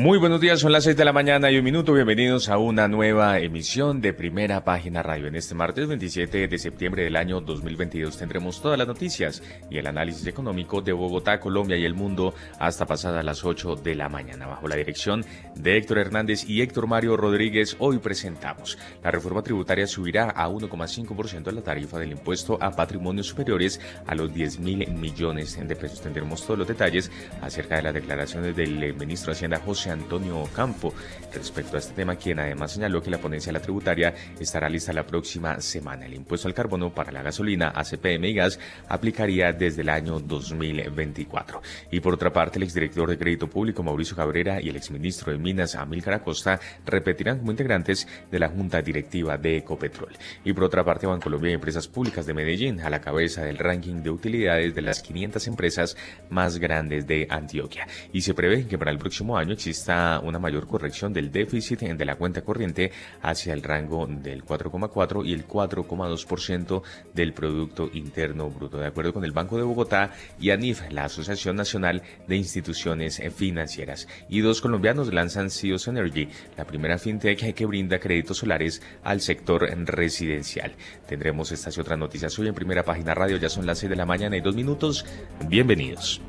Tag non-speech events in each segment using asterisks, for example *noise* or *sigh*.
Muy buenos días, son las 6 de la mañana y un minuto. Bienvenidos a una nueva emisión de Primera Página Radio. En este martes 27 de septiembre del año 2022 tendremos todas las noticias y el análisis económico de Bogotá, Colombia y el mundo hasta pasadas las 8 de la mañana. Bajo la dirección de Héctor Hernández y Héctor Mario Rodríguez, hoy presentamos la reforma tributaria subirá a 1,5% la tarifa del impuesto a patrimonios superiores a los 10 mil millones de pesos. Tendremos todos los detalles acerca de las declaraciones del ministro de Hacienda José Antonio Campo respecto a este tema, quien además señaló que la ponencia de la tributaria estará lista la próxima semana. El impuesto al carbono para la gasolina, ACPM y gas aplicaría desde el año 2024. Y por otra parte, el exdirector de Crédito Público, Mauricio Cabrera, y el exministro de Minas, Amílcar Acosta, repetirán como integrantes de la Junta Directiva de Ecopetrol. Y por otra parte, Bancolombia y Empresas Públicas de Medellín, a la cabeza del ranking de utilidades de las 500 empresas más grandes de Antioquia. Y se prevé que para el próximo año existe está una mayor corrección del déficit de la cuenta corriente hacia el rango del 4,4 y el 4,2% del Producto Interno Bruto, de acuerdo con el Banco de Bogotá y ANIF, la Asociación Nacional de Instituciones Financieras. Y dos colombianos lanzan CIOS Energy, la primera fintech que brinda créditos solares al sector residencial. Tendremos estas y otras noticias hoy en primera página radio, ya son las 6 de la mañana y dos minutos. Bienvenidos.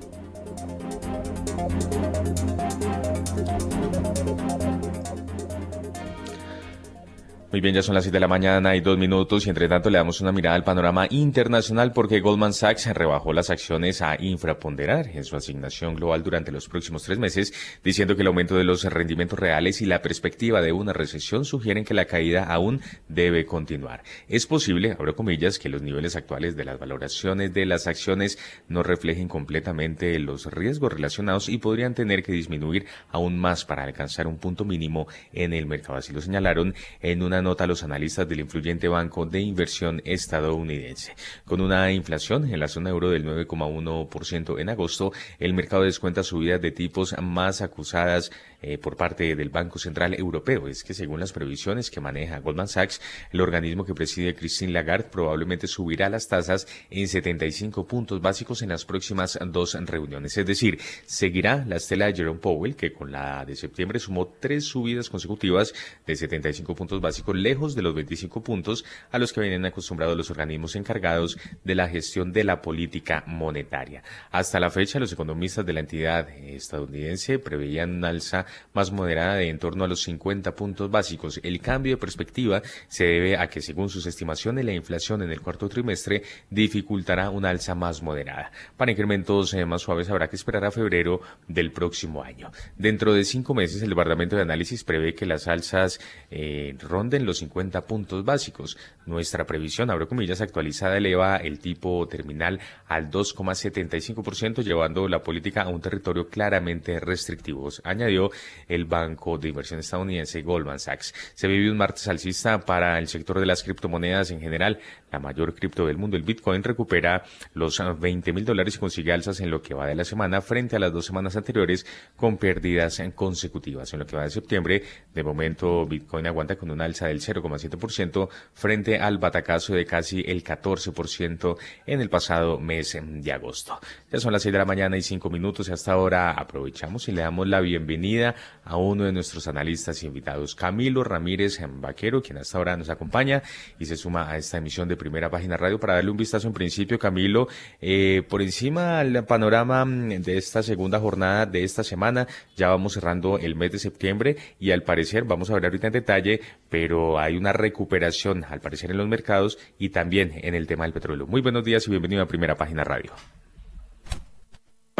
Muy bien, ya son las 7 de la mañana y dos minutos y entre tanto le damos una mirada al panorama internacional porque Goldman Sachs rebajó las acciones a infraponderar en su asignación global durante los próximos tres meses, diciendo que el aumento de los rendimientos reales y la perspectiva de una recesión sugieren que la caída aún debe continuar. Es posible, abro comillas, que los niveles actuales de las valoraciones de las acciones no reflejen completamente los riesgos relacionados y podrían tener que disminuir aún más para alcanzar un punto mínimo en el mercado. Así lo señalaron en una nota los analistas del influyente banco de inversión estadounidense. Con una inflación en la zona euro del 9,1% en agosto, el mercado descuenta subidas de tipos más acusadas eh, por parte del Banco Central Europeo. Es que según las previsiones que maneja Goldman Sachs, el organismo que preside Christine Lagarde probablemente subirá las tasas en 75 puntos básicos en las próximas dos reuniones. Es decir, seguirá la estela de Jerome Powell, que con la de septiembre sumó tres subidas consecutivas de 75 puntos básicos, lejos de los 25 puntos a los que vienen acostumbrados los organismos encargados de la gestión de la política monetaria. Hasta la fecha, los economistas de la entidad estadounidense preveían un alza más moderada de en torno a los 50 puntos básicos. El cambio de perspectiva se debe a que, según sus estimaciones, la inflación en el cuarto trimestre dificultará una alza más moderada. Para incrementos eh, más suaves habrá que esperar a febrero del próximo año. Dentro de cinco meses, el Departamento de Análisis prevé que las alzas eh, ronden los 50 puntos básicos. Nuestra previsión, abro comillas, actualizada eleva el tipo terminal al 2,75%, llevando la política a un territorio claramente restrictivo. Añadió el banco de inversión estadounidense Goldman Sachs. Se vive un martes alcista para el sector de las criptomonedas en general. La mayor cripto del mundo, el Bitcoin, recupera los 20 mil dólares y consigue alzas en lo que va de la semana frente a las dos semanas anteriores con pérdidas consecutivas. En lo que va de septiembre, de momento Bitcoin aguanta con una alza del 0,7% frente al batacazo de casi el 14% en el pasado mes de agosto. Ya son las 6 de la mañana y 5 minutos y hasta ahora aprovechamos y le damos la bienvenida a uno de nuestros analistas invitados, Camilo Ramírez Vaquero, quien hasta ahora nos acompaña y se suma a esta emisión de Primera Página Radio para darle un vistazo en principio, Camilo, eh, por encima del panorama de esta segunda jornada de esta semana, ya vamos cerrando el mes de septiembre y al parecer, vamos a ver ahorita en detalle, pero hay una recuperación al parecer en los mercados y también en el tema del petróleo. Muy buenos días y bienvenido a Primera Página Radio.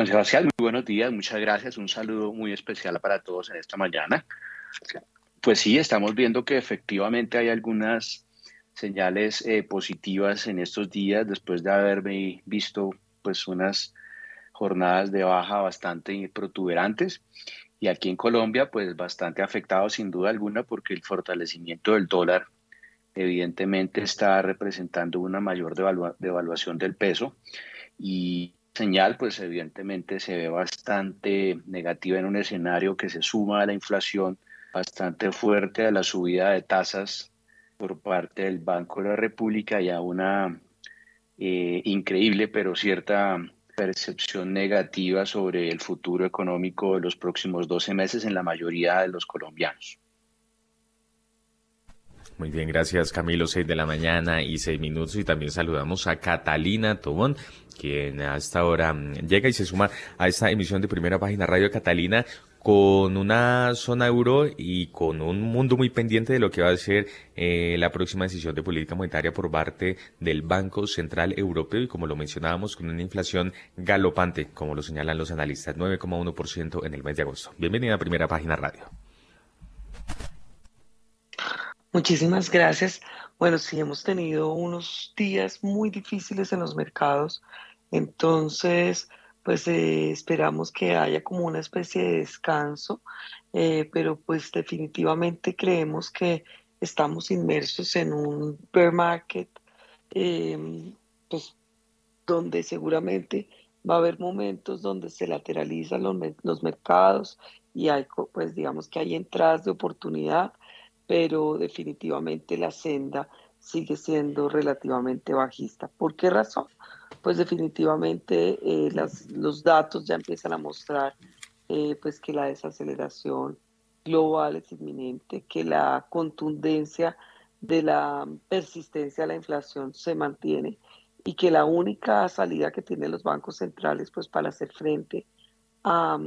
Juan Sebastián, muy buenos días, muchas gracias. Un saludo muy especial para todos en esta mañana. Pues sí, estamos viendo que efectivamente hay algunas señales eh, positivas en estos días después de haberme visto pues unas jornadas de baja bastante protuberantes y aquí en Colombia pues bastante afectado sin duda alguna porque el fortalecimiento del dólar evidentemente está representando una mayor devaluación del peso y señal pues evidentemente se ve bastante negativa en un escenario que se suma a la inflación bastante fuerte a la subida de tasas por parte del Banco de la República y a una eh, increíble pero cierta percepción negativa sobre el futuro económico de los próximos 12 meses en la mayoría de los colombianos. Muy bien, gracias Camilo, 6 de la mañana y 6 minutos y también saludamos a Catalina Tobón, quien a esta hora mm, llega y se suma a esta emisión de primera página Radio Catalina con una zona euro y con un mundo muy pendiente de lo que va a ser eh, la próxima decisión de política monetaria por parte del Banco Central Europeo y como lo mencionábamos con una inflación galopante, como lo señalan los analistas, 9,1% en el mes de agosto. Bienvenida a Primera Página Radio. Muchísimas gracias. Bueno, sí, hemos tenido unos días muy difíciles en los mercados, entonces, pues eh, esperamos que haya como una especie de descanso, eh, pero pues definitivamente creemos que estamos inmersos en un bear market, em, pues donde seguramente va a haber momentos donde se lateralizan los, los mercados y hay, pues digamos que hay entradas de oportunidad pero definitivamente la senda sigue siendo relativamente bajista. ¿Por qué razón? Pues definitivamente eh, los datos ya empiezan a mostrar eh, pues que la desaceleración global es inminente, que la contundencia de la persistencia de la inflación se mantiene y que la única salida que tienen los bancos centrales pues para hacer frente a,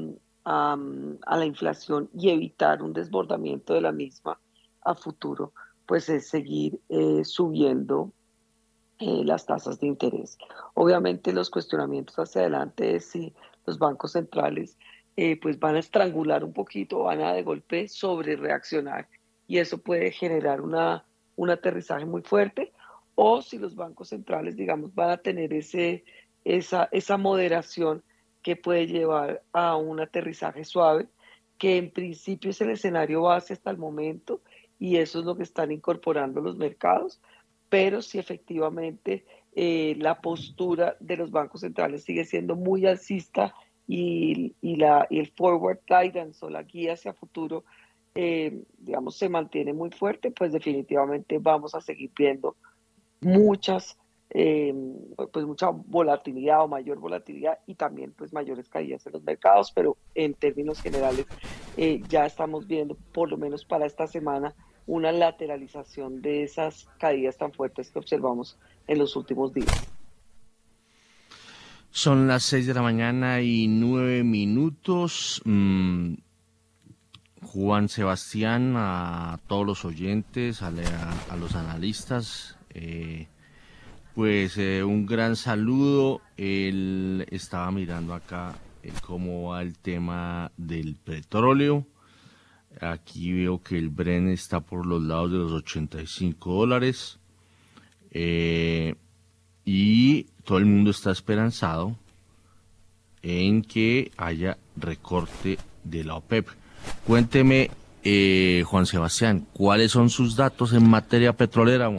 a la inflación y evitar un desbordamiento de la misma a futuro, pues es seguir eh, subiendo eh, las tasas de interés. Obviamente los cuestionamientos hacia adelante es si los bancos centrales eh, pues van a estrangular un poquito, van a de golpe sobre reaccionar y eso puede generar una, un aterrizaje muy fuerte o si los bancos centrales, digamos, van a tener ese, esa, esa moderación que puede llevar a un aterrizaje suave, que en principio es el escenario base hasta el momento y eso es lo que están incorporando los mercados, pero si efectivamente eh, la postura de los bancos centrales sigue siendo muy alcista y, la, y el forward guidance o la guía hacia futuro, eh, digamos, se mantiene muy fuerte, pues definitivamente vamos a seguir viendo muchas, eh, pues mucha volatilidad o mayor volatilidad y también pues mayores caídas en los mercados, pero en términos generales ya estamos viendo, por lo menos para esta semana, una lateralización de esas caídas tan fuertes que observamos en los últimos días. Son las seis de la mañana y nueve minutos. Mm, Juan Sebastián, a todos los oyentes, a, los analistas, eh, pues eh, un gran saludo. Él estaba mirando acá eh, cómo va el tema del petróleo. Aquí veo que el Bren está por los lados de los 85 dólares. Eh, y todo el mundo está esperanzado en que haya recorte de la OPEP. Cuénteme, eh, Juan Sebastián, ¿cuáles son sus datos en materia petrolera?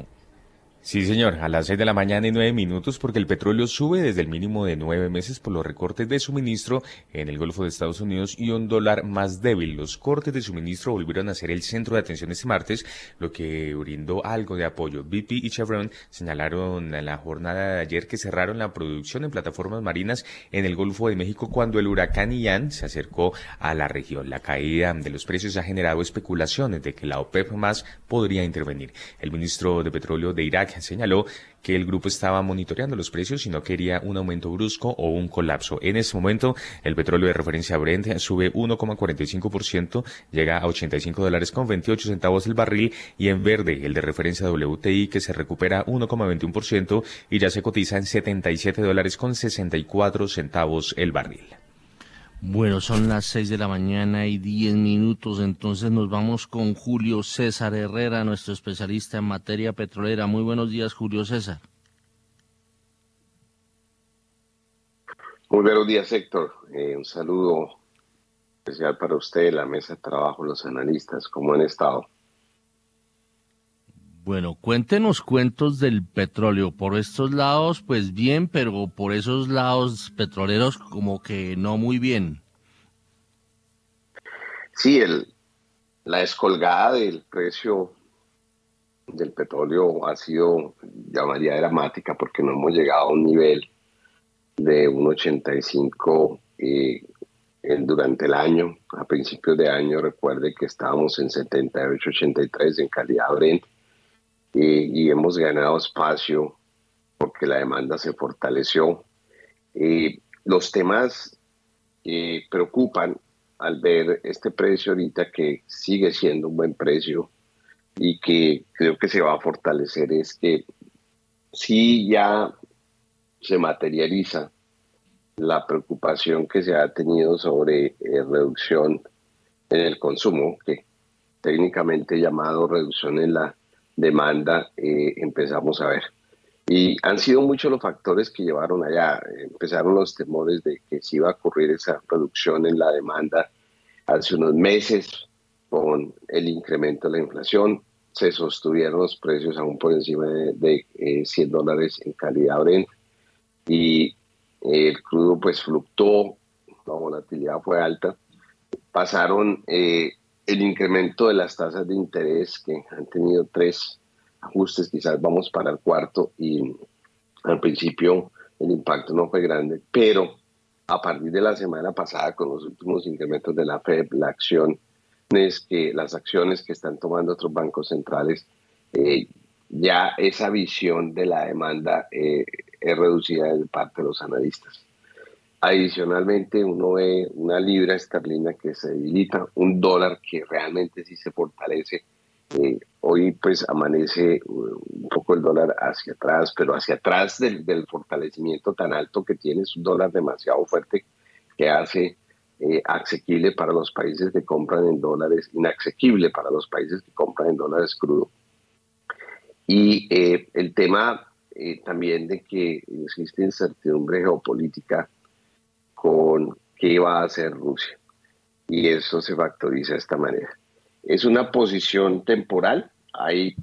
Sí, señor, a las seis de la mañana y nueve minutos porque el petróleo sube desde el mínimo de nueve meses por los recortes de suministro en el Golfo de Estados Unidos y un dólar más débil. Los cortes de suministro volvieron a ser el centro de atención este martes, lo que brindó algo de apoyo. BP y Chevron señalaron en la jornada de ayer que cerraron la producción en plataformas marinas en el Golfo de México cuando el huracán Ian se acercó a la región. La caída de los precios ha generado especulaciones de que la OPEP más podría intervenir. El ministro de Petróleo de Irak señaló que el grupo estaba monitoreando los precios y no quería un aumento brusco o un colapso. En este momento, el petróleo de referencia Brent sube 1,45%, llega a 85 dólares con 28 centavos el barril y en verde el de referencia WTI que se recupera 1,21% y ya se cotiza en 77 dólares con 64 centavos el barril. Bueno, son las 6 de la mañana y 10 minutos, entonces nos vamos con Julio César Herrera, nuestro especialista en materia petrolera. Muy buenos días, Julio César. Muy buenos días, Héctor. Eh, un saludo especial para usted, la mesa de trabajo, los analistas, ¿cómo han estado? Bueno, cuéntenos cuentos del petróleo. Por estos lados, pues bien, pero por esos lados petroleros como que no muy bien. Sí, el, la escolgada del precio del petróleo ha sido, llamaría dramática, porque no hemos llegado a un nivel de 1,85 eh, durante el año. A principios de año, recuerde que estábamos en 78, 83 en calidad Brent y hemos ganado espacio porque la demanda se fortaleció. los temas preocupan al ver este precio ahorita que sigue siendo un buen precio y que creo que se va a fortalecer es que si ya se materializa la preocupación que se ha tenido sobre eh, reducción en el consumo, que técnicamente llamado reducción en la demanda eh, empezamos a ver. Y han sido muchos los factores que llevaron allá. Empezaron los temores de que si iba a ocurrir esa reducción en la demanda hace unos meses con el incremento de la inflación. Se sostuvieron los precios aún por encima de, 100 eh, dólares en calidad Brent y el crudo pues fluctuó, la volatilidad fue alta. Pasaron eh, el incremento de las tasas de interés que han tenido tres ajustes, quizás vamos para el cuarto y al principio el impacto no fue grande, pero a partir de la semana pasada con los últimos incrementos de la FED, la acción es que las acciones que están tomando otros bancos centrales, eh, ya esa visión de la demanda eh, es reducida de parte de los analistas. Adicionalmente, uno ve una libra esterlina que se debilita, un dólar que realmente sí se fortalece. Eh, hoy pues amanece uh, un poco el dólar hacia atrás, pero hacia atrás del, fortalecimiento tan alto que tiene, es un dólar demasiado fuerte que hace eh, para los países que compran en dólares, inasequible para los países que compran en dólares crudo. Y eh, el tema también de que existe incertidumbre geopolítica con qué va a hacer Rusia. Y eso se factoriza de esta manera. Es una posición temporal. Hay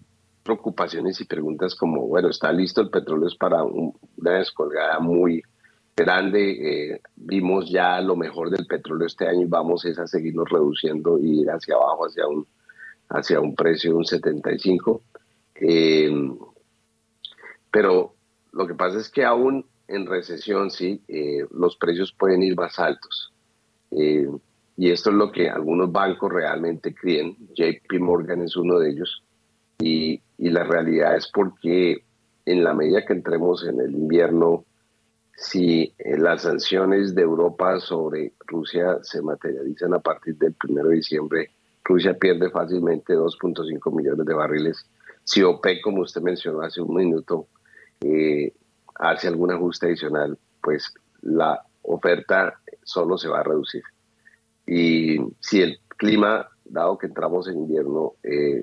preocupaciones y preguntas como, bueno, está listo el petróleo es para una descolgada muy grande. Eh, vimos ya lo mejor del petróleo este año y vamos a seguirnos reduciendo y ir hacia abajo, hacia un, hacia un precio de un 75. Eh, pero lo que pasa es que aún en recesión, sí, eh, los precios pueden ir más altos. Eh, y esto es lo que algunos bancos realmente creen. JP Morgan es uno de ellos. Y, la realidad es porque en la medida que entremos en el invierno, si eh, las sanciones de Europa sobre Rusia se materializan a partir del 1 de diciembre, Rusia pierde fácilmente 2.5 millones de barriles. Si OPEC, como usted mencionó hace un minuto, eh, hace algún ajuste adicional, pues la oferta solo se va a reducir. Y si el clima, dado que entramos en invierno, eh,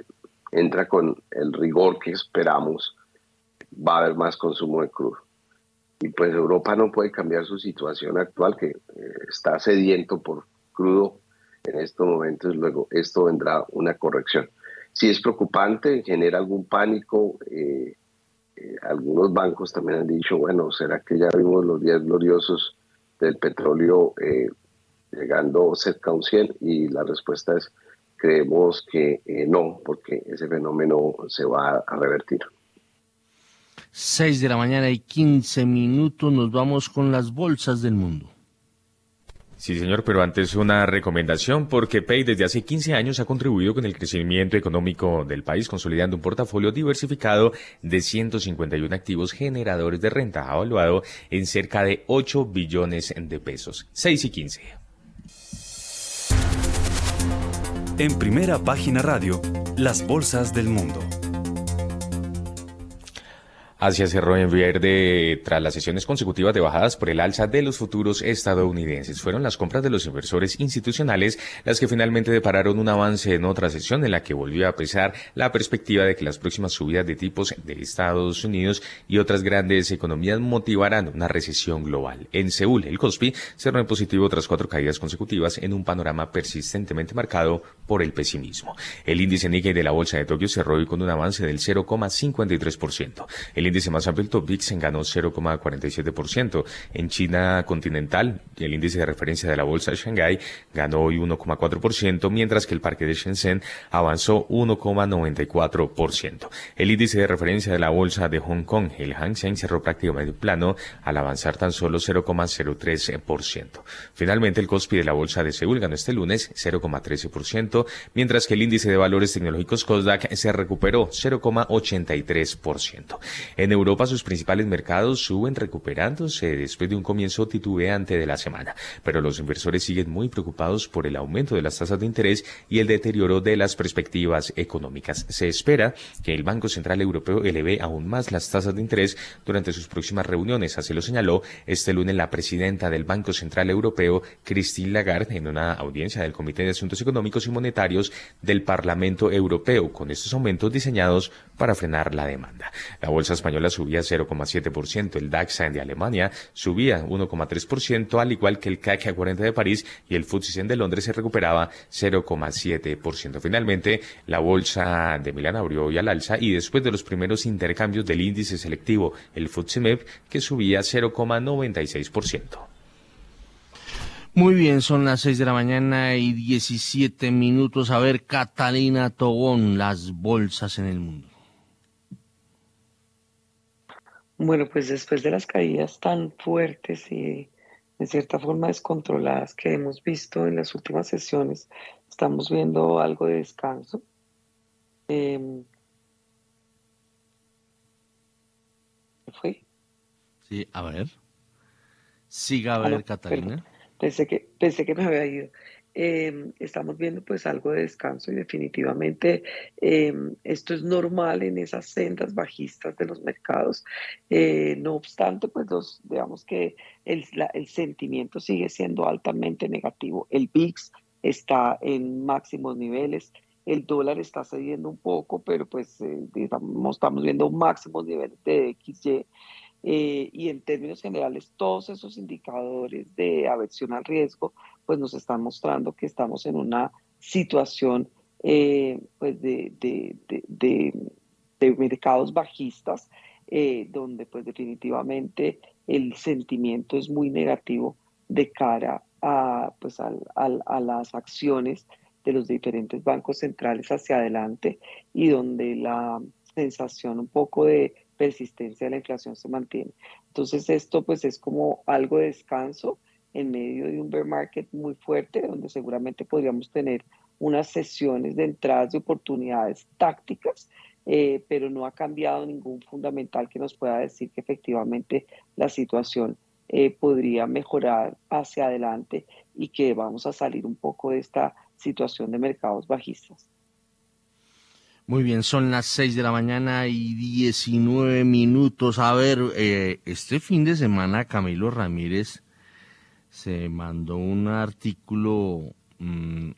entra con el rigor que esperamos, va a haber más consumo de crudo. Y pues Europa no puede cambiar su situación actual, que eh, está sediento por crudo en estos momentos, luego esto vendrá una corrección. Si es preocupante, genera algún pánico, eh, algunos bancos también han dicho, bueno, ¿será que ya vimos los días gloriosos del petróleo eh, llegando cerca a un 100? Y la respuesta es, creemos que eh, no, porque ese fenómeno se va a revertir. 6 de la mañana y 15 minutos nos vamos con las bolsas del mundo. Sí, señor, pero antes una recomendación porque Pay desde hace 15 años ha contribuido con el crecimiento económico del país, consolidando un portafolio diversificado de 151 activos generadores de renta, evaluado en cerca de 8 billones de pesos. 6 y 15. En primera página radio, las bolsas del mundo. Asia cerró en verde tras las sesiones consecutivas de bajadas por el alza de los futuros estadounidenses. Fueron las compras de los inversores institucionales las que finalmente depararon un avance en otra sesión en la que volvió a pesar la perspectiva de que las próximas subidas de tipos de Estados Unidos y otras grandes economías motivarán una recesión global. En Seúl, el Kospi cerró en positivo tras cuatro caídas consecutivas en un panorama persistentemente marcado por el pesimismo. El índice Nikkei de la bolsa de Tokio cerró hoy con un avance del 0,53%. El índice más amplio, el Top ganó 0,47%. En China continental, el índice de referencia de la bolsa de Shanghái ganó hoy 1,4%, mientras que el parque de Shenzhen avanzó 1,94%. El índice de referencia de la bolsa de Hong Kong, el Hang Seng, cerró prácticamente plano al avanzar tan solo 0,03%. Finalmente, el Kospi de la bolsa de Seúl ganó este lunes 0,13%, mientras que el índice de valores tecnológicos Kosdaq se recuperó 0,83%. En Europa sus principales mercados suben recuperándose después de un comienzo titubeante de la semana, pero los inversores siguen muy preocupados por el aumento de las tasas de interés y el deterioro de las perspectivas económicas. Se espera que el Banco Central Europeo eleve aún más las tasas de interés durante sus próximas reuniones, así lo señaló este lunes la presidenta del Banco Central Europeo, Christine Lagarde, en una audiencia del Comité de Asuntos Económicos y Monetarios del Parlamento Europeo, con estos aumentos diseñados para frenar la demanda. La bolsa española subía 0,7%, el DAX de Alemania subía 1,3%, al igual que el CAC 40 de París y el FTSE de Londres se recuperaba 0,7%. Finalmente, la bolsa de Milán abrió hoy al alza y después de los primeros intercambios del índice selectivo, el FTSE MEP, que subía 0,96%. Muy bien, son las 6 de la mañana y 17 minutos. A ver, Catalina Togón, las bolsas en el mundo. Bueno, pues después de las caídas tan fuertes y de cierta forma descontroladas que hemos visto en las últimas sesiones, estamos viendo algo de descanso. Eh, fue? Sí, a ver. Siga a ah, ver, Catalina. Pensé que, pensé que me había ido. Em, estamos viendo pues algo de descanso y definitivamente em, esto es normal en esas sendas bajistas de los mercados. Eh, no obstante, pues los, digamos que el, sentimiento sigue siendo altamente negativo. El VIX está en máximos niveles. El dólar está cediendo un poco, pero pues eh, estamos viendo máximos niveles de XY. Eh, y en términos generales, todos esos indicadores de aversión al riesgo, pues nos están mostrando que estamos en una situación eh, pues de, de, de, de, mercados bajistas, eh, donde pues definitivamente el sentimiento es muy negativo de cara a, pues al, al, a las acciones de los diferentes bancos centrales hacia adelante y donde la sensación un poco de persistencia de la inflación se mantiene. Entonces esto pues es como algo de descanso en medio de un bear market muy fuerte, donde seguramente podríamos tener unas sesiones de entradas de oportunidades tácticas, eh, pero no ha cambiado ningún fundamental que nos pueda decir que efectivamente la situación eh, podría mejorar hacia adelante y que vamos a salir un poco de esta situación de mercados bajistas. Muy bien, son las 6 de la mañana y 19 minutos. A ver, eh, este fin de semana Camilo Ramírez se mandó un artículo, mm,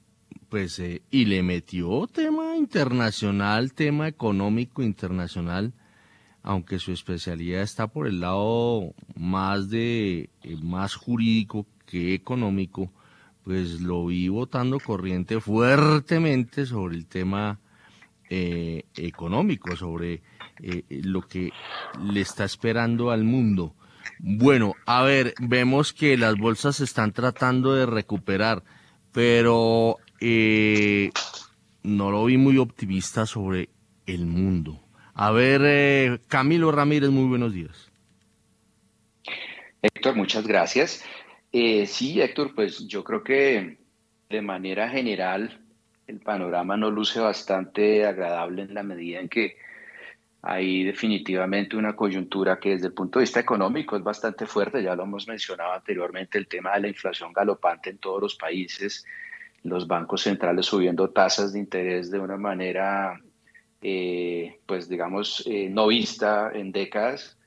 pues, eh, y le metió tema internacional, tema económico internacional, aunque su especialidad está por el lado más de, eh, más jurídico que económico, pues lo vi votando corriente fuertemente sobre el tema eh, económico, sobre lo que le está esperando al mundo. Bueno, a ver, vemos que las bolsas se están tratando de recuperar, pero eh, no lo vi muy optimista sobre el mundo. A ver, Camilo Ramírez, muy buenos días. Héctor, muchas gracias. sí, Héctor, pues yo creo que de manera general el panorama no luce bastante agradable en la medida en que hay definitivamente una coyuntura que desde el punto de vista económico es bastante fuerte, ya lo hemos mencionado anteriormente, el tema de la inflación galopante en todos los países, los bancos centrales subiendo tasas de interés de una manera eh, pues digamos, eh, no vista en décadas,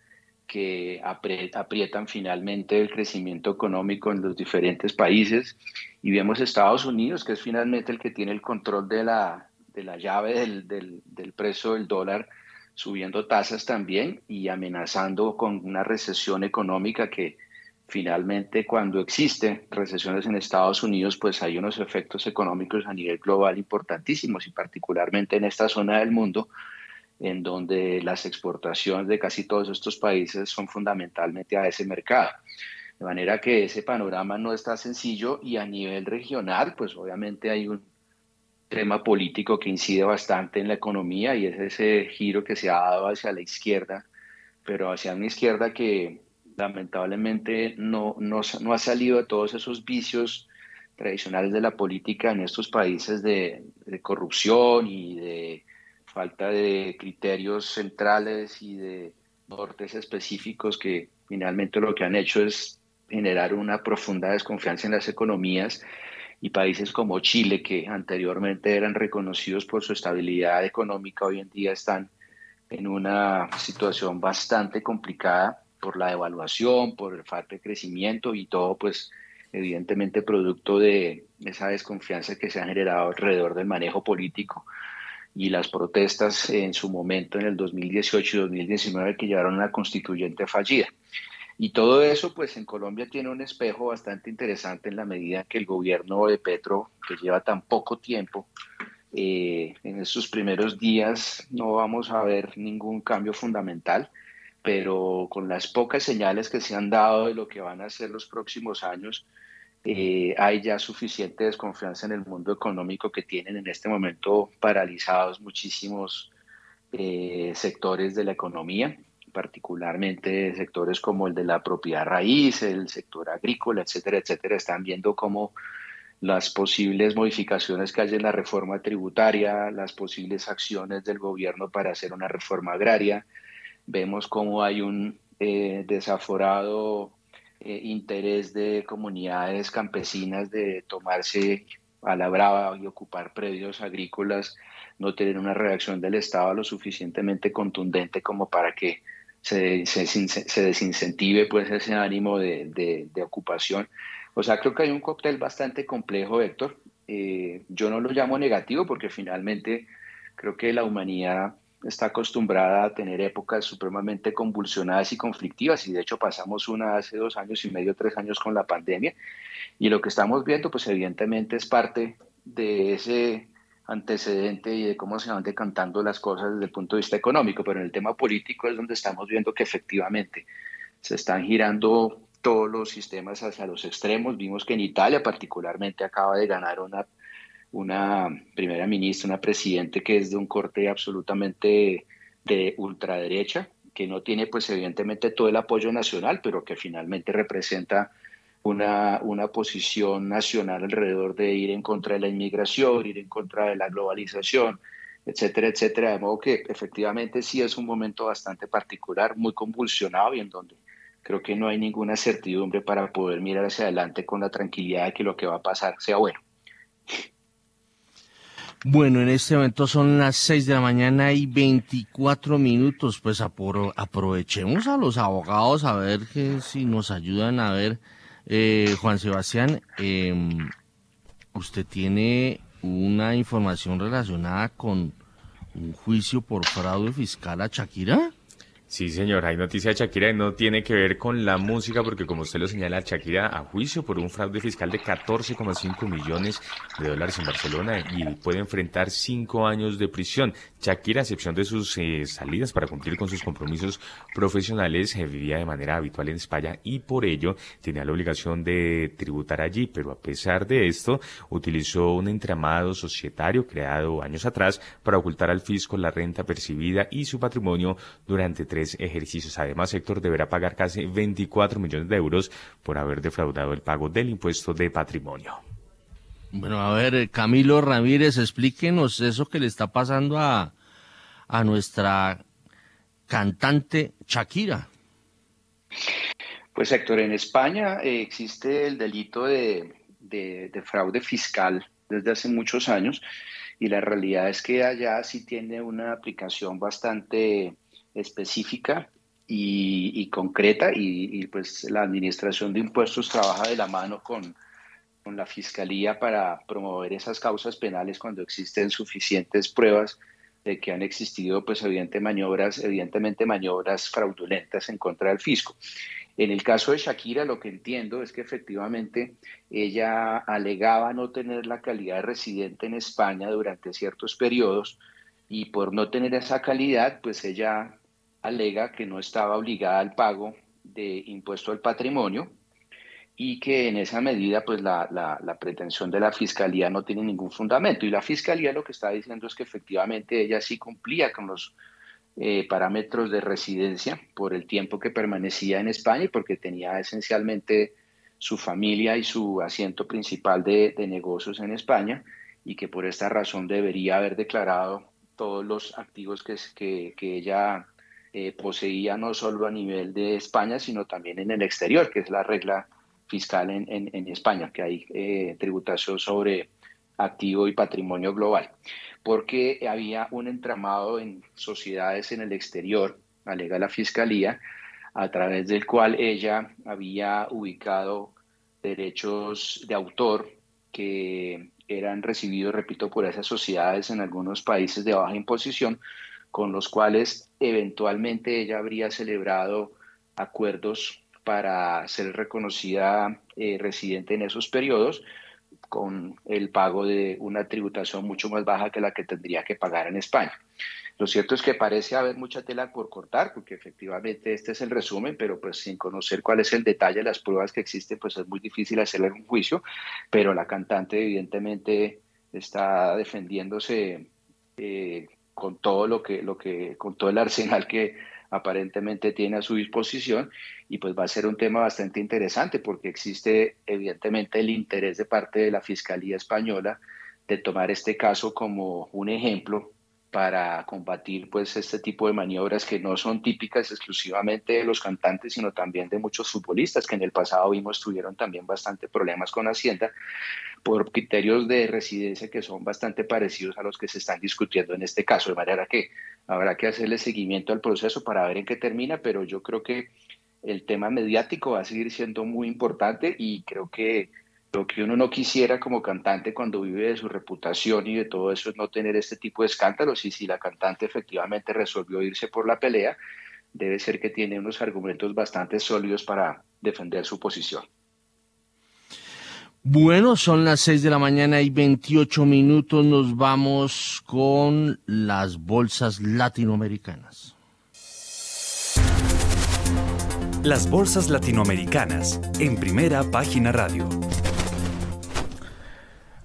que aprietan finalmente el crecimiento económico en los diferentes países. Y vemos Estados Unidos, que es finalmente el que tiene el control de la, de la llave del, del, del precio del dólar, subiendo tasas también y amenazando con una recesión económica que finalmente cuando existen recesiones en Estados Unidos, pues hay unos efectos económicos a nivel global importantísimos y particularmente en esta zona del mundo en donde las exportaciones de casi todos estos países son fundamentalmente a ese mercado. De manera que ese panorama no está sencillo y a nivel regional, pues obviamente hay un tema político que incide bastante en la economía y es ese giro que se ha dado hacia la izquierda, pero hacia una izquierda que lamentablemente no, no, no ha salido de todos esos vicios tradicionales de la política en estos países de, de corrupción y de falta de criterios centrales y de nortes específicos que finalmente lo que han hecho es generar una profunda desconfianza en las economías y países como Chile, que anteriormente eran reconocidos por su estabilidad económica, hoy en día están en una situación bastante complicada por la devaluación, por el falta de crecimiento y todo, pues evidentemente producto de esa desconfianza que se ha generado alrededor del manejo político y las protestas en su momento en el 2018 y 2019 que llevaron a una constituyente fallida. Y todo eso, pues en Colombia tiene un espejo bastante interesante en la medida que el gobierno de Petro, que lleva tan poco tiempo, eh, en estos primeros días no vamos a ver ningún cambio fundamental pero con las pocas señales que se han dado de lo que van a ser los próximos años, eh, hay ya suficiente desconfianza en el mundo económico que tienen en este momento paralizados muchísimos eh, sectores de la economía, particularmente sectores como el de la propiedad raíz, el sector agrícola, etcétera, etcétera, están viendo cómo las posibles modificaciones que hay en la reforma tributaria, las posibles acciones del gobierno para hacer una reforma agraria, vemos cómo hay un eh, desaforado eh, interés de comunidades campesinas de tomarse a la brava y ocupar predios agrícolas, no tener una reacción del Estado lo suficientemente contundente como para que se, se, desincentive pues ese ánimo de, de, ocupación. O sea, creo que hay un cóctel bastante complejo, Héctor. Eh, yo no lo llamo negativo porque finalmente creo que la humanidad está acostumbrada a tener épocas supremamente convulsionadas y conflictivas y de hecho pasamos una hace dos años y medio, tres años con la pandemia y lo que estamos viendo pues evidentemente es parte de ese antecedente y de cómo se van decantando las cosas desde el punto de vista económico, pero en el tema político es donde estamos viendo que efectivamente se están girando todos los sistemas hacia los extremos. Vimos que en Italia particularmente acaba de ganar una una primera ministra, una presidente que es de un corte absolutamente de ultraderecha, que no tiene pues evidentemente todo el apoyo nacional, pero que finalmente representa una, una posición nacional alrededor de ir en contra de la inmigración, ir en contra de la globalización, etcétera, etcétera. De modo que efectivamente sí es un momento bastante particular, muy convulsionado y en donde creo que no hay ninguna certidumbre para poder mirar hacia adelante con la tranquilidad de que lo que va a pasar sea bueno. Bueno, en este momento son las 6 de la mañana y 24 minutos. Pues aprovechemos a los abogados a ver que si nos ayudan a ver. Eh, Juan Sebastián, em, usted tiene una información relacionada con un juicio por fraude fiscal a Shakira. Sí, señor, hay noticia de Shakira y no tiene que ver con la música porque como usted lo señala, Shakira a juicio por un fraude fiscal de 14,5 millones de dólares en Barcelona y puede enfrentar cinco años de prisión. Shakira, a excepción de sus eh, salidas para cumplir con sus compromisos profesionales, eh, vivía de manera habitual en España y por ello tenía la obligación de tributar allí, pero a pesar de esto, utilizó un entramado societario creado años atrás para ocultar al fisco la renta percibida y su patrimonio durante tres ejercicios. Además, Héctor deberá pagar casi 24 millones de euros por haber defraudado el pago del impuesto de patrimonio. Bueno, a ver, Camilo Ramírez, explíquenos eso que le está pasando a, a nuestra cantante Shakira. Pues Héctor, en España eh, existe el delito de, de, fraude fiscal desde hace muchos años y la realidad es que allá sí tiene una aplicación bastante específica y, concreta y, pues la administración de impuestos trabaja de la mano con, con la fiscalía para promover esas causas penales cuando existen suficientes pruebas de que han existido pues maniobras, evidentemente maniobras fraudulentas en contra del fisco. En el caso de Shakira, lo que entiendo es que efectivamente ella alegaba no tener la calidad de residente en España durante ciertos periodos y por no tener esa calidad, pues ella alega que no estaba obligada al pago de impuesto al patrimonio y que en esa medida pues la, la, pretensión de la fiscalía no tiene ningún fundamento. Y la fiscalía lo que está diciendo es que efectivamente ella sí cumplía con los eh, parámetros de residencia por el tiempo que permanecía en España y porque tenía esencialmente su familia y su asiento principal de, negocios en España y que por esta razón debería haber declarado todos los activos que, que, ella eh, poseía no solo a nivel de España, sino también en el exterior, que es la regla fiscal en, en, España, que hay eh, tributación sobre activo y patrimonio global. Porque había un entramado en sociedades en el exterior, alega la Fiscalía, a través del cual ella había ubicado derechos de autor que eran recibidos, repito, por esas sociedades en algunos países de baja imposición, con los cuales eventualmente ella habría celebrado acuerdos para ser reconocida eh, residente en esos periodos, con el pago de una tributación mucho más baja que la que tendría que pagar en España. Lo cierto es que parece haber mucha tela por cortar, porque efectivamente este es el resumen, pero pues sin conocer cuál es el detalle de las pruebas que existen, pues es muy difícil hacerle un juicio, pero la cantante evidentemente está defendiéndose eh, con todo lo que, lo que, con todo el arsenal que aparentemente tiene a su disposición y pues va a ser un tema bastante interesante porque existe evidentemente el interés de parte de la Fiscalía Española de tomar este caso como un ejemplo para combatir pues este tipo de maniobras que no son típicas exclusivamente de los cantantes, sino también de muchos futbolistas que en el pasado vimos tuvieron también bastante problemas con Hacienda por criterios de residencia que son bastante parecidos a los que se están discutiendo en este caso, de manera que habrá que hacerle seguimiento al proceso para ver en qué termina, pero yo creo que el tema mediático va a seguir siendo muy importante y creo que lo que uno no quisiera como cantante cuando vive de su reputación y de todo eso es no tener este tipo de escándalos y si la cantante efectivamente resolvió irse por la pelea, debe ser que tiene unos argumentos bastante sólidos para defender su posición. Bueno, son las 6 de la mañana y 28 minutos. Nos vamos con las bolsas latinoamericanas. Las bolsas latinoamericanas en primera página radio.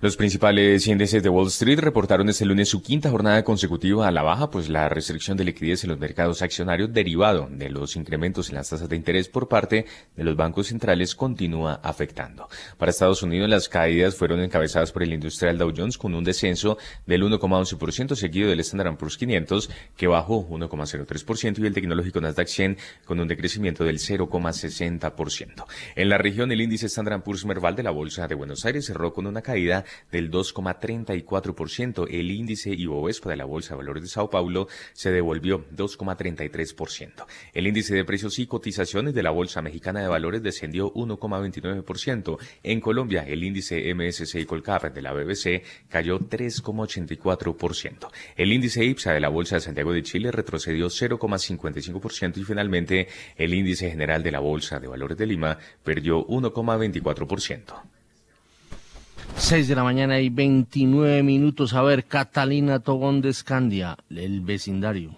Los principales índices de Wall Street reportaron este lunes su quinta jornada consecutiva a la baja, pues la restricción de liquidez en los mercados accionarios derivado de los incrementos en las tasas de interés por parte de los bancos centrales continúa afectando. Para Estados Unidos, las caídas fueron encabezadas por el industrial Dow Jones con un descenso del 1,11% seguido del Standard Poor's 500 que bajó 1,03% y el tecnológico Nasdaq 100 con un decrecimiento del 0,60%. En la región, el índice Standard Poor's Merval de la Bolsa de Buenos Aires cerró con una caída del 2,34%. El índice Ibovespa de la Bolsa de Valores de Sao Paulo se devolvió 2,33%. El índice de precios y cotizaciones de la Bolsa Mexicana de Valores descendió 1,29%. En Colombia, el índice MSCI Colcap de la BBC cayó 3,84%. El índice IPSA de la Bolsa de Santiago de Chile retrocedió 0,55% y finalmente el índice general de la Bolsa de Valores de Lima perdió 1,24%. 6 de la mañana y 29 minutos. A ver, Catalina Tobón de Escandia, el vecindario.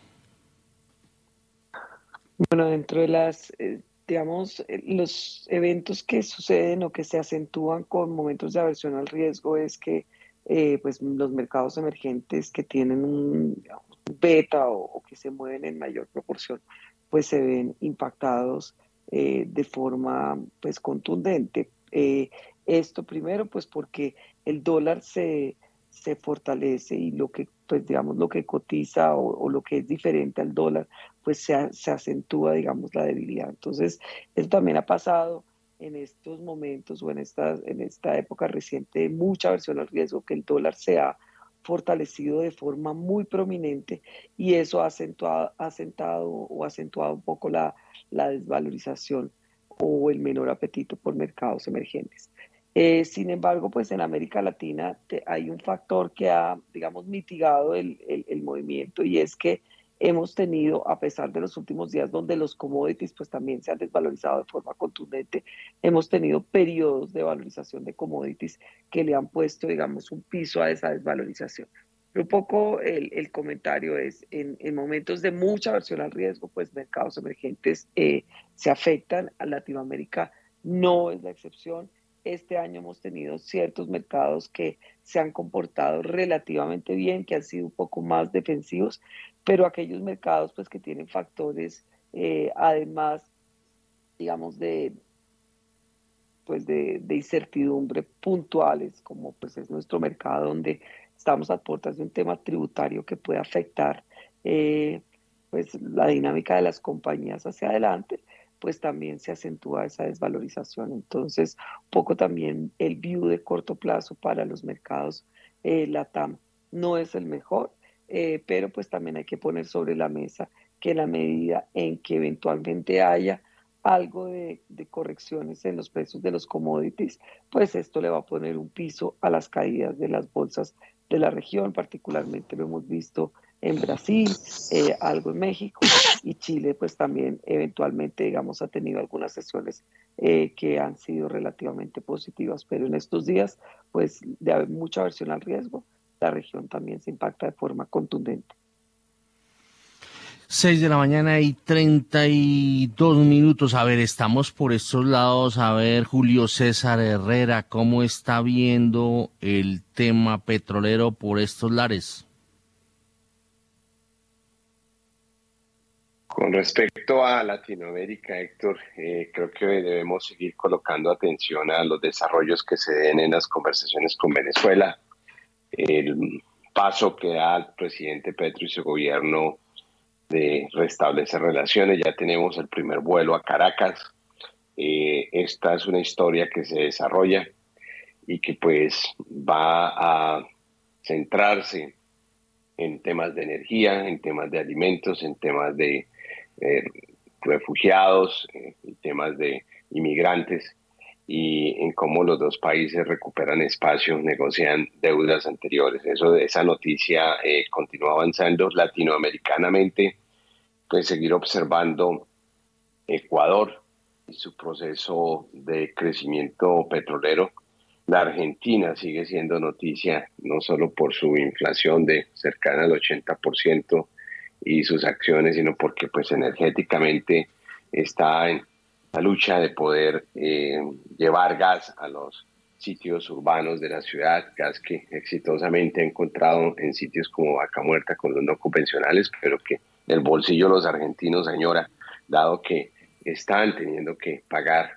Bueno, dentro de las, eh, digamos, eh, los eventos que suceden o que se acentúan con momentos de aversión al riesgo es que eh, pues los mercados emergentes que tienen un beta o, que se mueven en mayor proporción, pues se ven impactados de forma pues contundente. Esto primero, pues porque el dólar se, se fortalece y lo que, pues digamos, lo que cotiza o, lo que es diferente al dólar, pues se, se, acentúa, digamos, la debilidad. Entonces, eso también ha pasado en estos momentos o en esta, en esta época reciente de mucha versión al riesgo, que el dólar se ha fortalecido de forma muy prominente y eso ha acentuado, o acentuado un poco la, la, desvalorización o el menor apetito por mercados emergentes. Eh, sin embargo, pues en América Latina hay un factor que ha, digamos, mitigado el, el, el movimiento y es que hemos tenido, a pesar de los últimos días donde los commodities pues también se han desvalorizado de forma contundente, hemos tenido periodos de valorización de commodities que le han puesto, digamos, un piso a esa desvalorización. un poco el, comentario es, en, momentos de mucha aversión al riesgo, pues mercados emergentes eh, se afectan, a Latinoamérica no es la excepción. Este año hemos tenido ciertos mercados que se han comportado relativamente bien, que han sido un poco más defensivos, pero aquellos mercados pues que tienen factores eh, además digamos de pues de, incertidumbre puntuales como pues es nuestro mercado donde estamos a puertas de un tema tributario que puede afectar eh, pues la dinámica de las compañías hacia adelante pues también se acentúa esa desvalorización. Entonces, poco también el view de corto plazo para los mercados eh, LATAM no es el mejor, eh, pero pues también hay que poner sobre la mesa que la medida en que eventualmente haya algo de, correcciones en los precios de los commodities, pues esto le va a poner un piso a las caídas de las bolsas de la región, particularmente lo hemos visto en Brasil, eh, algo en México y Chile, pues también eventualmente, digamos, ha tenido algunas sesiones eh, que han sido relativamente positivas, pero en estos días, pues de haber mucha aversión al riesgo, la región también se impacta de forma contundente. 6 de la mañana y 32 minutos. A ver, estamos por estos lados. A ver, Julio César Herrera, ¿cómo está viendo el tema petrolero por estos lares? Con respecto a Latinoamérica, Héctor, eh, creo que debemos seguir colocando atención a los desarrollos que se den en las conversaciones con Venezuela el paso que da el presidente Petro y su gobierno de restablecer relaciones. Ya tenemos el primer vuelo a Caracas. Eh, esta es una historia que se desarrolla y que pues va a centrarse en temas de energía, en temas de alimentos, en temas de eh, refugiados, en temas de inmigrantes y en cómo los dos países recuperan espacio, negocian deudas anteriores. Eso, esa noticia eh, continúa avanzando latinoamericanamente, pues seguir observando Ecuador y su proceso de crecimiento petrolero. La Argentina sigue siendo noticia no solo por su inflación de cercana al 80% y sus acciones, sino porque pues energéticamente está en la lucha de poder eh, llevar gas a los sitios urbanos de la ciudad, gas que exitosamente ha encontrado en sitios como Vaca Muerta con los no convencionales, pero que el bolsillo de los argentinos señora, dado que están teniendo que pagar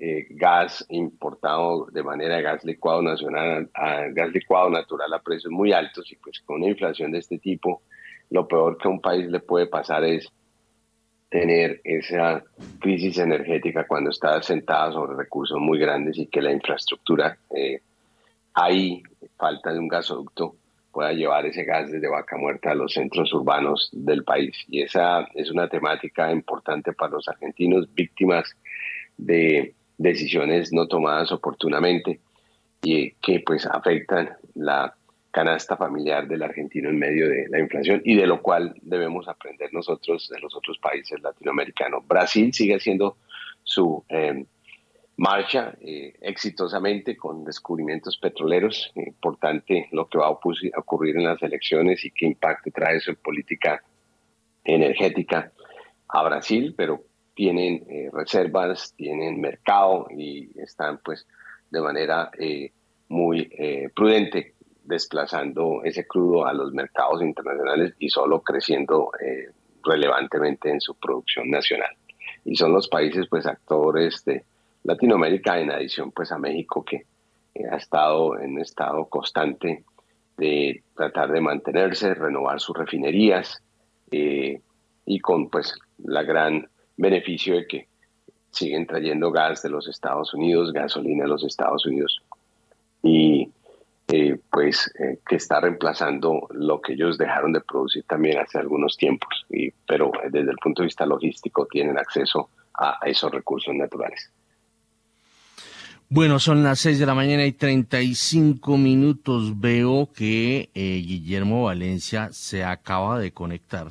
eh, gas importado de manera de gas licuado nacional a gas licuado natural a precios muy altos y pues con una inflación de este tipo, lo peor que a un país le puede pasar es tener esa crisis energética cuando está sentada sobre recursos muy grandes y que la infraestructura eh, ahí, falta de un gasoducto, pueda llevar ese gas desde Vaca Muerta a los centros urbanos del país. Y esa es una temática importante para los argentinos, víctimas de decisiones no tomadas oportunamente y que pues afectan la canasta familiar del argentino en medio de la inflación y de lo cual debemos aprender nosotros de los otros países latinoamericanos. Brasil sigue haciendo su eh, marcha eh, exitosamente con descubrimientos petroleros. Importante lo que va a ocurrir en las elecciones y qué impacto trae eso en política energética a Brasil, pero tienen eh, reservas, tienen mercado y están pues de manera muy prudente desplazando ese crudo a los mercados internacionales y solo creciendo eh, relevantemente en su producción nacional. Y son los países pues actores de Latinoamérica en adición pues a México que eh, ha estado en estado constante de tratar de mantenerse, renovar sus refinerías eh, y con pues la gran beneficio de que siguen trayendo gas de los Estados Unidos, gasolina de los Estados Unidos y pues pues eh, que está reemplazando lo que ellos dejaron de producir también hace algunos tiempos, y, pero desde el punto de vista logístico tienen acceso a, esos recursos naturales. Bueno, son las 6 de la mañana y 35 minutos. Veo que eh, Guillermo Valencia se acaba de conectar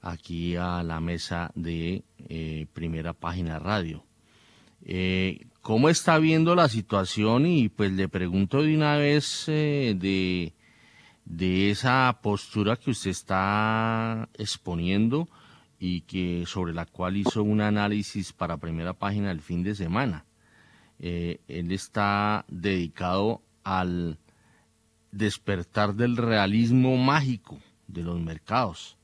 aquí a la mesa de eh, Primera Página Radio. ¿Cómo está viendo la situación? Y pues le pregunto de una vez eh, de, de esa postura que usted está exponiendo y que sobre la cual hizo un análisis para primera página el fin de semana. Eh, él está dedicado al despertar del realismo mágico de los mercados.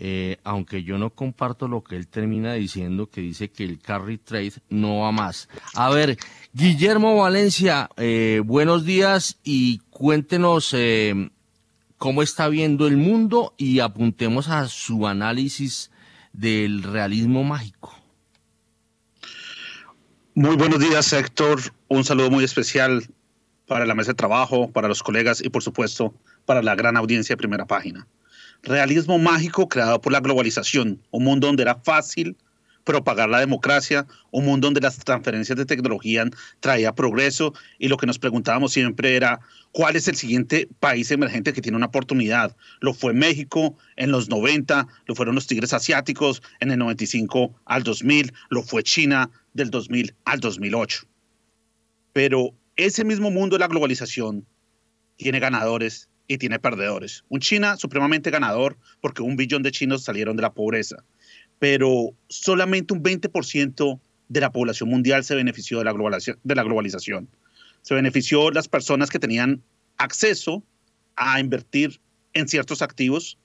Eh, aunque yo no comparto lo que él termina diciendo, que dice que el carry trade no va más. A ver, Guillermo Valencia, eh, buenos días y cuéntenos eh, cómo está viendo el mundo y apuntemos a su análisis del realismo mágico. Muy buenos días, Héctor. Un saludo muy especial para la mesa de trabajo, para los colegas y, por supuesto, para la gran audiencia de primera página realismo mágico creado por la globalización, un mundo donde era fácil propagar la democracia, un mundo donde las transferencias de tecnología traía progreso y lo que nos preguntábamos siempre era cuál es el siguiente país emergente que tiene una oportunidad. Lo fue México en los 90, lo fueron los tigres asiáticos en el 95 al 2000, lo fue China del 2000 al 2008. Pero ese mismo mundo de la globalización tiene ganadores y tiene perdedores. Un China supremamente ganador porque un billón de chinos salieron de la pobreza, pero solamente un 20% de la población mundial se benefició de la, globalización, de la globalización. Se benefició las personas que tenían acceso a invertir en ciertos activos,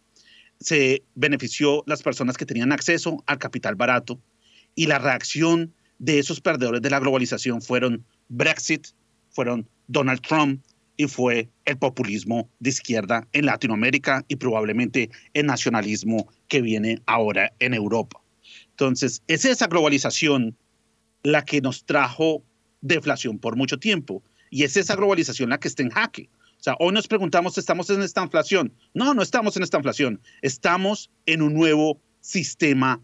se benefició las personas que tenían acceso al capital barato y la reacción de esos perdedores de la globalización fueron Brexit, fueron Donald Trump, y fue el populismo de izquierda en Latinoamérica y probablemente el nacionalismo que viene ahora en Europa. Entonces, es esa globalización la que nos trajo deflación por mucho tiempo y es esa globalización la que está en jaque. O sea, hoy nos preguntamos, ¿estamos en esta inflación? No, no estamos en esta inflación. Estamos en un nuevo sistema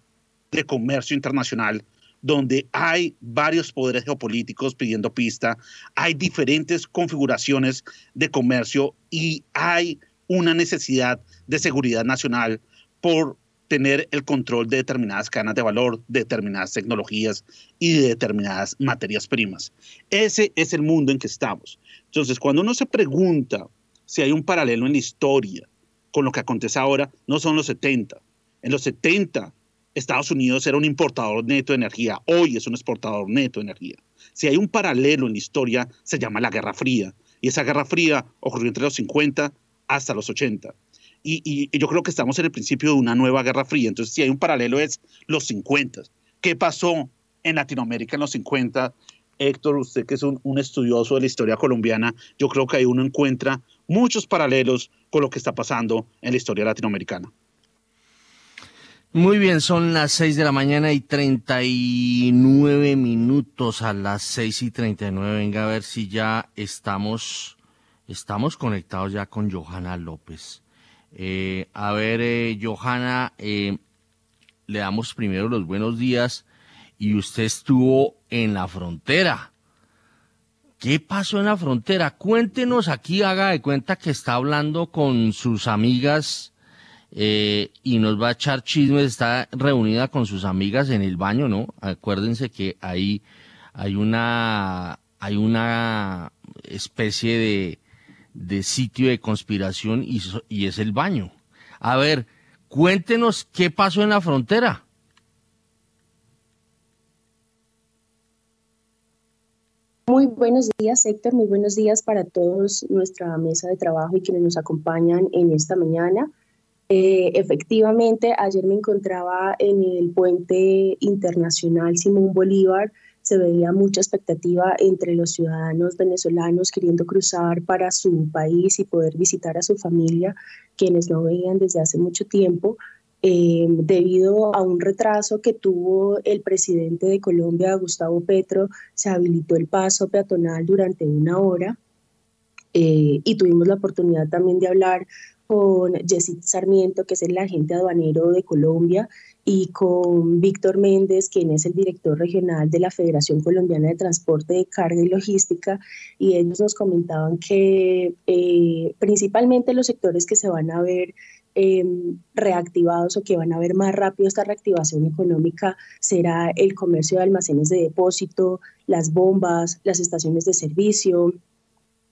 de comercio internacional donde hay varios poderes geopolíticos pidiendo pista, hay diferentes configuraciones de comercio y hay una necesidad de seguridad nacional por tener el control de determinadas cadenas de valor, de determinadas tecnologías y de determinadas materias primas. Ese es el mundo en que estamos. Entonces, cuando uno se pregunta si hay un paralelo en la historia con lo que acontece ahora, no son los 70. En los 70 Estados Unidos era un importador neto de energía, hoy es un exportador neto de energía. Si hay un paralelo en la historia, se llama la Guerra Fría, y esa Guerra Fría ocurrió entre los 50 hasta los 80. Y, yo creo que estamos en el principio de una nueva Guerra Fría, entonces si hay un paralelo es los 50. ¿Qué pasó en Latinoamérica en los 50? Héctor, usted que es un, un estudioso de la historia colombiana, yo creo que ahí uno encuentra muchos paralelos con lo que está pasando en la historia latinoamericana. Muy bien, son las 6 de la mañana y 39 minutos a las 6 y 39. Venga a ver si ya estamos, estamos conectados ya con Johanna López. Eh, a ver, eh, Johanna, eh, le damos primero los buenos días y usted estuvo en la frontera. ¿Qué pasó en la frontera? Cuéntenos aquí, haga de cuenta que está hablando con sus amigas eh, y nos va a echar chismes, está reunida con sus amigas en el baño, ¿no? Acuérdense que ahí hay una, hay una especie de, de sitio de conspiración y, y es el baño. A ver, cuéntenos qué pasó en la frontera. Muy buenos días, Héctor. Muy buenos días para todos nuestra mesa de trabajo y quienes nos acompañan en esta mañana. Eh, efectivamente, ayer me encontraba en el puente internacional Simón Bolívar. Se veía mucha expectativa entre los ciudadanos venezolanos queriendo cruzar para su país y poder visitar a su familia, quienes no veían desde hace mucho tiempo. Eh, debido a un retraso que tuvo el presidente de Colombia, Gustavo Petro, se habilitó el paso peatonal durante una hora Eh, y tuvimos la oportunidad también de hablar con Jessit Sarmiento, que es el agente aduanero de Colombia, y con Víctor Méndez, quien es el director regional de la Federación Colombiana de Transporte de Carga y Logística, y ellos nos comentaban que eh, principalmente los sectores que se van a ver em, reactivados o que van a ver más rápido esta reactivación económica será el comercio de almacenes de depósito, las bombas, las estaciones de servicio,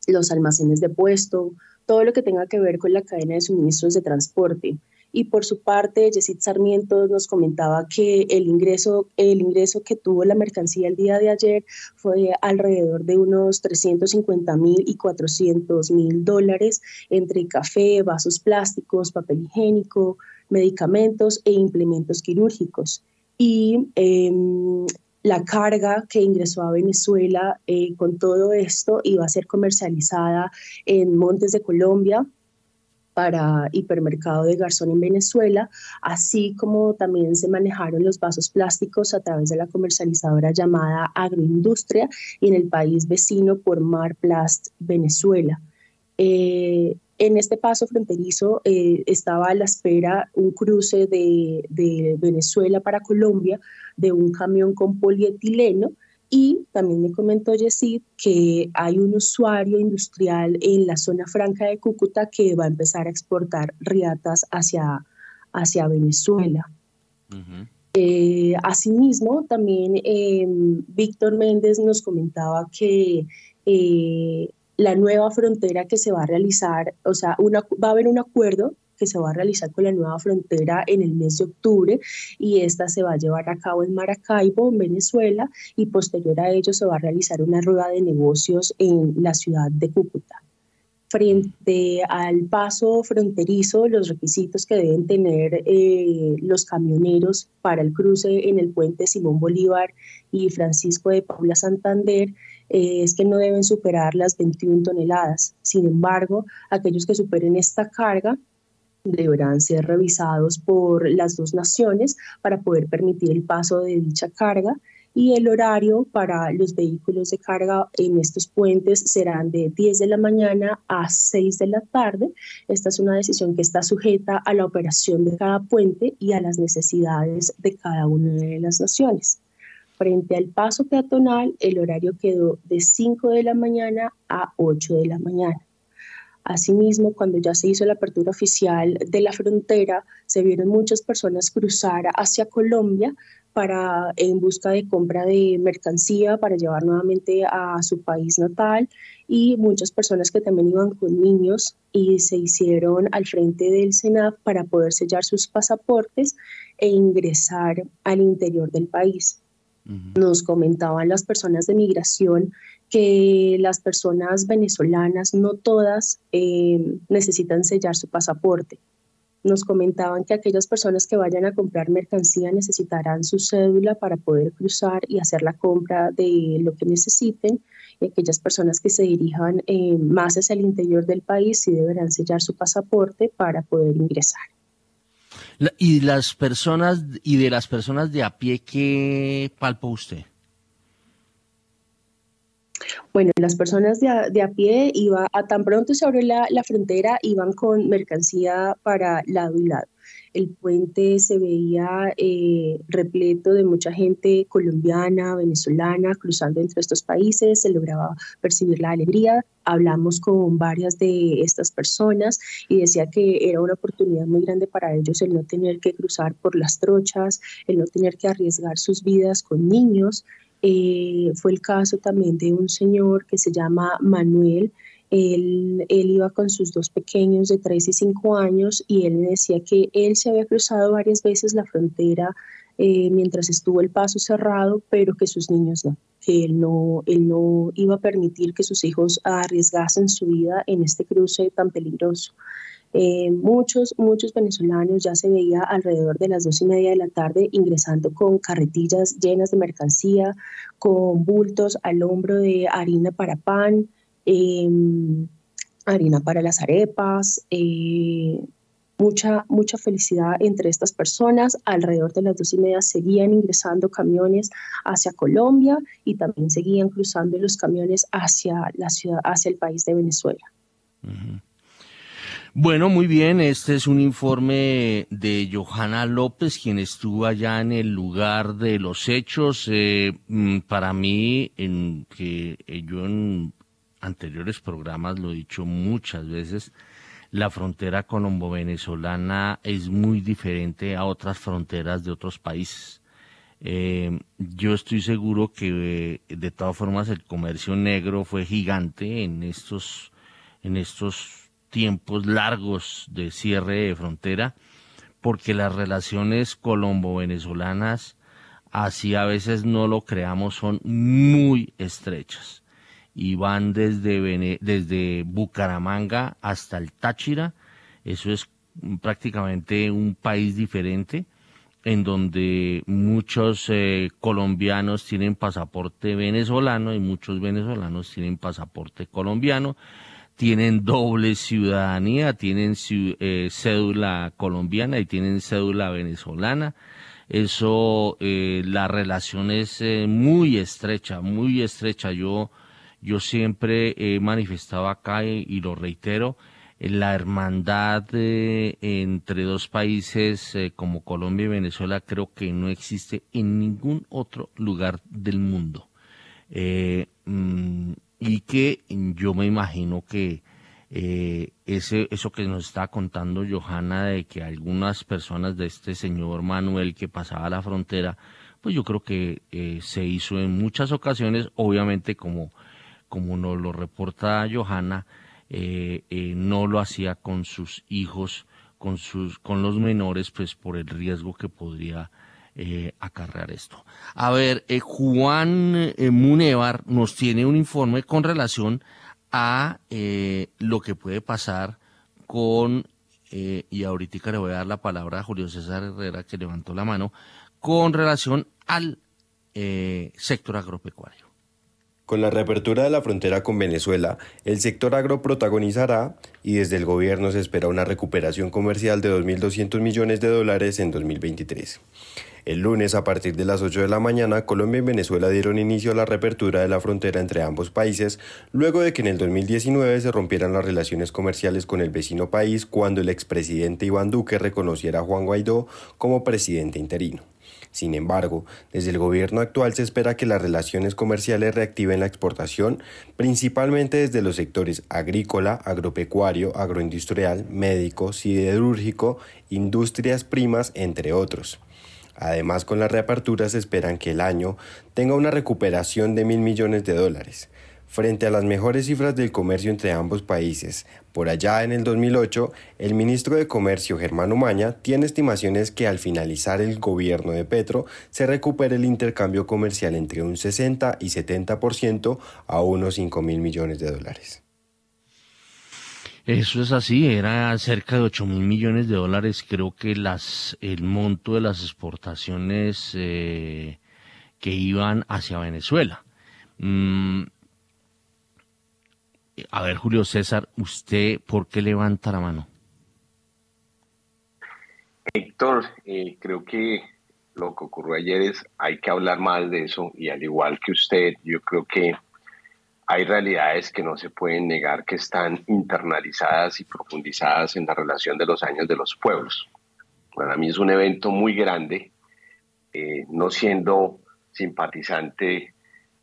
los almacenes de puesto, todo lo que tenga que ver con la cadena de suministros de transporte. Y por su parte, Yesid Sarmiento nos comentaba que el ingreso, el ingreso que tuvo la mercancía el día de ayer fue alrededor de unos 350 mil y 400 mil dólares entre café, vasos plásticos, papel higiénico, medicamentos e implementos quirúrgicos. Y em, la carga que ingresó a Venezuela eh, con todo esto iba a ser comercializada en Montes de Colombia para hipermercado de Garzón en Venezuela, así como también se manejaron los vasos plásticos a través de la comercializadora llamada Agroindustria y en el país vecino por Marplast Venezuela. Eh, en este paso fronterizo eh, estaba a la espera un cruce de, de Venezuela para Colombia de un camión con polietileno y también me comentó Yesid que hay un usuario industrial en la zona franca de Cúcuta que va a empezar a exportar riatas hacia, hacia Venezuela. Eh, asimismo, también em, Víctor Méndez nos comentaba que eh, la nueva frontera que se va a realizar, o sea, una, va a haber un acuerdo que se va a realizar con la nueva frontera en el mes de octubre y esta se va a llevar a cabo en Maracaibo, en Venezuela, y posterior a ello se va a realizar una rueda de negocios en la ciudad de Cúcuta. Frente al paso fronterizo, los requisitos que deben tener eh, los camioneros para el cruce en el puente Simón Bolívar y Francisco de Paula Santander eh, es que no deben superar las 21 toneladas. Sin embargo, aquellos que superen esta carga deberán ser revisados por las dos naciones para poder permitir el paso de dicha carga y el horario para los vehículos de carga en estos puentes serán de 10 de la mañana a 6 de la tarde. Esta es una decisión que está sujeta a la operación de cada puente y a las necesidades de cada una de las naciones. Frente al paso peatonal, el horario quedó de 5 de la mañana a 8 de la mañana. Asimismo, cuando ya se hizo la apertura oficial de la frontera, se vieron muchas personas cruzar hacia Colombia para, en busca de compra de mercancía para llevar nuevamente a su país natal y muchas personas que también iban con niños y se hicieron al frente del SENAF para poder sellar sus pasaportes e ingresar al interior del país. Nos comentaban las personas de migración que las personas venezolanas, no todas, eh, necesitan sellar su pasaporte. Nos comentaban que aquellas personas que vayan a comprar mercancía necesitarán su cédula para poder cruzar y hacer la compra de lo que necesiten. Y aquellas personas que se dirijan eh, más hacia el interior del país sí deberán sellar su pasaporte para poder ingresar. Y las personas y de las personas de a pie, ¿qué palpó usted? Bueno, las personas de a, de a pie iba a tan pronto se abrió la, la, frontera, iban con mercancía para lado y lado. El puente se veía eh, repleto de mucha gente colombiana, venezolana, cruzando entre estos países, se lograba percibir la alegría. Hablamos con varias de estas personas y decía que era una oportunidad muy grande para ellos el no tener que cruzar por las trochas, el no tener que arriesgar sus vidas con niños, eh, fue el caso también de un señor que se llama Manuel. Él, él, iba con sus dos pequeños de 3 y 5 años y él decía que él se había cruzado varias veces la frontera eh, mientras estuvo el paso cerrado, pero que sus niños no, que él no, él no iba a permitir que sus hijos arriesgasen su vida en este cruce tan peligroso. Eh, muchos, muchos venezolanos ya se veía alrededor de las dos y media de la tarde ingresando con carretillas llenas de mercancía, con bultos al hombro de harina para pan, em, harina para las arepas, eh, mucha, mucha felicidad entre estas personas. Alrededor de las dos y media seguían ingresando camiones hacia Colombia y también seguían cruzando los camiones hacia la ciudad, hacia el país de Venezuela. Bueno, muy bien. Este es un informe de Johanna López, quien estuvo allá en el lugar de los hechos. Eh, mm, para mí, en que eh, yo en anteriores programas lo he dicho muchas veces, la frontera colombo-venezolana es muy diferente a otras fronteras de otros países. Eh, yo estoy seguro que de todas formas el comercio negro fue gigante en estos, en estos tiempos largos de cierre de frontera, porque las relaciones colombo-venezolanas, así a veces no lo creamos, son muy estrechas y van desde, desde Bucaramanga hasta el Táchira. Eso es prácticamente un país diferente en donde muchos eh, colombianos tienen pasaporte venezolano y muchos venezolanos tienen pasaporte colombiano tienen doble ciudadanía, tienen eh, cédula colombiana y tienen cédula venezolana. Eso, eh, la relación es eh, muy estrecha, muy estrecha. Yo, yo siempre he manifestado acá y, lo reitero, la hermandad entre dos países como Colombia y Venezuela creo que no existe en ningún otro lugar del mundo. Mm, y que yo me imagino que eh, ese, eso que nos está contando Johanna de que algunas personas de este señor Manuel que pasaba la frontera, pues yo creo que eh, se hizo en muchas ocasiones, obviamente como, como nos lo reporta Johanna, eh, no lo hacía con sus hijos, con, sus, con los menores, pues por el riesgo que podría eh, acarrear esto. A ver, eh, Juan eh, Munevar nos tiene un informe con relación a lo que puede pasar con, y ahorita le voy a dar la palabra a Julio César Herrera que levantó la mano, con relación al sector agropecuario. Con la reapertura de la frontera con Venezuela, el sector agro protagonizará y desde el gobierno se espera una recuperación comercial de 2.200 millones de dólares en 2023. El lunes, a partir de las 8 de la mañana, Colombia y Venezuela dieron inicio a la reapertura de la frontera entre ambos países, luego de que en el 2019 se rompieran las relaciones comerciales con el vecino país cuando el expresidente Iván Duque reconociera a Juan Guaidó como presidente interino. Sin embargo, desde el gobierno actual se espera que las relaciones comerciales reactiven la exportación, principalmente desde los sectores agrícola, agropecuario, agroindustrial, médico, siderúrgico, industrias primas, entre otros. Además, con la reapertura se esperan que el año tenga una recuperación de mil millones de dólares. Frente a las mejores cifras del comercio entre ambos países, por allá en el 2008, el ministro de Comercio Germán Umaña tiene estimaciones que al finalizar el gobierno de Petro se recupere el intercambio comercial entre un 60 y 70% a unos 5 mil millones de dólares. Eso es así, era cerca de 8 mil millones de dólares. Creo que las, el monto de las exportaciones eh, que iban hacia Venezuela. Mm, a ver, Julio César, ¿usted por qué levanta la mano? Héctor, eh, creo que lo que ocurrió ayer es, hay que hablar más de eso y al igual que usted, yo creo que hay realidades que no se pueden negar que están internalizadas y profundizadas en la relación de los años de los pueblos. Para mí es un evento muy grande, eh, no siendo simpatizante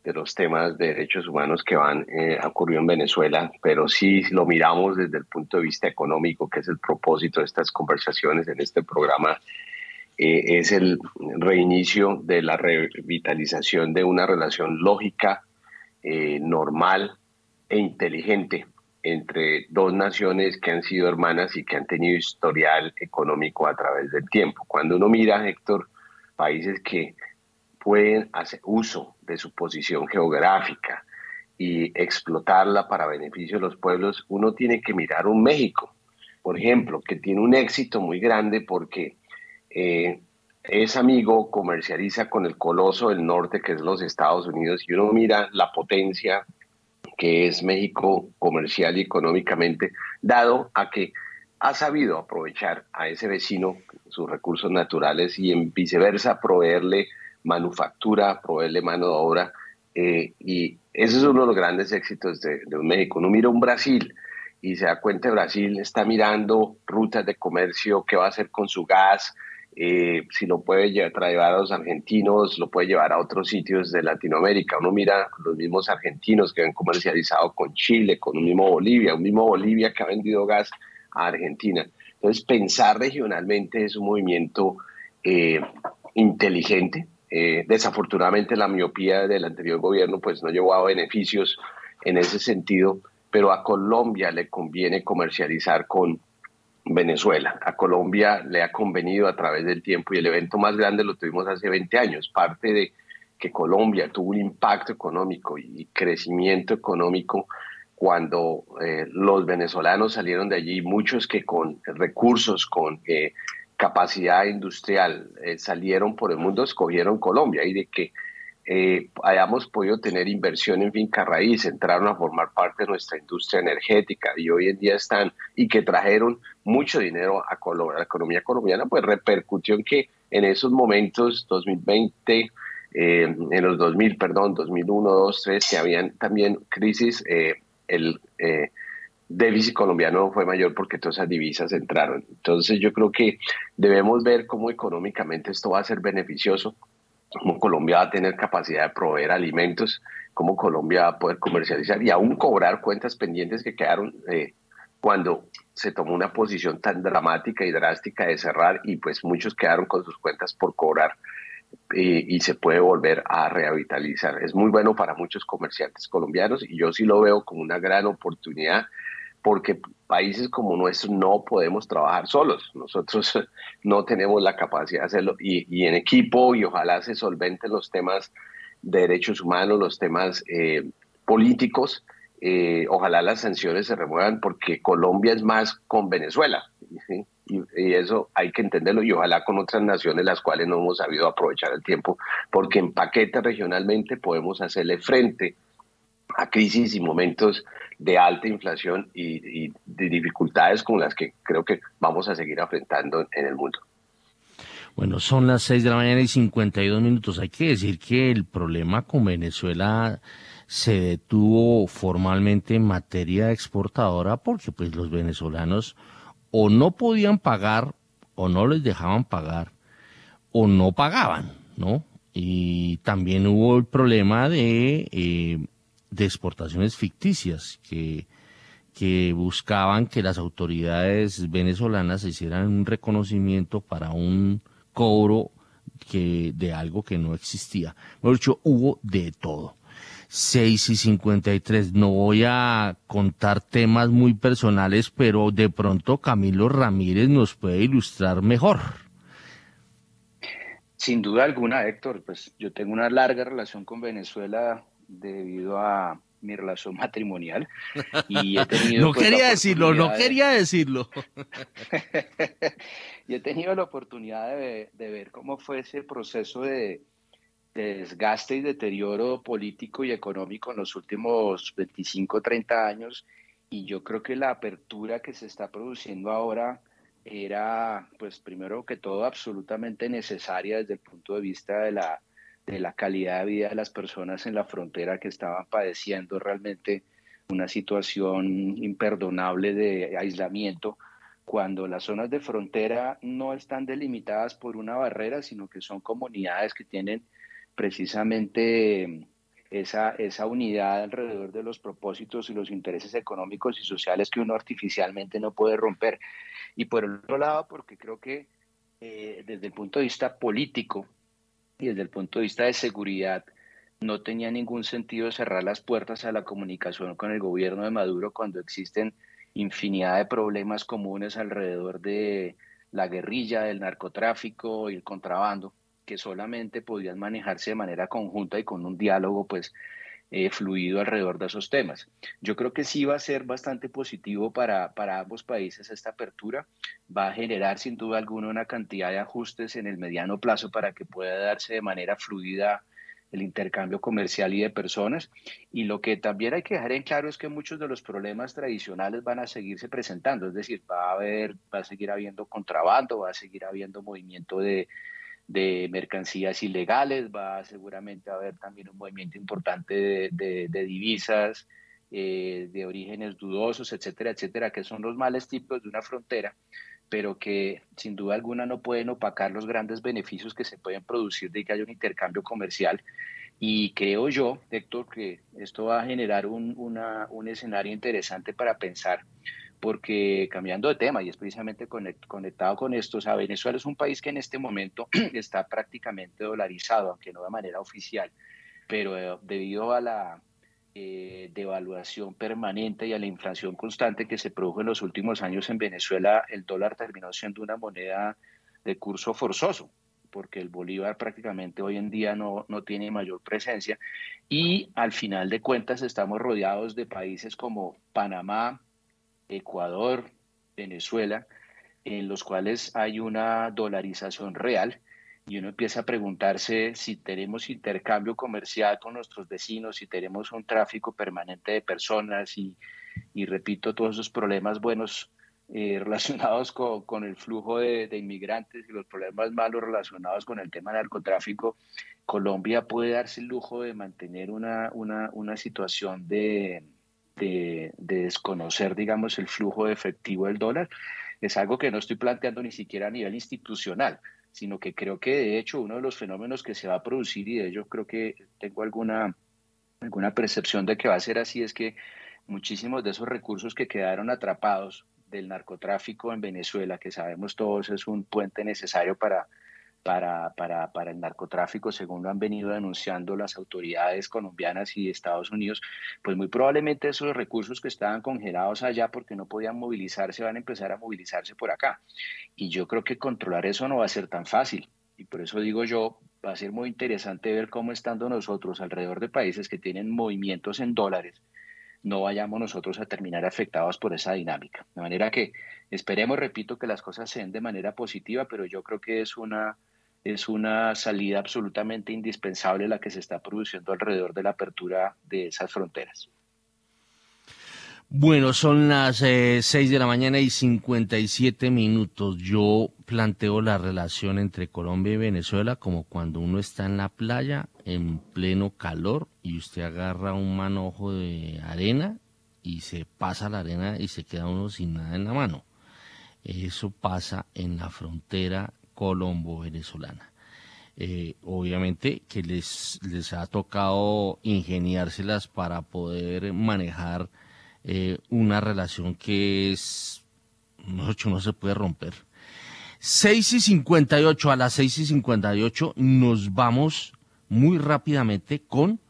de los temas de derechos humanos que van eh, a ocurrir en Venezuela, pero sí lo miramos desde el punto de vista económico, que es el propósito de estas conversaciones en este programa, eh, es el reinicio de la revitalización de una relación lógica, eh, normal e inteligente entre dos naciones que han sido hermanas y que han tenido historial económico a través del tiempo. Cuando uno mira, Héctor, países que pueden hacer uso de su posición geográfica y explotarla para beneficio de los pueblos, uno tiene que mirar un México, por ejemplo, que tiene un éxito muy grande porque eh, es amigo, comercializa con el coloso del norte, que es los Estados Unidos, y uno mira la potencia que es México comercial y económicamente, dado a que ha sabido aprovechar a ese vecino sus recursos naturales y en viceversa proveerle manufactura, proveerle mano de obra. Eh, y ese es uno de los grandes éxitos de, México. Uno mira un Brasil y se da cuenta Brasil está mirando rutas de comercio, qué va a hacer con su gas, eh, si lo puede llevar, a los argentinos, lo puede llevar a otros sitios de Latinoamérica. Uno mira los mismos argentinos que han comercializado con Chile, con un mismo Bolivia, un mismo Bolivia que ha vendido gas a Argentina. Entonces, pensar regionalmente es un movimiento eh, inteligente. Eh, desafortunadamente, la miopía del anterior gobierno pues no llevó a beneficios en ese sentido, pero a Colombia le conviene comercializar con Venezuela. A Colombia le ha convenido a través del tiempo y el evento más grande lo tuvimos hace 20 años. Parte de que Colombia tuvo un impacto económico y crecimiento económico cuando eh, los venezolanos salieron de allí, muchos que con recursos, con eh, capacidad industrial eh, salieron por el mundo, escogieron Colombia y de que eh, hayamos podido tener inversión en finca raíz, entraron a formar parte de nuestra industria energética y hoy en día están y que trajeron mucho dinero a, la economía colombiana, pues repercutió en que en esos momentos, 2020, eh, en los 2000, perdón, 2001, 2002, 2003, que habían también crisis, eh, el déficit colombiano fue mayor porque todas esas divisas entraron. Entonces yo creo que debemos ver cómo económicamente esto va a ser beneficioso cómo Colombia va a tener capacidad de proveer alimentos, cómo Colombia va a poder comercializar y aún cobrar cuentas pendientes que quedaron eh, cuando se tomó una posición tan dramática y drástica de cerrar y pues muchos quedaron con sus cuentas por cobrar eh, y se puede volver a revitalizar. Es muy bueno para muchos comerciantes colombianos y yo sí lo veo como una gran oportunidad porque países como nuestros no podemos trabajar solos. Nosotros *laughs* no tenemos la capacidad de hacerlo y, en equipo y ojalá se solventen los temas de derechos humanos, los temas eh, políticos. Eh, ojalá las sanciones se remuevan porque Colombia es más con Venezuela. Y, y, eso hay que entenderlo y ojalá con otras naciones las cuales no hemos sabido aprovechar el tiempo porque en paquete regionalmente podemos hacerle frente a crisis y momentos de alta inflación y, de dificultades como las que creo que vamos a seguir enfrentando en el mundo. Bueno, son las 6 de la mañana y 52 minutos. Hay que decir que el problema con Venezuela se detuvo formalmente en materia exportadora porque pues los venezolanos o no podían pagar o no les dejaban pagar o no pagaban, ¿no? Y también hubo el problema de eh, de exportaciones ficticias que, que buscaban que las autoridades venezolanas hicieran un reconocimiento para un cobro que, de algo que no existía. Mejor dicho, hubo de todo. 6 y 53. No voy a contar temas muy personales, pero de pronto Camilo Ramírez nos puede ilustrar mejor. Sin duda alguna, Héctor, pues yo tengo una larga relación con Venezuela debido a mi relación *laughs* matrimonial y he *laughs* tenido no pues, quería decirlo no quería decirlo. *laughs* Y he tenido la oportunidad de, ver cómo fue ese proceso de, desgaste y deterioro político y económico en los últimos 25 30 años. Y yo creo que la apertura que se está produciendo ahora era pues primero que todo absolutamente necesaria desde el punto de vista de la de la calidad de vida de las personas en la frontera que estaban padeciendo realmente una situación imperdonable de aislamiento, cuando las zonas de frontera no están delimitadas por una barrera, sino que son comunidades que tienen precisamente esa, esa unidad alrededor de los propósitos y los intereses económicos y sociales que uno artificialmente no puede romper. Y por otro lado, porque creo que eh, desde el punto de vista político, y desde el punto de vista de seguridad no tenía ningún sentido cerrar las puertas a la comunicación con el gobierno de Maduro cuando existen infinidad de problemas comunes alrededor de la guerrilla, del narcotráfico y el contrabando, que solamente podían manejarse de manera conjunta y con un diálogo pues eh, fluido alrededor de esos temas. Yo creo que sí va a ser bastante positivo para, para ambos países esta apertura. Va a generar sin duda alguna una cantidad de ajustes en el mediano plazo para que pueda darse de manera fluida el intercambio comercial y de personas. Y lo que también hay que dejar en claro es que muchos de los problemas tradicionales van a seguirse presentando, es decir, va a haber, va a seguir habiendo contrabando, va a seguir habiendo movimiento de, de mercancías ilegales, va seguramente a haber también un movimiento importante de, de, divisas eh, de orígenes dudosos, etcétera, etcétera, que son los males típicos de una frontera pero que sin duda alguna no pueden opacar los grandes beneficios que se pueden producir de que haya un intercambio comercial. Y creo yo, Héctor, que esto va a generar un, un escenario interesante para pensar, porque cambiando de tema, y es precisamente conectado con esto, o sea, Venezuela es un país que en este momento *clears throat* está prácticamente dolarizado, aunque no de manera oficial, pero eh, debido a la eh, devaluación permanente y a la inflación constante que se produjo en los últimos años en Venezuela, el dólar terminó siendo una moneda de curso forzoso, porque el bolívar prácticamente hoy en día no, no tiene mayor presencia. Y al final de cuentas estamos rodeados de países como Panamá, Ecuador, Venezuela, en los cuales hay una dolarización real y uno empieza a preguntarse si tenemos intercambio comercial con nuestros vecinos, si tenemos un tráfico permanente de personas y, y repito, todos esos problemas buenos eh, *laughs* relacionados con, con, el flujo de, de, inmigrantes y los problemas malos relacionados con el tema del narcotráfico, Colombia puede darse el lujo de mantener una, una, una situación de, de, de desconocer, digamos, el flujo efectivo del dólar. Es algo que no estoy planteando ni siquiera a nivel institucional sino que creo que de hecho uno de los fenómenos que se va a producir, y de ello creo que tengo alguna, alguna percepción de que va a ser así, es que muchísimos de esos recursos que quedaron atrapados del narcotráfico en Venezuela, que sabemos todos es un puente necesario para para, para, para, el narcotráfico, según lo han venido denunciando las autoridades colombianas y de Estados Unidos, pues muy probablemente esos recursos que estaban congelados allá porque no podían movilizarse van a empezar a movilizarse por acá. Y yo creo que controlar eso no va a ser tan fácil. Y por eso digo yo, va a ser muy interesante ver cómo estando nosotros alrededor de países que tienen movimientos en dólares, no vayamos nosotros a terminar afectados por esa dinámica. De manera que esperemos, repito, que las cosas sean de manera positiva, pero yo creo que es una es una salida absolutamente indispensable la que se está produciendo alrededor de la apertura de esas fronteras. Bueno, son las eh, 6 de la mañana y 57 minutos. Yo planteo la relación entre Colombia y Venezuela como cuando uno está en la playa en pleno calor y usted agarra un manojo de arena y se pasa la arena y se queda uno sin nada en la mano. Eso pasa en la frontera colombo-venezolana. Eh, obviamente que les, les ha tocado ingeniárselas para poder manejar eh, una relación que es, no, no se puede romper. 6 y 58, a las 6 y 58 nos vamos muy rápidamente con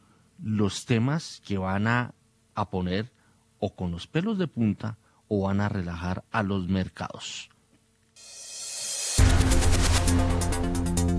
los temas que van a, a poner o con los pelos de punta o van a relajar a los mercados.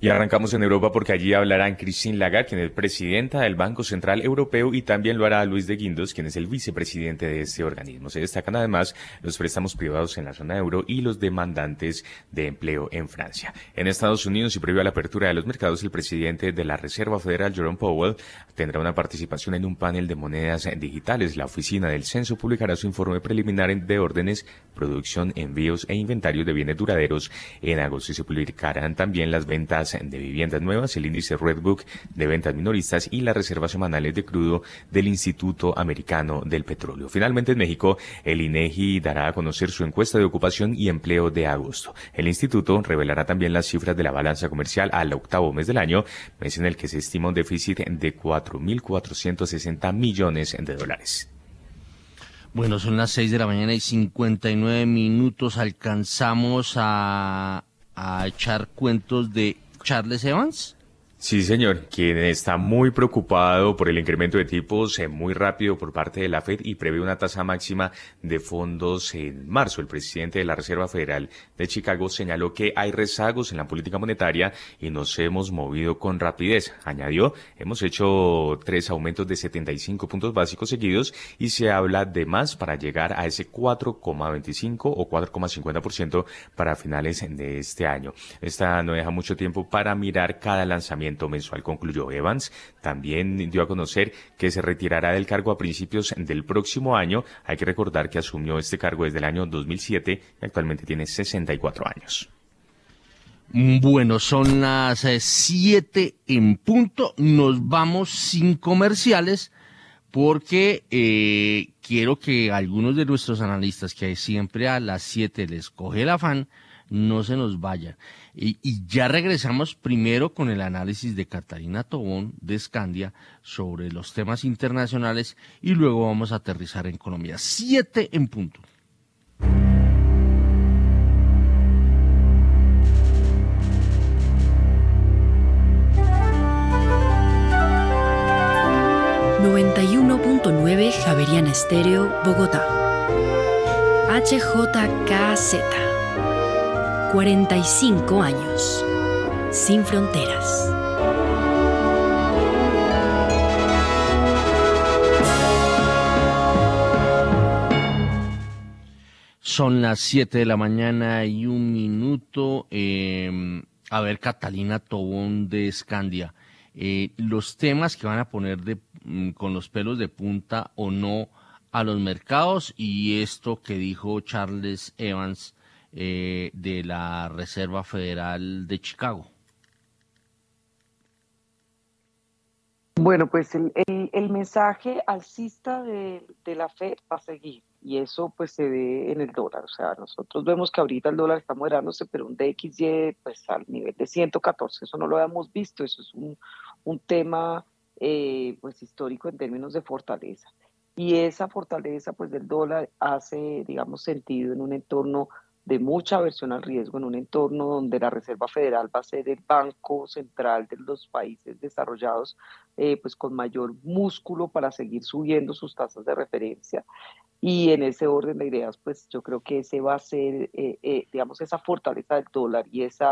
Y arrancamos en Europa porque allí hablarán Christine Lagarde, quien es presidenta del Banco Central Europeo, y también lo hará Luis de Guindos, quien es el vicepresidente de este organismo. Se destacan además los préstamos privados en la zona euro y los demandantes de empleo en Francia. En Estados Unidos y previo a la apertura de los mercados, el presidente de la Reserva Federal, Jerome Powell, tendrá una participación en un panel de monedas digitales. La oficina del censo publicará su informe preliminar de órdenes, producción, envíos e inventarios de bienes duraderos en agosto y se publicarán también las ventas de viviendas nuevas, el índice Redbook de ventas minoristas y las reservas semanales de crudo del Instituto Americano del Petróleo. Finalmente, en México, el INEGI dará a conocer su encuesta de ocupación y empleo de agosto. El instituto revelará también las cifras de la balanza comercial al octavo mes del año, mes en el que se estima un déficit de 4.460 millones de dólares. Bueno, son las 6 de la mañana y 59 minutos. Alcanzamos a, a echar cuentos de Charles Evans? Sí, señor, quien está muy preocupado por el incremento de tipos eh, muy rápido por parte de la Fed y prevé una tasa máxima de fondos en marzo. El presidente de la Reserva Federal de Chicago señaló que hay rezagos en la política monetaria y nos hemos movido con rapidez. Añadió, hemos hecho tres aumentos de 75 puntos básicos seguidos y se habla de más para llegar a ese 4,25 o 4,50% para finales de este año. Esta no deja mucho tiempo para mirar cada lanzamiento mensual, concluyó Evans. También dio a conocer que se retirará del cargo a principios del próximo año. Hay que recordar que asumió este cargo desde el año 2007 y actualmente tiene 64 años. Bueno, son las 7 eh, en punto. Nos vamos sin comerciales porque eh, quiero que algunos de nuestros analistas que siempre a las 7 les coge el afán, no se nos vayan. Y, ya regresamos primero con el análisis de Catalina Tobón de Scandia sobre los temas internacionales y luego vamos a aterrizar en Colombia. Siete en punto. ...91.9 Javeriana Estéreo, Bogotá. HJKZ 45 años. Sin fronteras. Son las 7 de la mañana y un minuto. Em, a ver, Catalina Tobón de Escandia. Eh, los temas que van a poner de, mm, con los pelos de punta o no a los mercados y esto que dijo Charles Evans eh, de la Reserva Federal de Chicago? Bueno, pues el, el, mensaje alcista de, de, la Fed va a seguir y eso pues se ve en el dólar. O sea, nosotros vemos que ahorita el dólar está moderándose, pero un DXY pues al nivel de 114, eso no lo habíamos visto, eso es un, un tema eh, pues histórico en términos de fortaleza. Y esa fortaleza pues del dólar hace, digamos, sentido en un entorno de mucha aversión al riesgo en un entorno donde la Reserva Federal va a ser el banco central de los países desarrollados, eh, pues con mayor músculo para seguir subiendo sus tasas de referencia. Y en ese orden de ideas, pues yo creo que ese va a ser, eh, eh, digamos, esa fortaleza del dólar y ese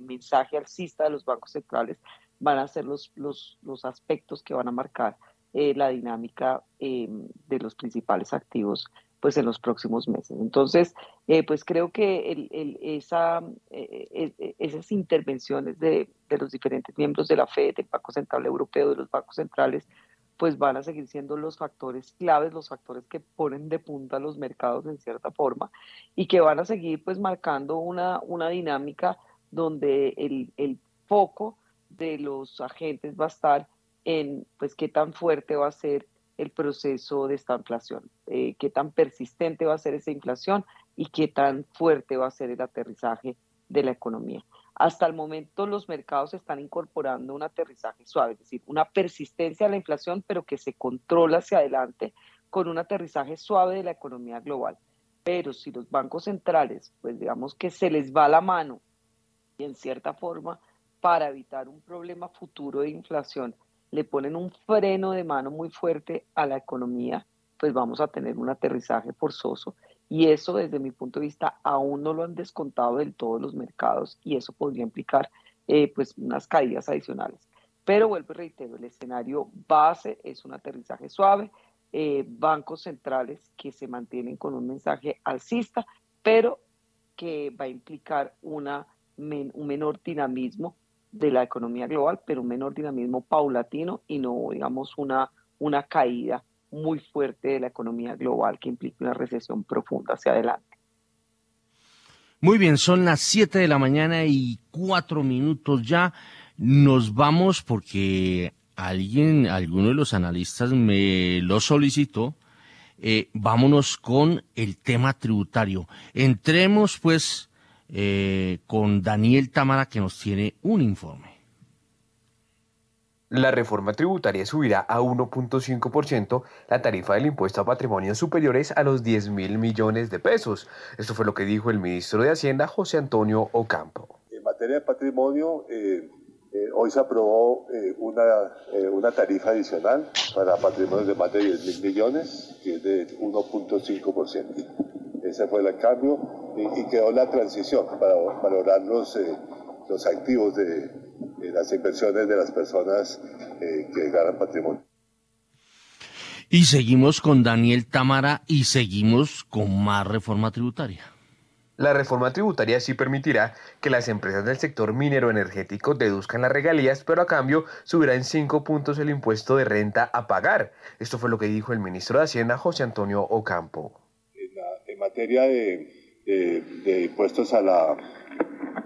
mensaje alcista de los bancos centrales van a ser los, los, los aspectos que van a marcar la dinámica de los principales activos pues en los próximos meses. Entonces, eh, pues creo que el, esa, eh, eh, esas intervenciones de, de, los diferentes miembros de la FED, del Banco Central Europeo, de los bancos centrales, pues van a seguir siendo los factores claves, los factores que ponen de punta los mercados en cierta forma y que van a seguir pues marcando una, una dinámica donde el, el foco de los agentes va a estar en pues qué tan fuerte va a ser el proceso de esta inflación, eh, qué tan persistente va a ser esa inflación y qué tan fuerte va a ser el aterrizaje de la economía. Hasta el momento los mercados están incorporando un aterrizaje suave, es decir, una persistencia de la inflación, pero que se controla hacia adelante con un aterrizaje suave de la economía global. Pero si los bancos centrales, pues digamos que se les va la mano y en cierta forma para evitar un problema futuro de inflación le ponen un freno de mano muy fuerte a la economía, pues vamos a tener un aterrizaje forzoso. Y eso desde mi punto de vista aún no lo han descontado del todo los mercados y eso podría implicar eh, pues unas caídas adicionales. Pero vuelvo y reitero, el escenario base es un aterrizaje suave, eh, bancos centrales que se mantienen con un mensaje alcista, pero que va a implicar una, un menor dinamismo de la economía global, pero un menor dinamismo paulatino y no, digamos, una, una caída muy fuerte de la economía global que implique una recesión profunda hacia adelante. Muy bien, son las 7 de la mañana y cuatro minutos ya. Nos vamos porque alguien, alguno de los analistas me lo solicitó. Eh, vámonos con el tema tributario. Entremos pues eh, con Daniel Tamara que nos tiene un informe. La reforma tributaria subirá a 1.5% la tarifa del impuesto a patrimonios superiores a los 10 mil millones de pesos. Esto fue lo que dijo el ministro de Hacienda, José Antonio Ocampo. En materia de patrimonio, eh, Eh, hoy se aprobó eh, una, eh, una tarifa adicional para patrimonios de más de 10 mil millones, que es de 1.5%. Ese fue el cambio y, quedó la transición para valorar los, los activos de, de, las inversiones de las personas que ganan patrimonio. Y seguimos con Daniel Tamara y seguimos con más reforma tributaria. La reforma tributaria sí permitirá que las empresas del sector minero energético deduzcan las regalías, pero a cambio subirá en cinco puntos el impuesto de renta a pagar. Esto fue lo que dijo el ministro de Hacienda, José Antonio Ocampo. En, materia de, impuestos a, la,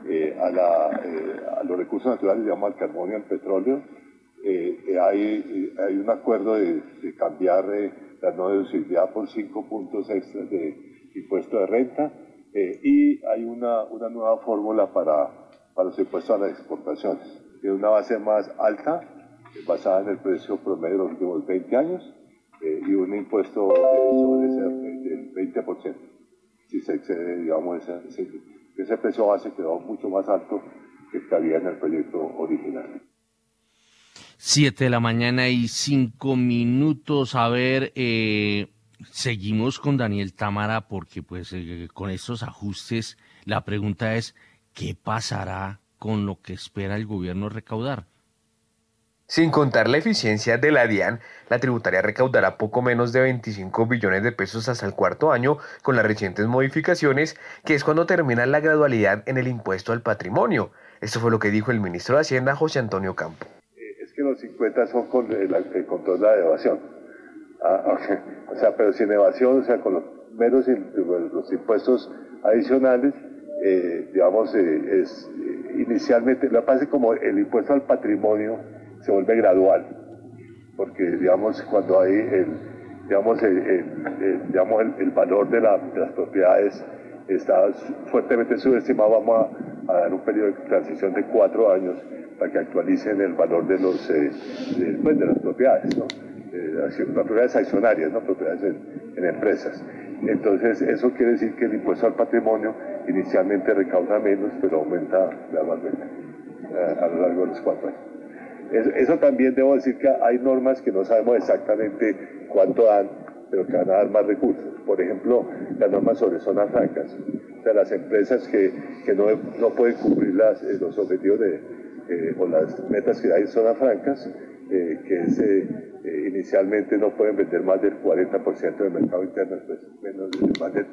eh, eh, a, los recursos naturales, digamos al carbón y al petróleo, eh, hay, un acuerdo de, cambiar la no deducibilidad por cinco puntos extras de impuesto de renta y hay una, nueva fórmula para, los impuestos a las exportaciones. Tiene una base más alta, basada en el precio promedio de los últimos 20 años, y un impuesto sobre ese del 20%. Si se excede, digamos, ese, ese, precio base quedó mucho más alto que había en el proyecto original. Siete de la mañana y cinco minutos. A ver, eh, seguimos con Daniel Tamara porque pues eh, con estos ajustes la pregunta es ¿qué pasará con lo que espera el gobierno recaudar? Sin contar la eficiencia de la DIAN, la tributaria recaudará poco menos de 25 billones de pesos hasta el cuarto año con las recientes modificaciones, que es cuando termina la gradualidad en el impuesto al patrimonio. Esto fue lo que dijo el ministro de Hacienda, José Antonio Campo. Eh, es que los 50 son con el, control de la evasión Ah, *laughs* o sea, pero sin evasión, o sea, con los menos los impuestos adicionales, eh, digamos, eh, es eh, inicialmente, que pasa como el impuesto al patrimonio se vuelve gradual, porque, digamos, cuando hay el, digamos, el, digamos, el, valor de, las propiedades está fuertemente subestimado, vamos a, dar un periodo de transición de cuatro años para que actualicen el valor de, los, pues, de las propiedades, ¿no? eh, propiedades accionarias, ¿no? propiedades en, empresas. Entonces, eso quiere decir que el impuesto al patrimonio inicialmente recauda menos, pero aumenta gradualmente eh, a lo largo de los cuatro años. Eso, también debo decir que hay normas que no sabemos exactamente cuánto dan, pero que van a dar más recursos. Por ejemplo, las normas sobre zonas francas. O sea, las empresas que, que no, no, pueden cumplir las, eh, los objetivos de, eh, o las metas que hay en zonas francas, que eh, inicialmente no pueden vender más del 40% del mercado interno, después menos, más del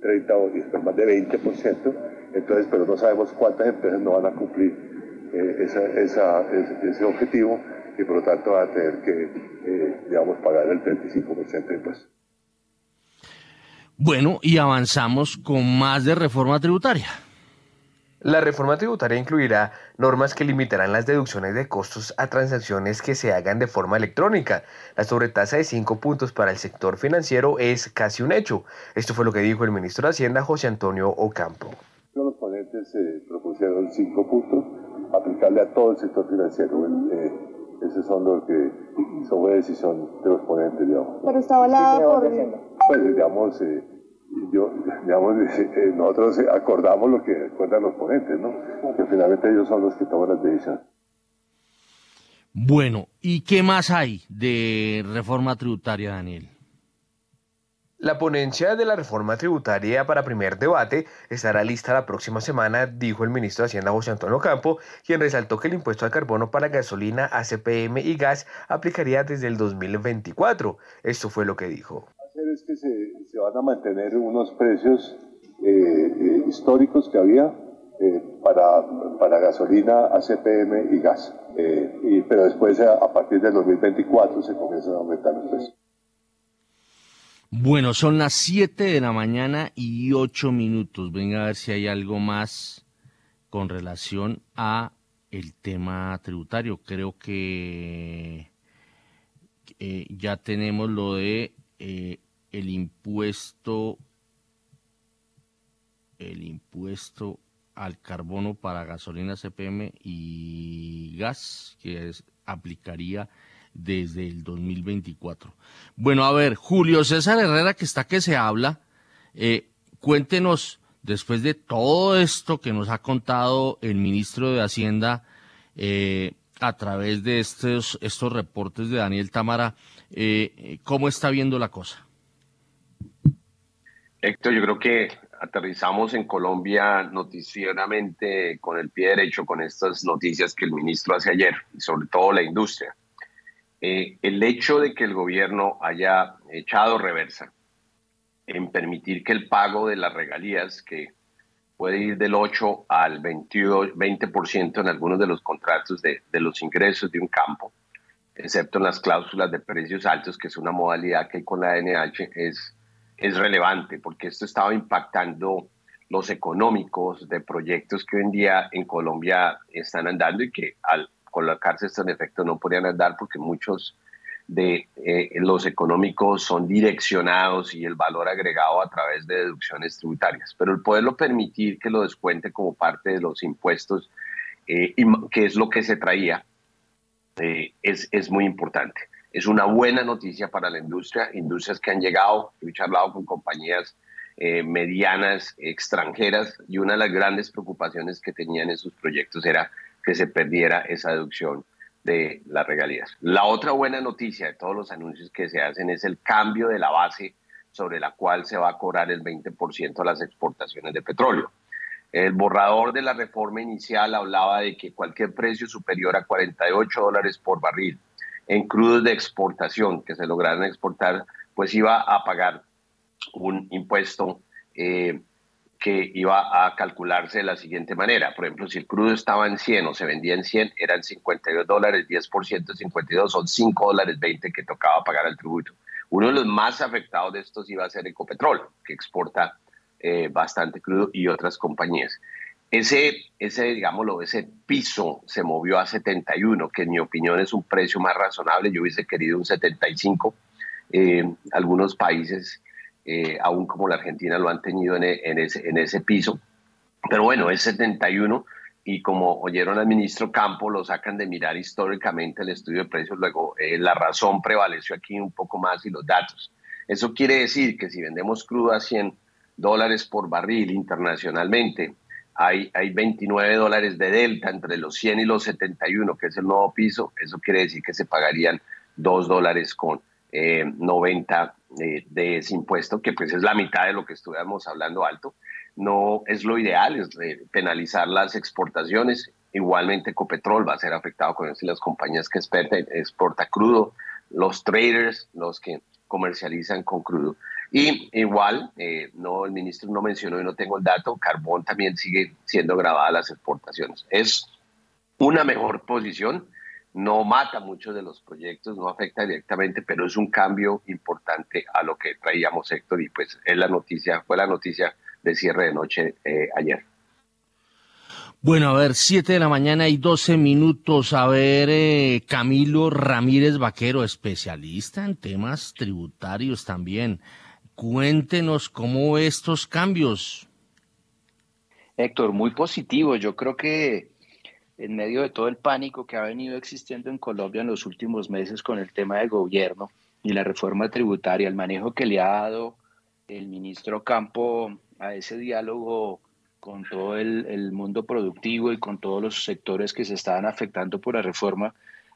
30 o después más del 20%, entonces, pero no sabemos cuántas empresas no van a cumplir eh, esa, ese, objetivo y por lo tanto van a tener que, eh, digamos, pagar el 35% de impuestos. Bueno, y avanzamos con más de reforma tributaria. La reforma tributaria incluirá normas que limitarán las deducciones de costos a transacciones que se hagan de forma electrónica. La sobretasa de 5 puntos para el sector financiero es casi un hecho. Esto fue lo que dijo el ministro de Hacienda, José Antonio Ocampo. Los ponentes eh, propusieron 5 puntos, aplicarle a todo el sector financiero. Eh, esos son los que son decisión de los ponentes, digamos. Pero está hablando por... Pues, digamos... Eh, yo, digamos, *laughs* eh, nosotros acordamos lo que acuerdan los ponentes, ¿no? Que finalmente ellos son los que toman las decisiones. Bueno, ¿y qué más hay de reforma tributaria, Daniel? La ponencia de la reforma tributaria para primer debate estará lista la próxima semana, dijo el ministro de Hacienda José Antonio Campo, quien resaltó que el impuesto al carbono para gasolina, ACPM y gas aplicaría desde el 2024. Esto fue lo que dijo es que se, van a mantener unos precios eh, eh, históricos que había eh, para, para, gasolina, ACPM y gas. pero después, a, partir del 2024, se comienzan a aumentar los precios. Bueno, son las 7 de la mañana y 8 minutos. Venga a ver si hay algo más con relación a el tema tributario. Creo que ya tenemos lo de el impuesto el impuesto al carbono para gasolina CPM y gas que aplicaría desde el 2024. Bueno, a ver, Julio César Herrera, que está que se habla, eh, cuéntenos, después de todo esto que nos ha contado el ministro de Hacienda, eh, a través de estos, estos reportes de Daniel Tamara, eh, ¿cómo está viendo la cosa? Héctor, yo creo que aterrizamos en Colombia noticieramente con el pie derecho con estas noticias que el ministro hace ayer, y sobre todo la industria. Eh, el hecho de que el gobierno haya echado reversa en permitir que el pago de las regalías, que puede ir del 8 al 22, 20% en algunos de los contratos de, de los ingresos de un campo, excepto en las cláusulas de precios altos, que es una modalidad que con la NH, es es relevante porque esto estaba impactando los económicos de proyectos que hoy en día en Colombia están andando y que al colocarse esto en efecto no podrían andar porque muchos de eh, los económicos son direccionados y el valor agregado a través de deducciones tributarias. Pero el poderlo permitir que lo descuente como parte de los impuestos, eh, que es lo que se traía, eh, es, es muy importante. Es una buena noticia para la industria, industrias que han llegado, he charlado con compañías medianas extranjeras y una de las grandes preocupaciones que tenían en sus proyectos era que se perdiera esa deducción de las regalías. La otra buena noticia de todos los anuncios que se hacen es el cambio de la base sobre la cual se va a cobrar el 20% de las exportaciones de petróleo. El borrador de la reforma inicial hablaba de que cualquier precio superior a 48 dólares por barril en crudos de exportación que se lograran exportar, pues iba a pagar un impuesto eh, que iba a calcularse de la siguiente manera. Por ejemplo, si el crudo estaba en 100 o se vendía en 100, eran 52 dólares, 10% de 52 son 5 dólares 20 que tocaba pagar el tributo. Uno de los más afectados de estos iba a ser Ecopetrol, que exporta eh, bastante crudo, y otras compañías. Ese, ese, digámoslo, ese piso se movió a 71, que en mi opinión es un precio más razonable. Yo hubiese querido un 75. Eh, algunos países, eh, aún como la Argentina, lo han tenido en, en, ese, en ese piso. Pero bueno, es 71 y como oyeron al ministro Campo, lo sacan de mirar históricamente el estudio de precios. Luego, eh, la razón prevaleció aquí un poco más y los datos. Eso quiere decir que si vendemos crudo a 100 dólares por barril internacionalmente, hay, hay 29 dólares de delta entre los 100 y los 71, que es el nuevo piso. Eso quiere decir que se pagarían 2 dólares con 90 de ese impuesto, que pues es la mitad de lo que estuviéramos hablando alto. No es lo ideal, es penalizar las exportaciones. Igualmente Ecopetrol va a ser afectado con eso las compañías que exporta crudo, los traders, los que comercializan con crudo. Y igual, eh, no, el ministro no mencionó y no tengo el dato, carbón también sigue siendo grabada las exportaciones. Es una mejor posición, no mata muchos de los proyectos, no afecta directamente, pero es un cambio importante a lo que traíamos, Héctor, y pues es la noticia, fue la noticia de cierre de noche eh, ayer. Bueno, a ver, 7 de la mañana y 12 minutos. A ver, eh, Camilo Ramírez Vaquero, especialista en temas tributarios también. Cuéntenos cómo estos cambios. Héctor, muy positivo. Yo creo que en medio de todo el pánico que ha venido existiendo en Colombia en los últimos meses con el tema del gobierno y la reforma tributaria, el manejo que le ha dado el ministro Campo a ese diálogo con todo el, mundo productivo y con todos los sectores que se estaban afectando por la reforma,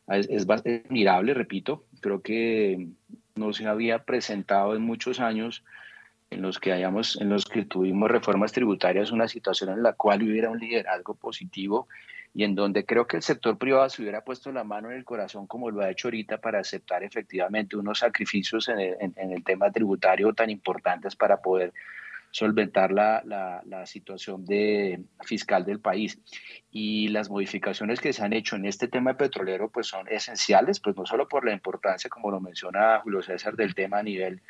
es, es admirable, repito. Creo que no se había presentado en muchos años en los que hayamos, en los que tuvimos reformas tributarias, una situación en la cual hubiera un liderazgo positivo y en donde creo que el sector privado se hubiera puesto la mano en el corazón como lo ha hecho ahorita para aceptar efectivamente unos sacrificios en el, en el tema tributario tan importantes para poder solventar la, la, situación de, fiscal del país. Y las modificaciones que se han hecho en este tema petrolero pues son esenciales, pues no solo por la importancia, como lo menciona Julio César, del tema a nivel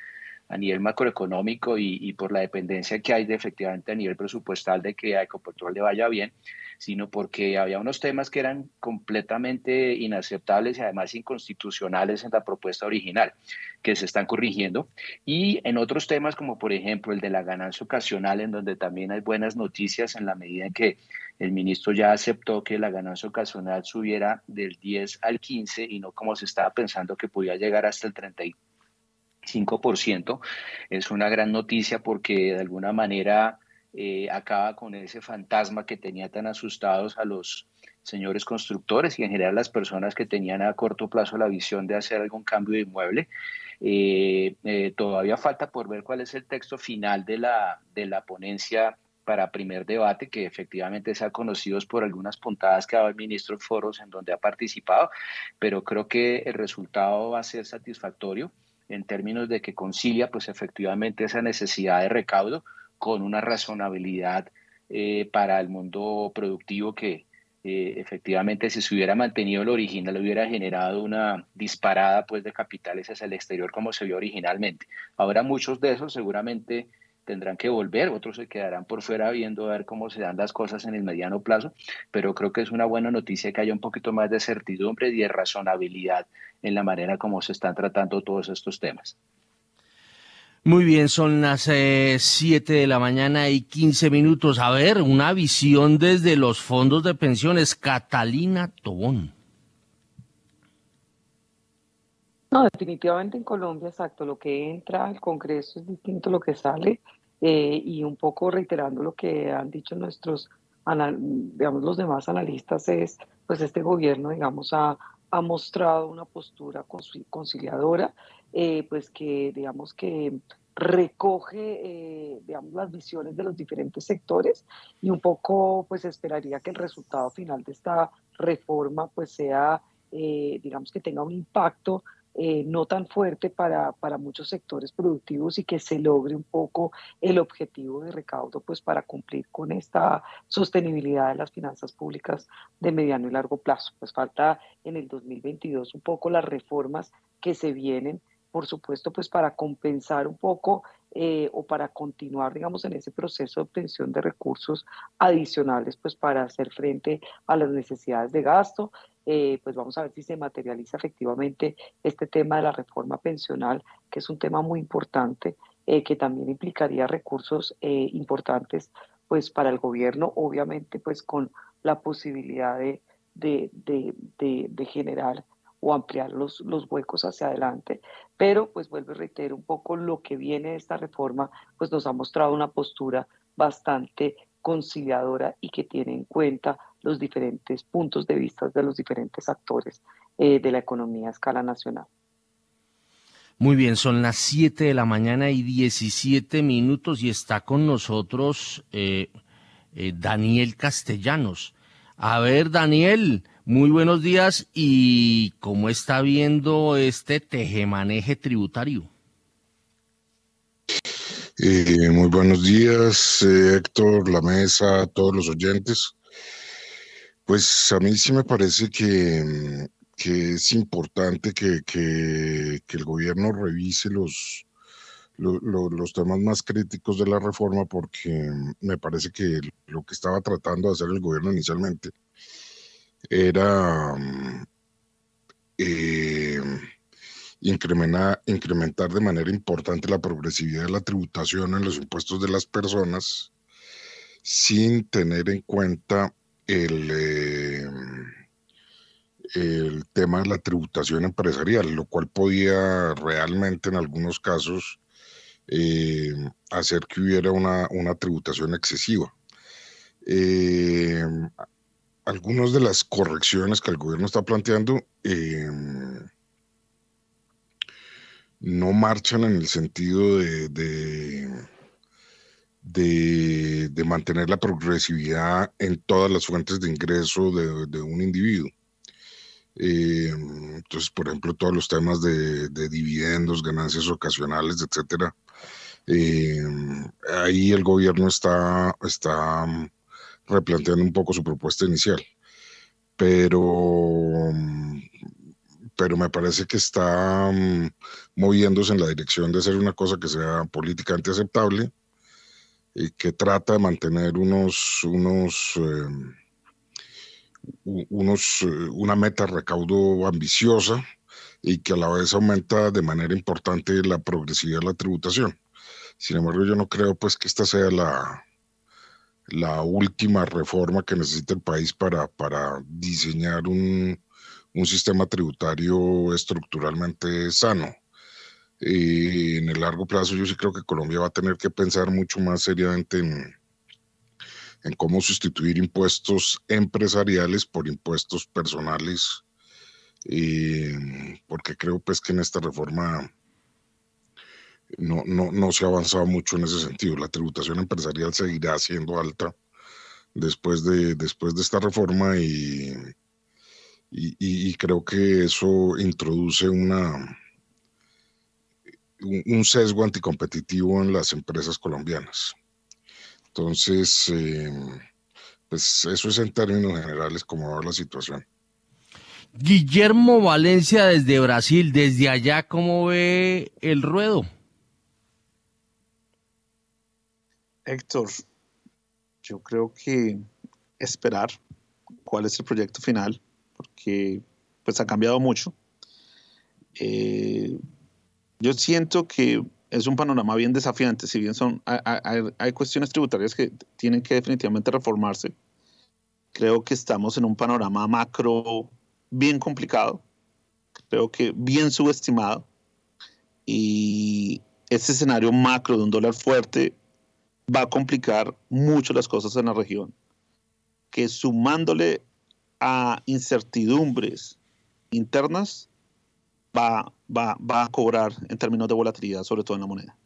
a nivel macroeconómico y, y, por la dependencia que hay de efectivamente a nivel presupuestal de que a Ecopetrol le vaya bien, sino porque había unos temas que eran completamente inaceptables y además inconstitucionales en la propuesta original, que se están corrigiendo, y en otros temas como por ejemplo el de la ganancia ocasional, en donde también hay buenas noticias en la medida en que el ministro ya aceptó que la ganancia ocasional subiera del 10 al 15 y no como se estaba pensando que podía llegar hasta el 35%. Es una gran noticia porque de alguna manera eh, acaba con ese fantasma que tenía tan asustados a los señores constructores y en general las personas que tenían a corto plazo la visión de hacer algún cambio de inmueble. Eh, eh, todavía falta por ver cuál es el texto final de la, de la ponencia para primer debate, que efectivamente se ha conocido por algunas puntadas que ha dado el ministro en foros en donde ha participado, pero creo que el resultado va a ser satisfactorio en términos de que concilia pues efectivamente esa necesidad de recaudo con una razonabilidad eh, para el mundo productivo que eh, efectivamente si se hubiera mantenido el original hubiera generado una disparada pues de capitales hacia el exterior como se vio originalmente. Ahora muchos de esos seguramente tendrán que volver, otros se quedarán por fuera viendo a ver cómo se dan las cosas en el mediano plazo, pero creo que es una buena noticia que haya un poquito más de certidumbre y de razonabilidad en la manera como se están tratando todos estos temas. Muy bien, son las 7 eh, de la mañana y 15 minutos. A ver, una visión desde los fondos de pensiones. Catalina Tobón. No, definitivamente en Colombia, exacto, lo que entra al Congreso es distinto a lo que sale eh, y un poco reiterando lo que han dicho nuestros, digamos, los demás analistas es, pues este gobierno, digamos, ha, ha mostrado una postura conciliadora, eh, pues que, digamos, que recoge, eh, digamos, las visiones de los diferentes sectores y un poco, pues esperaría que el resultado final de esta reforma, pues sea, digamos, que tenga un impacto eh, no tan fuerte para, para, muchos sectores productivos y que se logre un poco el objetivo de recaudo pues para cumplir con esta sostenibilidad de las finanzas públicas de mediano y largo plazo. Pues falta en el 2022 un poco las reformas que se vienen, por supuesto, pues para compensar un poco eh, o para continuar, digamos, en ese proceso de obtención de recursos adicionales, pues para hacer frente a las necesidades de gasto. Eh, pues vamos a ver si se materializa efectivamente este tema de la reforma pensional, que es un tema muy importante, eh, que también implicaría recursos importantes, pues para el gobierno, obviamente, pues con la posibilidad de, de, de, de generar o ampliar los, los huecos hacia adelante. Pero, pues vuelvo a reiterar un poco lo que viene de esta reforma, pues nos ha mostrado una postura bastante conciliadora y que tiene en cuenta los diferentes puntos de vista de los diferentes actores eh, de la economía a escala nacional. Muy bien, son las 7 de la mañana y 17 minutos y está con nosotros eh, eh, Daniel Castellanos. A ver, Daniel, muy buenos días y cómo está viendo este tejemaneje tributario. Eh, muy buenos días, eh, Héctor, la mesa, todos los oyentes. Pues a mí sí me parece que, es importante que, el gobierno revise los, los temas más críticos de la reforma porque me parece que lo que estaba tratando de hacer el gobierno inicialmente era mm, eh, incrementar, incrementar de manera importante la progresividad de la tributación en los impuestos de las personas sin tener en cuenta el, eh, el tema de la tributación empresarial, lo cual podía realmente en algunos casos eh, hacer que hubiera una, una tributación excesiva. Algunas de las correcciones que el gobierno está planteando em, no marchan en el sentido de, de, mantener la progresividad en todas las fuentes de ingreso de, un individuo. Em, entonces, por ejemplo, todos los temas de, dividendos, ganancias ocasionales, etcétera. Em, ahí el gobierno está, está replanteando un poco su propuesta inicial. Pero, pero me parece que está mm, moviéndose en la dirección de hacer una cosa que sea políticamente aceptable y que trata de mantener unos, unos, em, unos, eh, una meta recaudo ambiciosa y que a la vez aumenta de manera importante la progresividad de la tributación. Sin embargo, yo no creo pues que esta sea la, la última reforma que necesita el país para, para diseñar un, un sistema tributario estructuralmente sano. Y en el largo plazo yo sí creo que Colombia va a tener que pensar mucho más seriamente en, en cómo sustituir impuestos empresariales por impuestos personales, porque creo pues que en esta reforma no, no, no se ha avanzado mucho en ese sentido. La tributación empresarial seguirá siendo alta después de, después de esta reforma y, y, creo que eso introduce una, un, sesgo anticompetitivo en las empresas colombianas. Entonces, eh, pues eso es en términos generales como va la situación. Guillermo Valencia desde Brasil, desde allá, ¿cómo ve el ruedo? Héctor, yo creo que esperar cuál es el proyecto final, porque pues ha cambiado mucho. Eh, yo siento que es un panorama bien desafiante, si bien son, hay, cuestiones tributarias que tienen que definitivamente reformarse. Creo que estamos en un panorama macro bien complicado, creo que bien subestimado. Y ese escenario macro de un dólar fuerte va a complicar mucho las cosas en la región, que sumándole a incertidumbres internas, va, va, va a cobrar en términos de volatilidad, sobre todo en la moneda.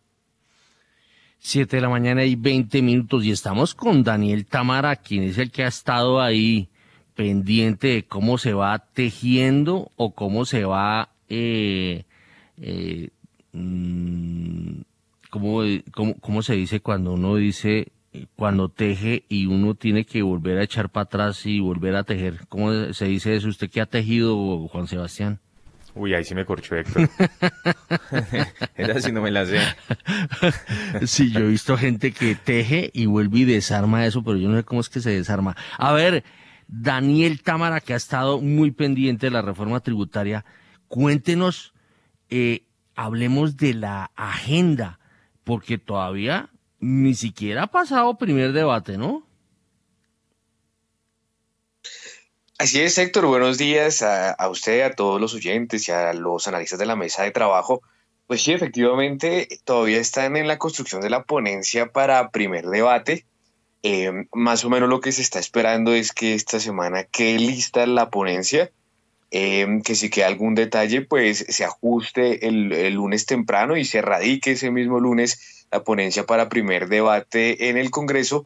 Siete de la mañana y 20 minutos y estamos con Daniel Tamara, quien es el que ha estado ahí pendiente de cómo se va tejiendo o cómo se va eh, eh, mm, ¿cómo, cómo, se dice cuando uno dice, cuando teje y uno tiene que volver a echar para atrás y volver a tejer? ¿Cómo se dice eso? ¿Usted qué ha tejido, Juan Sebastián? Uy, ahí sí me corchó Héctor. *laughs* Era si no me la sé. sí, yo he visto gente que teje y vuelve y desarma eso, pero yo no sé cómo es que se desarma. A ver, Daniel Támara, que ha estado muy pendiente de la reforma tributaria, cuéntenos, eh, hablemos de la agenda porque todavía ni siquiera ha pasado primer debate, ¿no? Así es, Héctor. Buenos días a, usted, a todos los oyentes y a los analistas de la mesa de trabajo. Pues sí, efectivamente, todavía están en la construcción de la ponencia para primer debate. Eh, más o menos lo que se está esperando es que esta semana quede lista la ponencia Em, que si queda algún detalle, pues se ajuste el, lunes temprano y se radique ese mismo lunes la ponencia para primer debate en el Congreso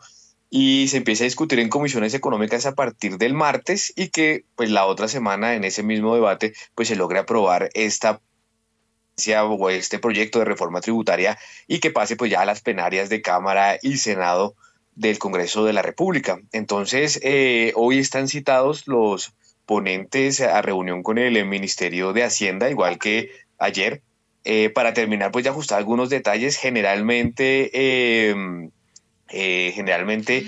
y se empiece a discutir en comisiones económicas a partir del martes y que pues la otra semana en ese mismo debate pues se logre aprobar esta o este proyecto de reforma tributaria y que pase pues ya a las plenarias de Cámara y Senado del Congreso de la República. Entonces, eh, hoy están citados los ponentes a reunión con el Ministerio de Hacienda, igual que ayer, eh, para terminar pues de ajustar algunos detalles. Generalmente, em, eh, generalmente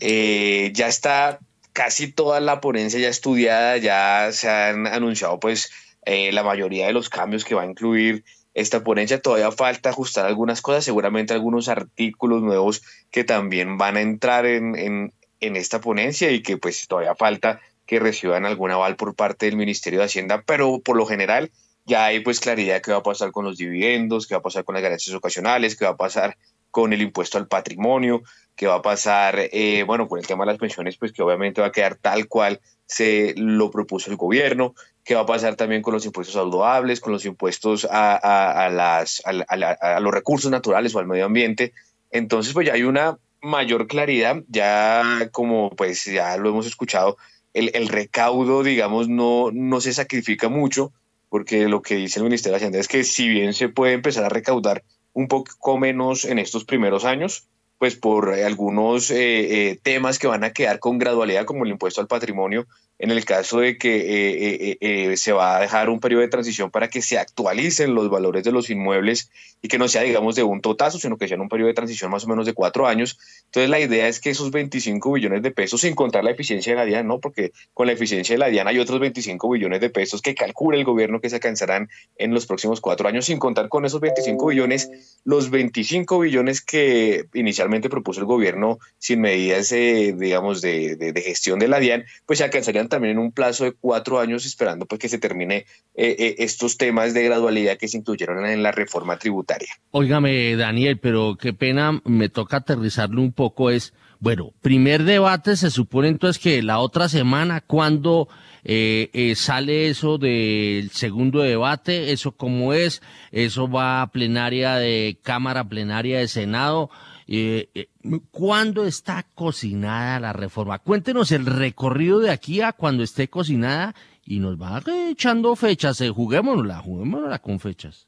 eh, ya está casi toda la ponencia ya estudiada, ya se han anunciado pues la mayoría de los cambios que va a incluir esta ponencia. Todavía falta ajustar algunas cosas, seguramente algunos artículos nuevos que también van a entrar en, en, en esta ponencia y que pues todavía falta que reciban algún aval por parte del Ministerio de Hacienda, pero por lo general ya hay pues claridad de qué va a pasar con los dividendos, qué va a pasar con las ganancias ocasionales, qué va a pasar con el impuesto al patrimonio, qué va a pasar, eh, bueno, con el tema de las pensiones, pues que obviamente va a quedar tal cual se lo propuso el gobierno, qué va a pasar también con los impuestos saludables, con los impuestos a, las, a, los recursos naturales o al medio ambiente. Entonces, pues ya hay una mayor claridad, ya como pues ya lo hemos escuchado, el, recaudo, digamos, no, no se sacrifica mucho, porque lo que dice el Ministerio de Hacienda es que si bien se puede empezar a recaudar un poco menos en estos primeros años, pues por algunos eh, eh, temas que van a quedar con gradualidad, como el impuesto al patrimonio, en el caso de que eh, eh, eh, se va a dejar un periodo de transición para que se actualicen los valores de los inmuebles y que no sea, digamos, de un totazo, sino que sea un periodo de transición más o menos de cuatro años. Entonces, la idea es que esos 25 billones de pesos, sin contar la eficiencia de la DIAN, ¿no? Porque con la eficiencia de la DIAN hay otros 25 billones de pesos que calcula el gobierno que se alcanzarán en los próximos cuatro años, sin contar con esos 25 billones, los 25 billones que inicialmente propuso el gobierno sin medidas, digamos, de, de, gestión de la DIAN, pues se alcanzarían también en un plazo de cuatro años esperando pues que se termine eh, eh, estos temas de gradualidad que se incluyeron en la reforma tributaria. Óigame, Daniel, pero qué pena, me toca aterrizarlo un poco, es, bueno, primer debate se supone entonces que la otra semana, cuando eh, sale eso del segundo debate, eso cómo es, eso va a plenaria de Cámara, plenaria de Senado, eh, eh, ¿Cuándo está cocinada la reforma? Cuéntenos el recorrido de aquí a cuando esté cocinada y nos va echando fechas. Eh, juguémonosla, juguémonosla con fechas.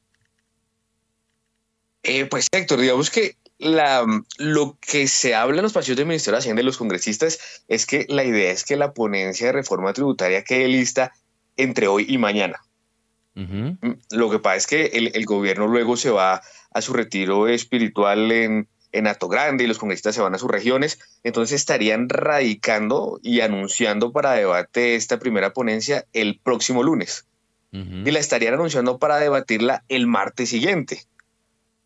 Eh, pues Héctor, digamos que la, lo que se habla en los pasillos del Ministerio de Hacienda y los congresistas es que la idea es que la ponencia de reforma tributaria quede lista entre hoy y mañana. Mm, lo que pasa es que el, el, gobierno luego se va a su retiro espiritual en, en Ato Grande y los congresistas se van a sus regiones, entonces estarían radicando y anunciando para debate esta primera ponencia el próximo lunes. Y la estarían anunciando para debatirla el martes siguiente.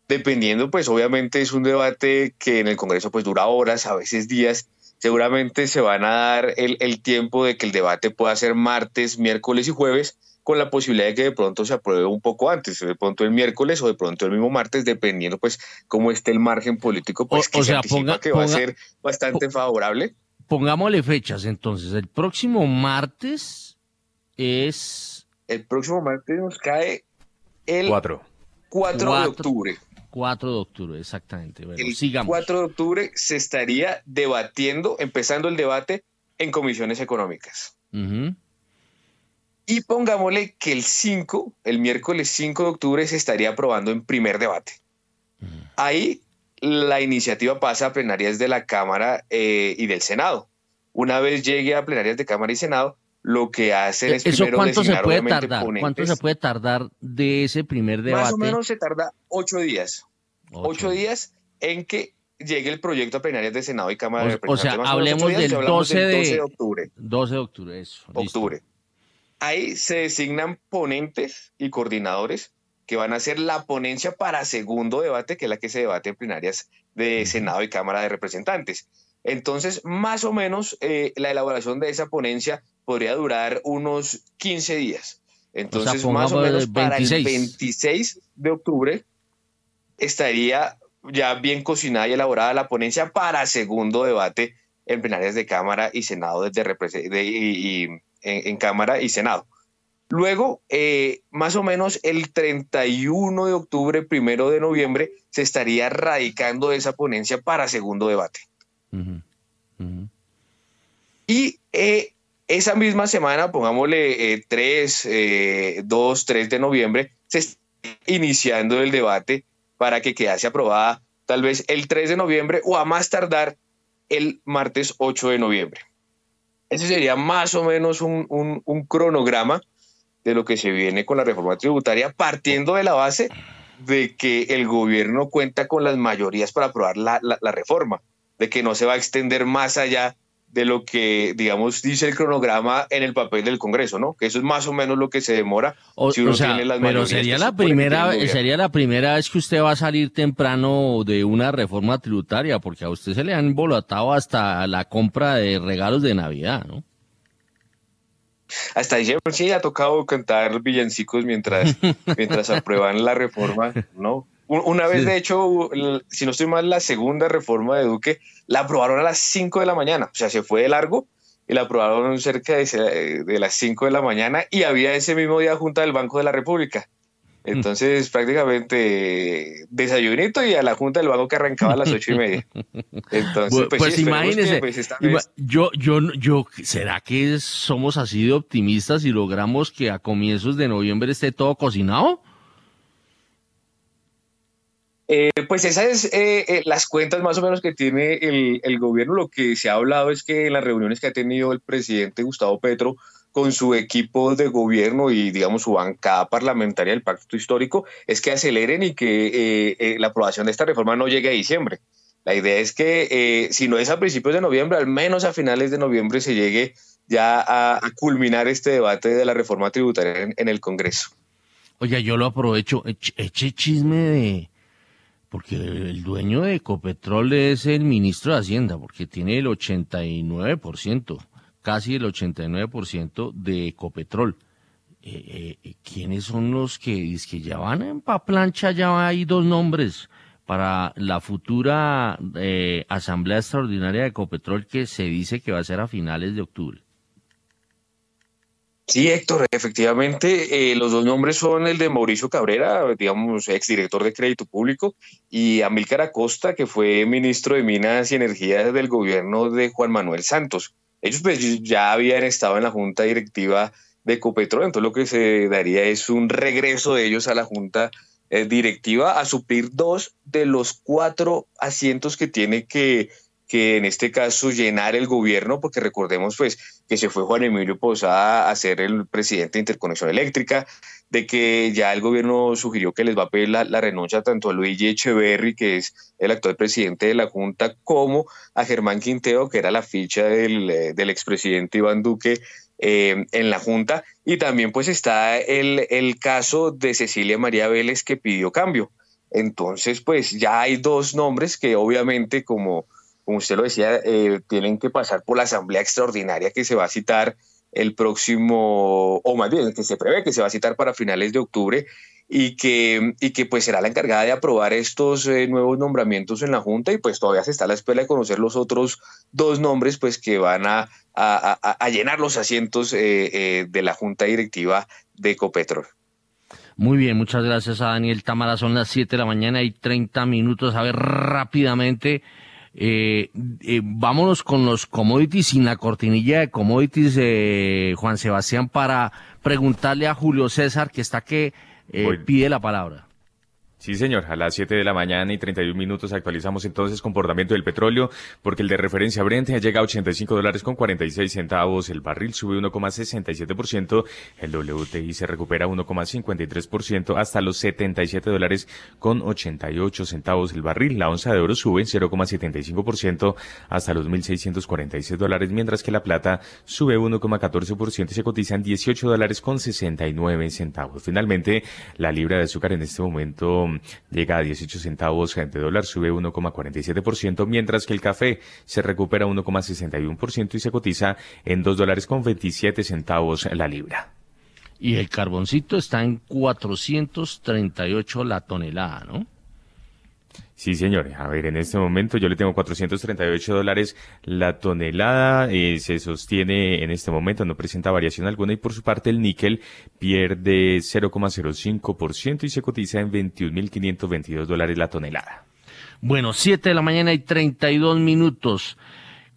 Dependiendo, pues obviamente es un debate que en el Congreso pues dura horas, a veces días. Seguramente se van a dar el, el tiempo de que el debate pueda ser martes, miércoles y jueves, con la posibilidad de que de pronto se apruebe un poco antes, de pronto el miércoles o de pronto el mismo martes, dependiendo pues cómo esté el margen político, pues que se anticipa que va a ser bastante favorable. Pongámosle fechas entonces, el próximo martes es... El próximo martes nos cae el 4, 4, de octubre. 4 de octubre, exactamente. el 4 de octubre se estaría debatiendo, empezando el debate en comisiones económicas. Y pongámosle que el 5, el miércoles 5 de octubre, se estaría aprobando en primer debate. Ahí la iniciativa pasa a plenarias de la Cámara eh, y del Senado. Una vez llegue a plenarias de Cámara y Senado, lo que hacen es ¿Eso primero cuánto se puede obviamente, tardar? ponentes. ¿Cuánto se puede tardar de ese primer debate? Más o menos se tarda ocho días. Ocho, días en que llegue el proyecto a plenarias de Senado y Cámara de O, sea, Representantes. O menos hablemos días, del y hablamos 12 de, 12 de octubre. 12 de octubre, eso. octubre. Ahí se designan ponentes y coordinadores que van a hacer la ponencia para segundo debate, que es la que se debate en plenarias de Senado y Cámara de Representantes. Entonces, más o menos, eh, la elaboración de esa ponencia podría durar unos 15 días. Entonces, más o menos el para el 26. 26 de octubre estaría ya bien cocinada y elaborada la ponencia para segundo debate en plenarias de Cámara y Senado desde de- y, y en, en Cámara y Senado. Luego, eh, más o menos el 31 de octubre, primero de noviembre, se estaría radicando esa ponencia para segundo debate. Y eh, esa misma semana, pongámosle eh, 3, eh, 2, 3 de noviembre, se está iniciando el debate para que quedase aprobada tal vez el 3 de noviembre o a más tardar el martes 8 de noviembre. Ese sería más o menos un, un- cronograma de lo que se viene con la reforma tributaria, partiendo de la base de que el gobierno cuenta con las mayorías para aprobar la, la- la reforma, de que no se va a extender más allá de lo que, digamos, dice el cronograma en el papel del Congreso, ¿no? Que eso es más o menos lo que se demora O, si uno o sea, tiene las pero sería la primera, sería la primera vez que usted va a salir temprano de una reforma tributaria, porque a usted se le han embolatado hasta la compra de regalos de Navidad, ¿no? Hasta diciembre sí ha tocado cantar villancicos mientras, mientras *laughs* aprueban la reforma, ¿no? Un- Una vez, Sí. de hecho, si no estoy mal, la segunda reforma de Duque la aprobaron a las 5 de la mañana, o sea, se fue de largo y la aprobaron cerca de, las 5 de la mañana y había ese mismo día Junta del Banco de la República. Entonces, prácticamente desayunito y a la Junta del Banco que arrancaba a las ocho y media. *laughs* Entonces, pues, pues sí, esperemos que, imagínese, pues, ima- yo, yo, yo, ¿será que somos así de optimistas y logramos que a comienzos de noviembre esté todo cocinado? Eh, pues esas es eh, eh, las cuentas más o menos que tiene el, gobierno. Lo que se ha hablado es que en las reuniones que ha tenido el presidente Gustavo Petro con su equipo de gobierno y digamos su bancada parlamentaria del pacto histórico es que aceleren y que eh, eh, la aprobación de esta reforma no llegue a diciembre. La idea es que si no es a principios de noviembre, al menos a finales de noviembre se llegue ya a, culminar este debate de la reforma tributaria en, el Congreso. Oiga, yo lo aprovecho, ech- eche chisme de... Porque el dueño de Ecopetrol es el ministro de Hacienda, porque tiene el 89%. casi el 89% de Ecopetrol. Eh, eh, ¿Quiénes son los que, que ya van en pa plancha? Ya hay dos nombres para la futura eh, Asamblea Extraordinaria de Ecopetrol que se dice que va a ser a finales de octubre. Sí, Héctor, efectivamente, los dos nombres son el de Mauricio Cabrera, digamos, exdirector de Crédito Público, y Amílcar Acosta, que fue ministro de Minas y Energía del gobierno de Juan Manuel Santos. Ellos pues ya habían estado en la junta directiva de Ecopetrol, entonces lo que se daría es un regreso de ellos a la junta eh, directiva a suplir dos de los cuatro asientos que tiene que, que en este caso llenar el gobierno, porque recordemos pues que se fue Juan Emilio Posada a ser el presidente de Interconexión Eléctrica, de que ya el gobierno sugirió que les va a pedir la, renuncia tanto a Luigi Echeverry, que es el actual presidente de la Junta, como a Germán Quinteo, que era la ficha del, eh, expresidente Iván Duque eh, en la Junta. Y también pues está el, el caso de Cecilia María Vélez que pidió cambio. Entonces pues ya hay dos nombres que obviamente como, como usted lo decía, eh, tienen que pasar por la Asamblea Extraordinaria que se va a citar el próximo, o más bien que se prevé que se va a citar para finales de octubre y que, y que pues será la encargada de aprobar estos eh, nuevos nombramientos en la Junta y pues todavía se está a la espera de conocer los otros dos nombres pues que van a, a, llenar los asientos eh, de la Junta Directiva de Ecopetrol. Muy bien, muchas gracias a Daniel Tamara. Son las 7 de la mañana y 30 minutos. A ver, rápidamente, vámonos con los commodities, sin la cortinilla de commodities, Juan Sebastián, para preguntarle a Julio César, que está que eh, pide la palabra. Sí, señor. A las 7 de la mañana y 31 minutos actualizamos entonces comportamiento del petróleo, porque el de referencia Brent llega a 85 dólares con 46 centavos. El barril sube 1,67%. El WTI se recupera 1,53% hasta los 77 dólares con 88 centavos el barril. La onza de oro sube 0,75% hasta los 1.646 dólares, mientras que la plata sube 1,14% y se cotiza en 18 dólares con 69 centavos. Finalmente, la libra de azúcar en este momento llega a 18 centavos de dólar, sube 1,47%, mientras que el café se recupera 1,61% y se cotiza en 2 dólares con 27 centavos la libra. Y el carboncito está en 438 la tonelada, ¿no? Sí, señor. A ver, en este momento yo le tengo 438 dólares la tonelada. Eh, se sostiene en este momento, no presenta variación alguna. Y por su parte, el níquel pierde 0,05% y se cotiza en 21.522 dólares la tonelada. Bueno, 7 de la mañana y 32 minutos.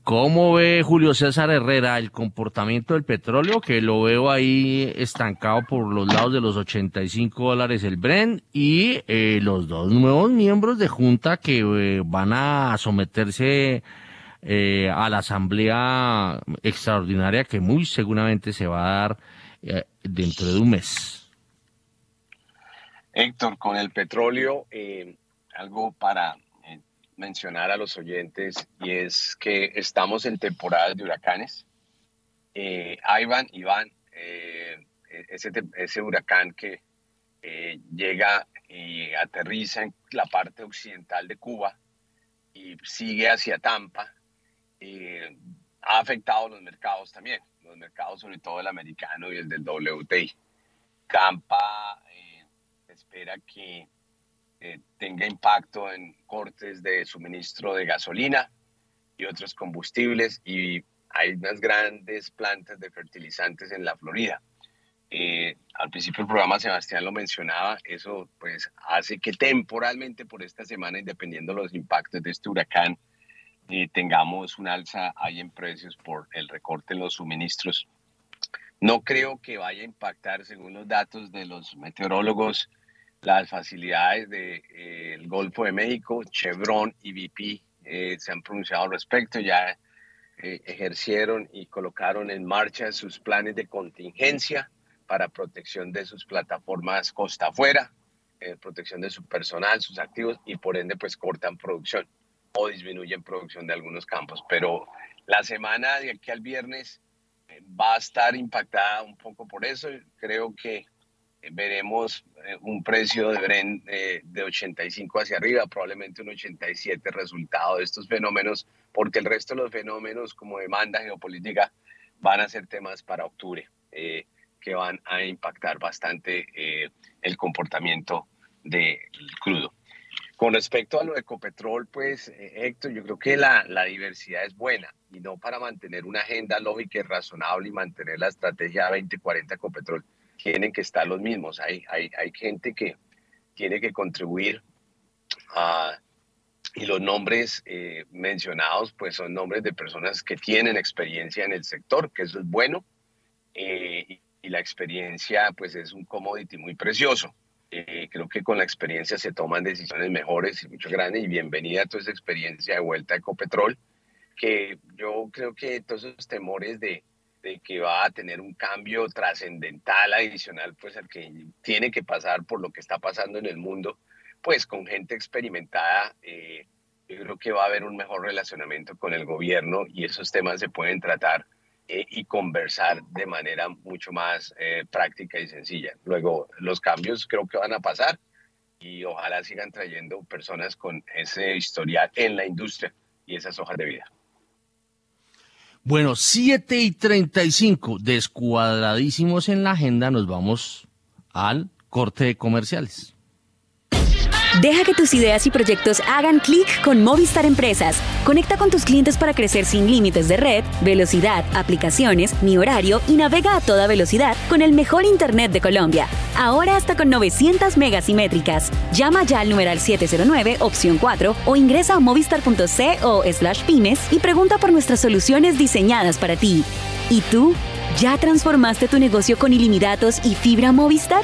¿Cómo ve Julio César Herrera el comportamiento del petróleo? Que lo veo ahí estancado por los lados de los 85 dólares el Bren y eh, los dos nuevos miembros de Junta que eh, van a someterse eh, a la asamblea extraordinaria que muy seguramente se va a dar dentro de un mes. Héctor, con el petróleo, algo para mencionar a los oyentes y es que estamos en temporada de huracanes. Eh, Ivan, Iván, eh, ese, ese, huracán que eh, llega y aterriza en la parte occidental de Cuba y sigue hacia Tampa, eh, ha afectado los mercados también, los mercados sobre todo el americano y el del WTI. Tampa espera que eh, tenga impacto en cortes de suministro de gasolina y otros combustibles y hay unas grandes plantas de fertilizantes en la Florida. Eh, al principio del programa Sebastián lo mencionaba, eso pues hace que temporalmente por esta semana, dependiendo de los impactos de este huracán, eh, tengamos un alza ahí en precios por el recorte en los suministros. No creo que vaya a impactar, según los datos de los meteorólogos, las facilidades del de, eh, Golfo de México, Chevron y BP eh, se han pronunciado al respecto, ya eh, ejercieron y colocaron en marcha sus planes de contingencia para protección de sus plataformas costa afuera, protección de su personal, sus activos y por ende pues cortan producción o disminuyen producción de algunos campos. Pero la semana de aquí al viernes va a estar impactada un poco por eso. Creo que veremos eh, un precio de Bren eh, de 85 hacia arriba, probablemente un 87 resultado de estos fenómenos, porque el resto de los fenómenos como demanda geopolítica van a ser temas para octubre que van a impactar bastante el comportamiento del crudo. Con respecto a lo de Ecopetrol, pues Héctor, yo creo que la, la, diversidad es buena y no para mantener una agenda lógica y razonable y mantener la estrategia 2040 Ecopetrol, tienen que estar los mismos. Hay, hay, hay gente que tiene que contribuir a, y los nombres eh, mencionados pues son nombres de personas que tienen experiencia en el sector, que eso es bueno, eh, y, y la experiencia pues es un commodity muy precioso. Eh, creo que con la experiencia se toman decisiones mejores y mucho grandes y bienvenida a toda esa experiencia de vuelta a Ecopetrol, que yo creo que todos esos temores de, de que va a tener un cambio trascendental adicional, pues el que tiene que pasar por lo que está pasando en el mundo, pues con gente experimentada, eh, yo creo que va a haber un mejor relacionamiento con el gobierno y esos temas se pueden tratar eh, y conversar de manera mucho más eh, práctica y sencilla. Luego, los cambios creo que van a pasar y ojalá sigan trayendo personas con ese historial en la industria y esas hojas de vida. Bueno, 7 y 35, descuadradísimos en la agenda, nos vamos al corte de comerciales. Deja que tus ideas y proyectos hagan clic con Movistar Empresas. Conecta con tus clientes para crecer sin límites de red, velocidad, aplicaciones, ni horario y navega a toda velocidad con el mejor Internet de Colombia. Ahora hasta con 900 megas simétricas. Llama ya al numeral 709, opción 4 o ingresa a movistar.co slash pymes y pregunta por nuestras soluciones diseñadas para ti. ¿Y tú? ¿Ya transformaste tu negocio con ilimitados y fibra Movistar?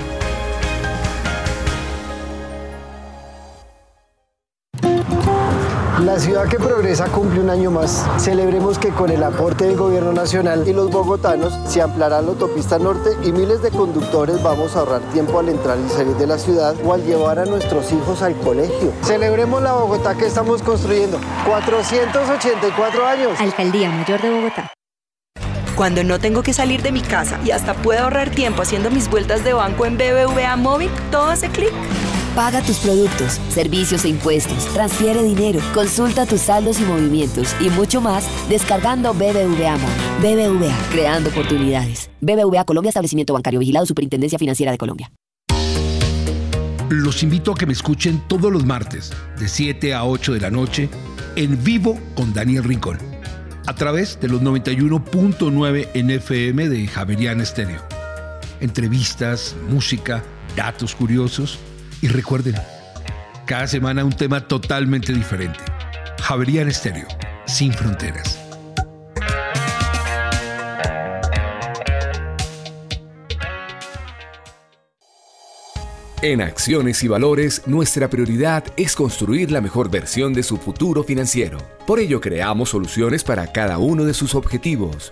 La ciudad que progresa cumple un año más. Celebremos que con el aporte del gobierno nacional y los bogotanos se ampliará la autopista norte y miles de conductores vamos a ahorrar tiempo al entrar y salir de la ciudad o al llevar a nuestros hijos al colegio. Celebremos la Bogotá que estamos construyendo. 484 años. Alcaldía Mayor de Bogotá. Cuando no tengo que salir de mi casa y hasta puedo ahorrar tiempo haciendo mis vueltas de banco en BBVA Móvil, todo hace clic. Paga tus productos, servicios e impuestos, transfiere dinero, consulta tus saldos y movimientos y mucho más descargando BBVA Móvil. BBVA, creando oportunidades. BBVA Colombia, establecimiento bancario vigilado, Superintendencia Financiera de Colombia. Los invito a que me escuchen todos los martes, de 7 a 8 de la noche, en vivo con Daniel Rincón, a través de los 91.9 NFM de Javerian Estéreo. Entrevistas, música, datos curiosos y recuerden, cada semana un tema totalmente diferente. Javerian Estéreo, sin fronteras. En Acciones y Valores, nuestra prioridad es construir la mejor versión de su futuro financiero. Por ello, creamos soluciones para cada uno de sus objetivos.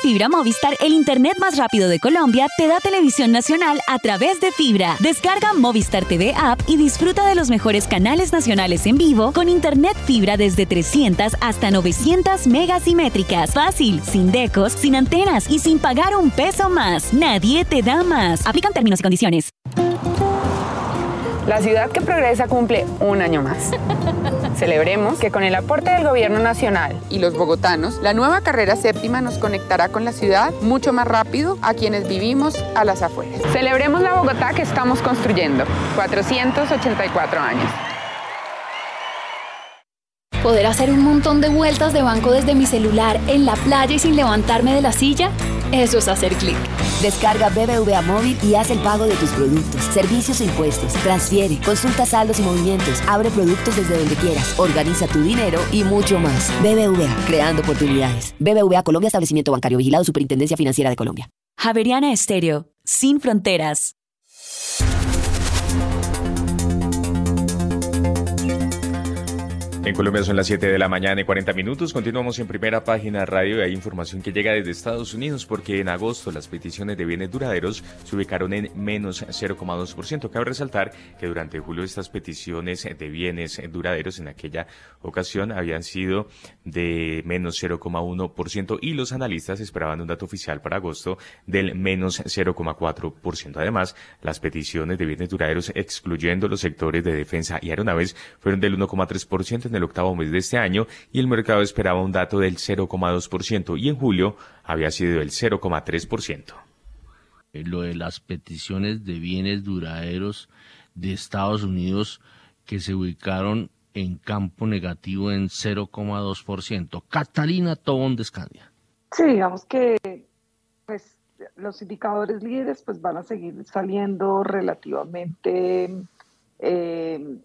Fibra Movistar, el internet más rápido de Colombia, te da televisión nacional a través de fibra. Descarga Movistar TV App y disfruta de los mejores canales nacionales en vivo con internet fibra desde 300 hasta 900 megas simétricas. Fácil, sin decos, sin antenas y sin pagar un peso más. Nadie te da más. Aplican términos y condiciones. La ciudad que progresa cumple un año más. *laughs* Celebremos que con el aporte del gobierno nacional y los bogotanos, la nueva carrera séptima nos conectará con la ciudad mucho más rápido a quienes vivimos a las afueras. Celebremos la Bogotá que estamos construyendo. 484 años. ¿Poder hacer un montón de vueltas de banco desde mi celular en la playa y sin levantarme de la silla? Eso es hacer clic. Descarga BBVA Móvil y haz el pago de tus productos, servicios e impuestos. Transfiere, consulta saldos y movimientos, abre productos desde donde quieras, organiza tu dinero y mucho más. BBVA, creando oportunidades. BBVA Colombia, establecimiento bancario vigilado, Superintendencia Financiera de Colombia. Javeriana Estéreo, sin fronteras. En Colombia son las 7 de la mañana y 40 minutos. Continuamos en primera página radio y hay información que llega desde Estados Unidos porque en agosto las peticiones de bienes duraderos se ubicaron en menos 0,2%. Cabe resaltar que durante julio estas peticiones de bienes duraderos en aquella ocasión habían sido de menos 0,1% y los analistas esperaban un dato oficial para agosto del menos 0,4%. Además, las peticiones de bienes duraderos excluyendo los sectores de defensa y aeronaves fueron del 1,3% en el octavo mes de este año y el mercado esperaba un dato del 0,2% y en julio había sido el 0,3%. Eh, lo de las peticiones de bienes duraderos de Estados Unidos que se ubicaron en campo negativo en 0,2%. Catalina Tobón de Escandia. Sí, digamos que pues, los indicadores líderes pues, van a seguir saliendo relativamente eh,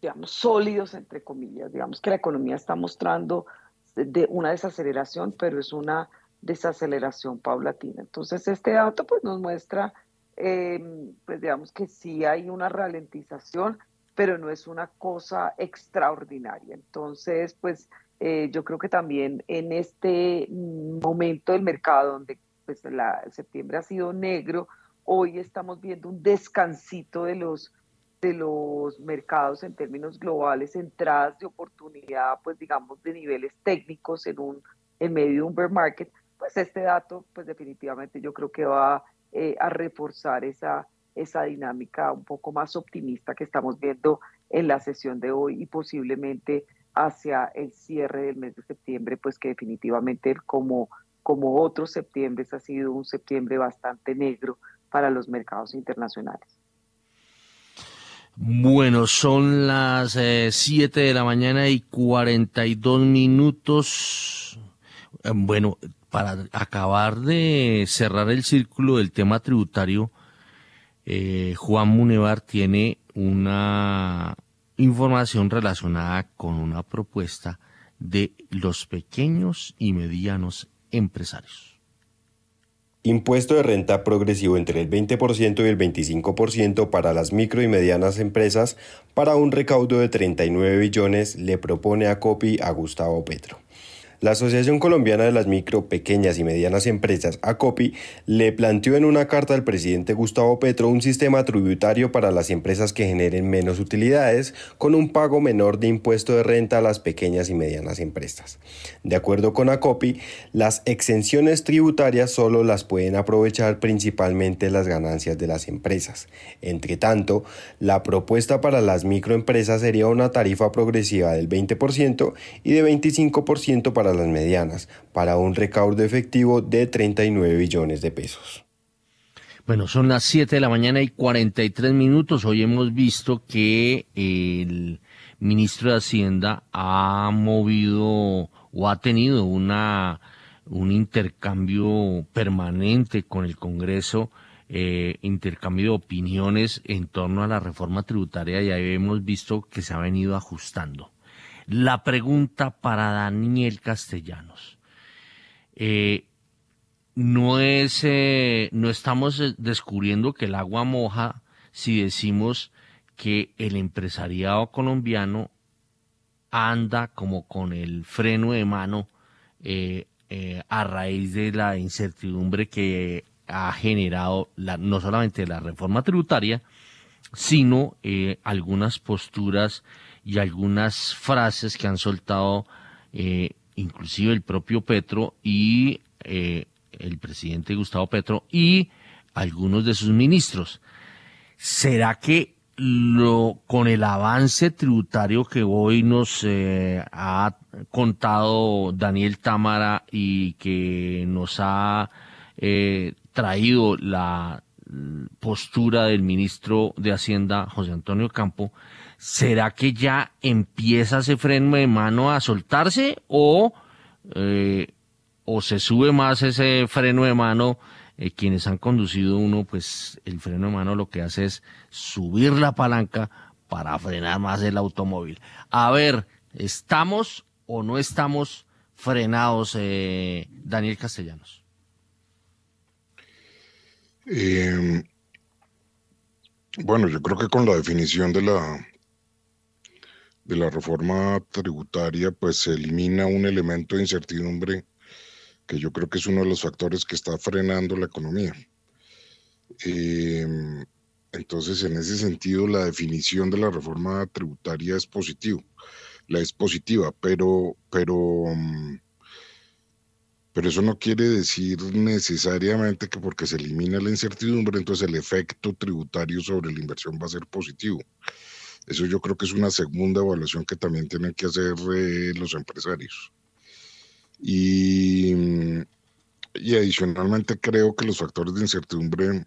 digamos, sólidos, entre comillas. Digamos que la economía está mostrando de una desaceleración, pero es una desaceleración paulatina. Entonces, este dato pues, nos muestra, em, pues digamos que sí hay una ralentización, pero no es una cosa extraordinaria. Entonces, pues eh, yo creo que también en este momento del mercado, donde pues, la, septiembre ha sido negro, hoy estamos viendo un descansito de los de los mercados en términos globales, entradas de oportunidad, pues digamos, de niveles técnicos en, un, en medio de un bear market, pues este dato, pues definitivamente yo creo que va eh, a reforzar esa, esa dinámica un poco más optimista que estamos viendo en la sesión de hoy y posiblemente hacia el cierre del mes de septiembre, pues que definitivamente como, como otros septiembre ha sido un septiembre bastante negro para los mercados internacionales. Bueno, son las 7 eh, de la mañana y 42 minutos. Eh, bueno, para acabar de cerrar el círculo del tema tributario, eh, Juan Munevar tiene una información relacionada con una propuesta de los pequeños y medianos empresarios. Impuesto de renta progresivo entre el 20% y el 25% para las micro y medianas empresas para un recaudo de 39 billones le propone a COPI a Gustavo Petro. La Asociación Colombiana de las Micro, Pequeñas y Medianas Empresas, ACOPI, le planteó en una carta al presidente Gustavo Petro un sistema tributario para las empresas que generen menos utilidades, con un pago menor de impuesto de renta a las pequeñas y medianas empresas. De acuerdo con ACOPI, las exenciones tributarias solo las pueden aprovechar principalmente las ganancias de las empresas. Entre tanto, la propuesta para las microempresas sería una tarifa progresiva del 20% y de 25% para las medianas, para un recaudo efectivo de 39 billones de pesos. Bueno, son las 7 de la mañana y 43 minutos. Hoy hemos visto que el ministro de Hacienda ha movido o ha tenido una, un intercambio permanente con el Congreso, eh, intercambio de opiniones en torno a la reforma tributaria y ahí hemos visto que se ha venido ajustando. La pregunta para Daniel Castellanos. Eh, no es, eh, no estamos descubriendo que el agua moja si decimos que el empresariado colombiano anda como con el freno de mano eh, eh, a raíz de la incertidumbre que ha generado no solamente la reforma tributaria, sino eh, algunas posturas y algunas frases que han soltado eh, inclusive el propio Petro y eh, el presidente Gustavo Petro y algunos de sus ministros. ¿Será que lo, con el avance tributario que hoy nos ha contado Daniel Támara y que nos ha traído la postura del ministro de Hacienda, José Antonio Campo, ¿será que ya empieza ese freno de mano a soltarse o, eh, o se sube más ese freno de mano? Eh, quienes han conducido uno, pues el freno de mano lo que hace es subir la palanca para frenar más el automóvil. A ver, ¿estamos o no estamos frenados, eh, Daniel Castellanos? Eh, bueno, yo creo que con la definición de la de la reforma tributaria, pues se elimina un elemento de incertidumbre que yo creo que es uno de los factores que está frenando la economía. Eh, entonces, en ese sentido, la definición de la reforma tributaria es positivo, la es positiva, pero, pero mm, pero eso no quiere decir necesariamente que porque se elimina la incertidumbre, entonces el efecto tributario sobre la inversión va a ser positivo. Eso yo creo que es una segunda evaluación que también tienen que hacer eh, los empresarios. Y, adicionalmente creo que los factores de incertidumbre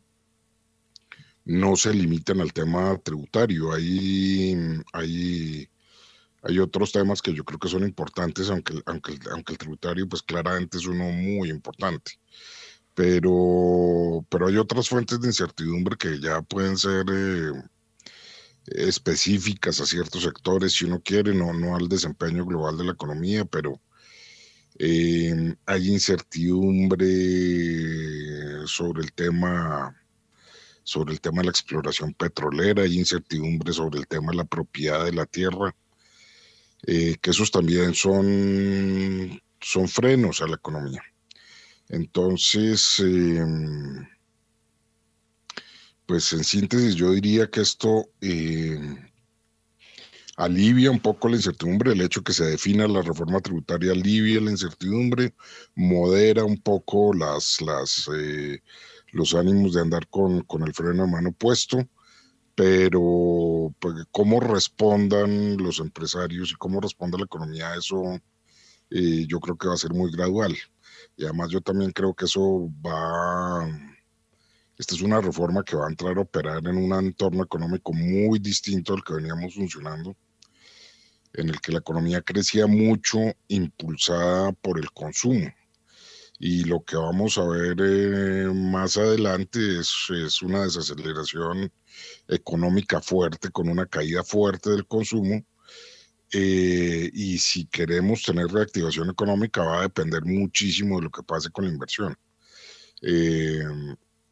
no se limitan al tema tributario. Hay, hay hay otros temas que yo creo que son importantes, aunque, aunque, aunque el tributario pues claramente es uno muy importante. Pero, pero hay otras fuentes de incertidumbre que ya pueden ser eh, específicas a ciertos sectores, si uno quiere, no, no al desempeño global de la economía, pero eh, hay incertidumbre sobre el tema sobre el tema de la exploración petrolera, hay incertidumbre sobre el tema de la propiedad de la tierra, eh, que esos también son, son frenos a la economía. Entonces, em, pues en síntesis yo diría que esto em, alivia un poco la incertidumbre, el hecho que se defina la reforma tributaria alivia la incertidumbre, modera un poco las, las, eh, los ánimos de andar con, con el freno a mano puesto pero pues, cómo respondan los empresarios y cómo responda la economía a eso, eh, yo creo que va a ser muy gradual. Y además yo también creo que eso va, esta es una reforma que va a entrar a operar en un entorno económico muy distinto al que veníamos funcionando, en el que la economía crecía mucho impulsada por el consumo y lo que vamos a ver eh, más adelante es, una desaceleración económica fuerte, con una caída fuerte del consumo. Eh, y si queremos tener reactivación económica va a depender muchísimo de lo que pase con la inversión. Eh,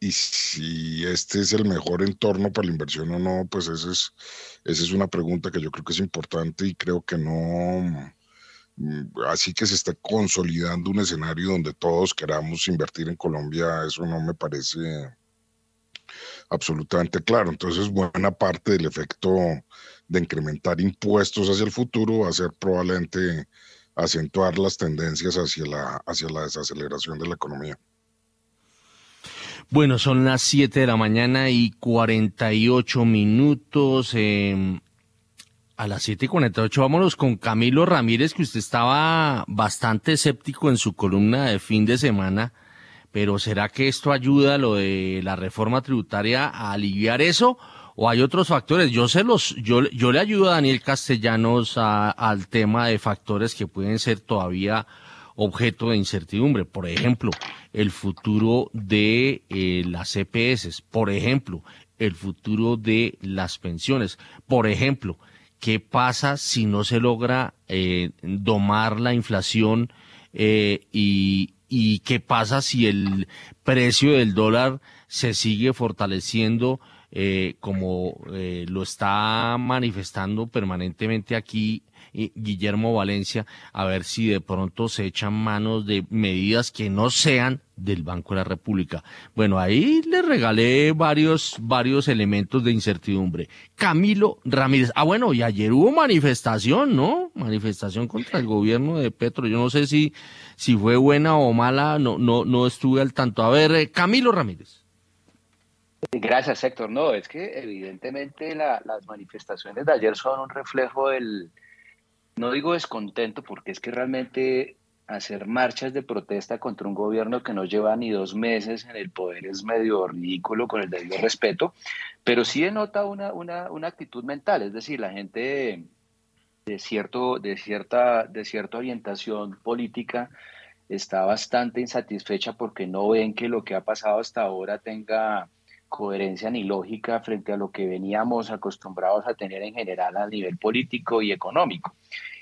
y si este es el mejor entorno para la inversión o no, pues esa es, esa es una pregunta que yo creo que es importante y creo que no, mm, así que se está consolidando un escenario donde todos queramos invertir en Colombia, eso no me parece absolutamente claro. Entonces, buena parte del efecto de incrementar impuestos hacia el futuro va a ser probablemente acentuar las tendencias hacia la, hacia la desaceleración de la economía. Bueno, son las 7 de la mañana y 48 minutos. Eh, a las 7 y 48 vámonos con Camilo Ramírez, que usted estaba bastante escéptico en su columna de fin de semana pero ¿será que esto ayuda lo de la reforma tributaria a aliviar eso? ¿O hay otros factores? Yo se los, yo, yo le ayudo a Daniel Castellanos al tema de factores que pueden ser todavía objeto de incertidumbre. Por ejemplo, el futuro de eh, las EPS. Por ejemplo, el futuro de las pensiones. Por ejemplo, ¿qué pasa si no se logra eh, domar la inflación eh, y, qué pasa si el precio del dólar se sigue fortaleciendo como lo está manifestando permanentemente aquí Guillermo Valencia, a ver si de pronto se echan manos de medidas que no sean del Banco de la República. Bueno, ahí le regalé varios, varios elementos de incertidumbre. Camilo Ramírez. Ah, bueno, y ayer hubo manifestación, ¿no? Manifestación contra el gobierno de Petro. Yo no sé si, si fue buena o mala, no, no, no estuve al tanto. A ver, eh, Camilo Ramírez. Gracias, Héctor. No, es que evidentemente las manifestaciones de ayer son un reflejo del, no digo descontento, porque es que realmente hacer marchas de protesta contra un gobierno que no lleva ni dos meses en el poder es medio ridículo con el debido respeto, pero sí denota una, una, una actitud mental, es decir, la gente de, cierto, de, cierta, de cierta orientación política está bastante insatisfecha porque no ven que lo que ha pasado hasta ahora tenga coherencia ni lógica frente a lo que veníamos acostumbrados a tener en general a nivel político y económico.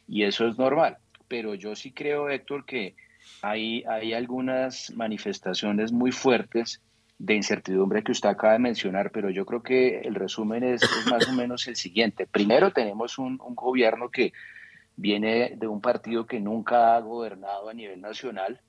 Y eso es normal pero yo sí creo, Héctor, que hay, hay algunas manifestaciones muy fuertes de incertidumbre que usted acaba de mencionar, pero yo creo que el resumen es, más o menos el siguiente. Primero tenemos un, un, gobierno que viene de un partido que nunca ha gobernado a nivel nacional,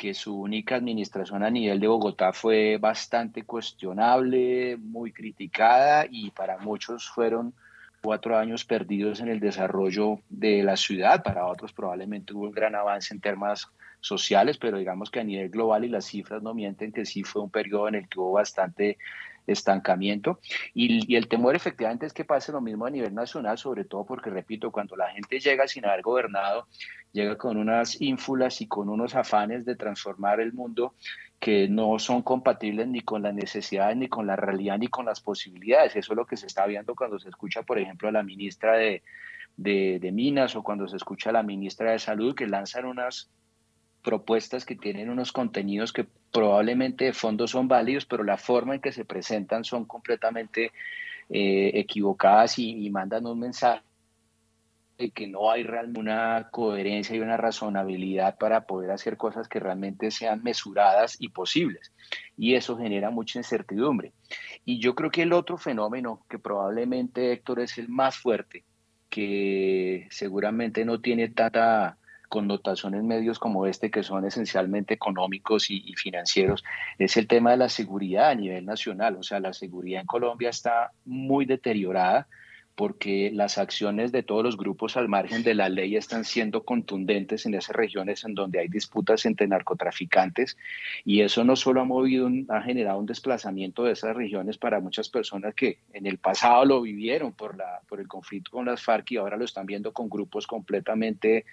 que su única administración a nivel de Bogotá fue bastante cuestionable, muy criticada y para muchos fueron cuatro años perdidos en el desarrollo de la ciudad, para otros probablemente hubo un gran avance en temas sociales, pero digamos que a nivel global y las cifras no mienten que sí fue un periodo en el que hubo bastante estancamiento y, el temor efectivamente es que pase lo mismo a nivel nacional, sobre todo porque, repito, cuando la gente llega sin haber gobernado, llega con unas ínfulas y con unos afanes de transformar el mundo que no son compatibles ni con las necesidades, ni con la realidad, ni con las posibilidades. Eso es lo que se está viendo cuando se escucha, por ejemplo, a la ministra de, de Minas o cuando se escucha a la ministra de Salud que lanzan unas propuestas que tienen unos contenidos que probablemente de fondo son válidos, pero la forma en que se presentan son completamente eh, equivocadas y, mandan un mensaje de que no hay realmente una coherencia y una razonabilidad para poder hacer cosas que realmente sean mesuradas y posibles. Y eso genera mucha incertidumbre. Y yo creo que el otro fenómeno que probablemente, Héctor, es el más fuerte, que seguramente no tiene tanta connotaciones medios como este, que son esencialmente económicos y, y, financieros, es el tema de la seguridad a nivel nacional. O sea, la seguridad en Colombia está muy deteriorada porque las acciones de todos los grupos al margen de la ley están siendo contundentes en esas regiones en donde hay disputas entre narcotraficantes y eso no solo ha movido, ha generado un desplazamiento de esas regiones para muchas personas que en el pasado lo vivieron por, la, por el conflicto con las FARC y ahora lo están viendo con grupos completamente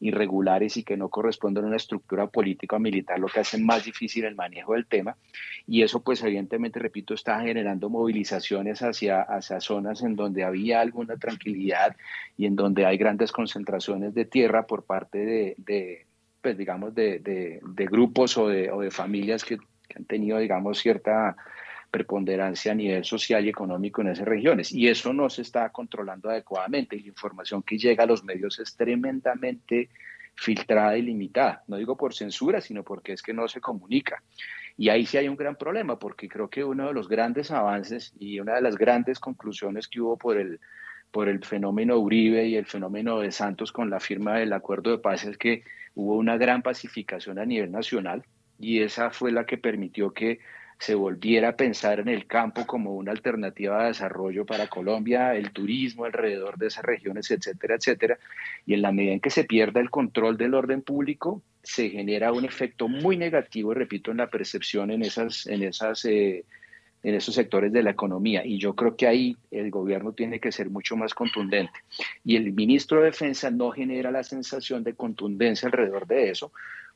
irregulares y que no corresponden a una estructura política o militar, lo que hace más difícil el manejo del tema. Y eso pues evidentemente, repito, está generando movilizaciones hacia, hacia zonas en donde había alguna tranquilidad y en donde hay grandes concentraciones de tierra por parte de, pues digamos, de, grupos o de, o de familias que, han tenido, digamos, cierta preponderancia a nivel social y económico en esas regiones. Y eso no se está controlando adecuadamente. Y la información que llega a los medios es tremendamente filtrada y limitada. No digo por censura, sino porque es que no se comunica. Y ahí sí hay un gran problema, porque creo que uno de los grandes avances y una de las grandes conclusiones que hubo por el, por el fenómeno Uribe y el fenómeno de Santos con la firma del acuerdo de paz es que hubo una gran pacificación a nivel nacional y esa fue la que permitió que se volviera a pensar en el campo como una alternativa de desarrollo para Colombia, el turismo alrededor de esas regiones, etcétera, etcétera. Y en la medida en que se pierda el control del orden público, se genera un efecto muy negativo, repito, en la percepción en, esas, en, esas, eh, en esos sectores de la economía. Y yo creo que ahí el gobierno tiene que ser mucho más contundente. Y el ministro de Defensa no genera la sensación de contundencia alrededor de eso,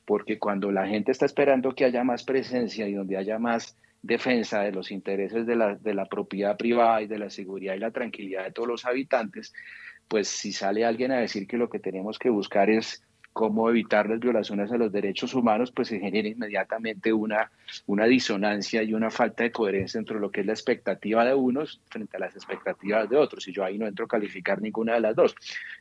porque cuando la gente está esperando que haya más presencia y donde haya más defensa de los intereses de la, de la propiedad privada y de la seguridad y la tranquilidad de todos los habitantes, pues si sale alguien a decir que lo que tenemos que buscar es cómo evitar las violaciones a los derechos humanos, pues se genera inmediatamente una, una disonancia y una falta de coherencia entre lo que es la expectativa de unos frente a las expectativas de otros. Y yo ahí no entro a calificar ninguna de las dos.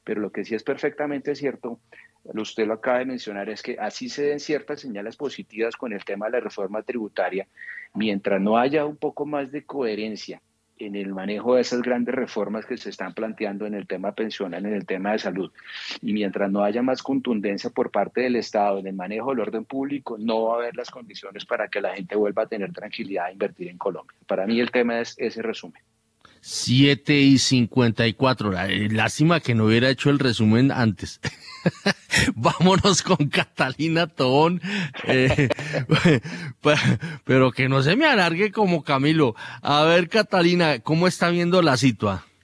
Pero lo que sí es perfectamente cierto usted lo acaba de mencionar, es que así se den ciertas señales positivas con el tema de la reforma tributaria, mientras no haya un poco más de coherencia en el manejo de esas grandes reformas que se están planteando en el tema pensional, en el tema de salud. Y mientras no haya más contundencia por parte del Estado en el manejo del orden público, no va a haber las condiciones para que la gente vuelva a tener tranquilidad a invertir en Colombia. Para mí el tema es ese resumen. 7 y 54. Lástima que no hubiera hecho el resumen antes. *laughs* Vámonos con Catalina Tobón. Eh, *laughs* pero que no se me alargue como Camilo. A ver, Catalina, ¿cómo está viendo la situación?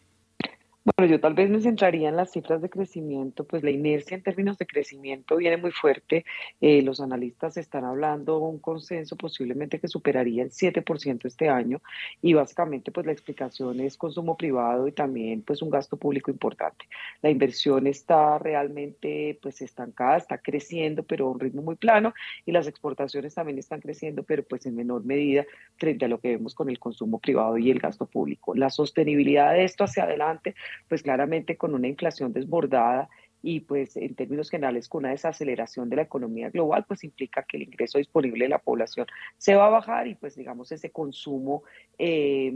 Bueno, yo tal vez me centraría en las cifras de crecimiento, pues la inercia en términos de crecimiento viene muy fuerte. Eh, los analistas están hablando un consenso posiblemente que superaría el 7% este año y básicamente pues la explicación es consumo privado y también pues un gasto público importante. La inversión está realmente pues estancada, está creciendo pero a un ritmo muy plano y las exportaciones también están creciendo pero pues en menor medida frente a lo que vemos con el consumo privado y el gasto público. La sostenibilidad de esto hacia adelante pues claramente con una inflación desbordada y pues en términos generales con una desaceleración de la economía global, pues implica que el ingreso disponible de la población se va a bajar y pues digamos ese consumo eh,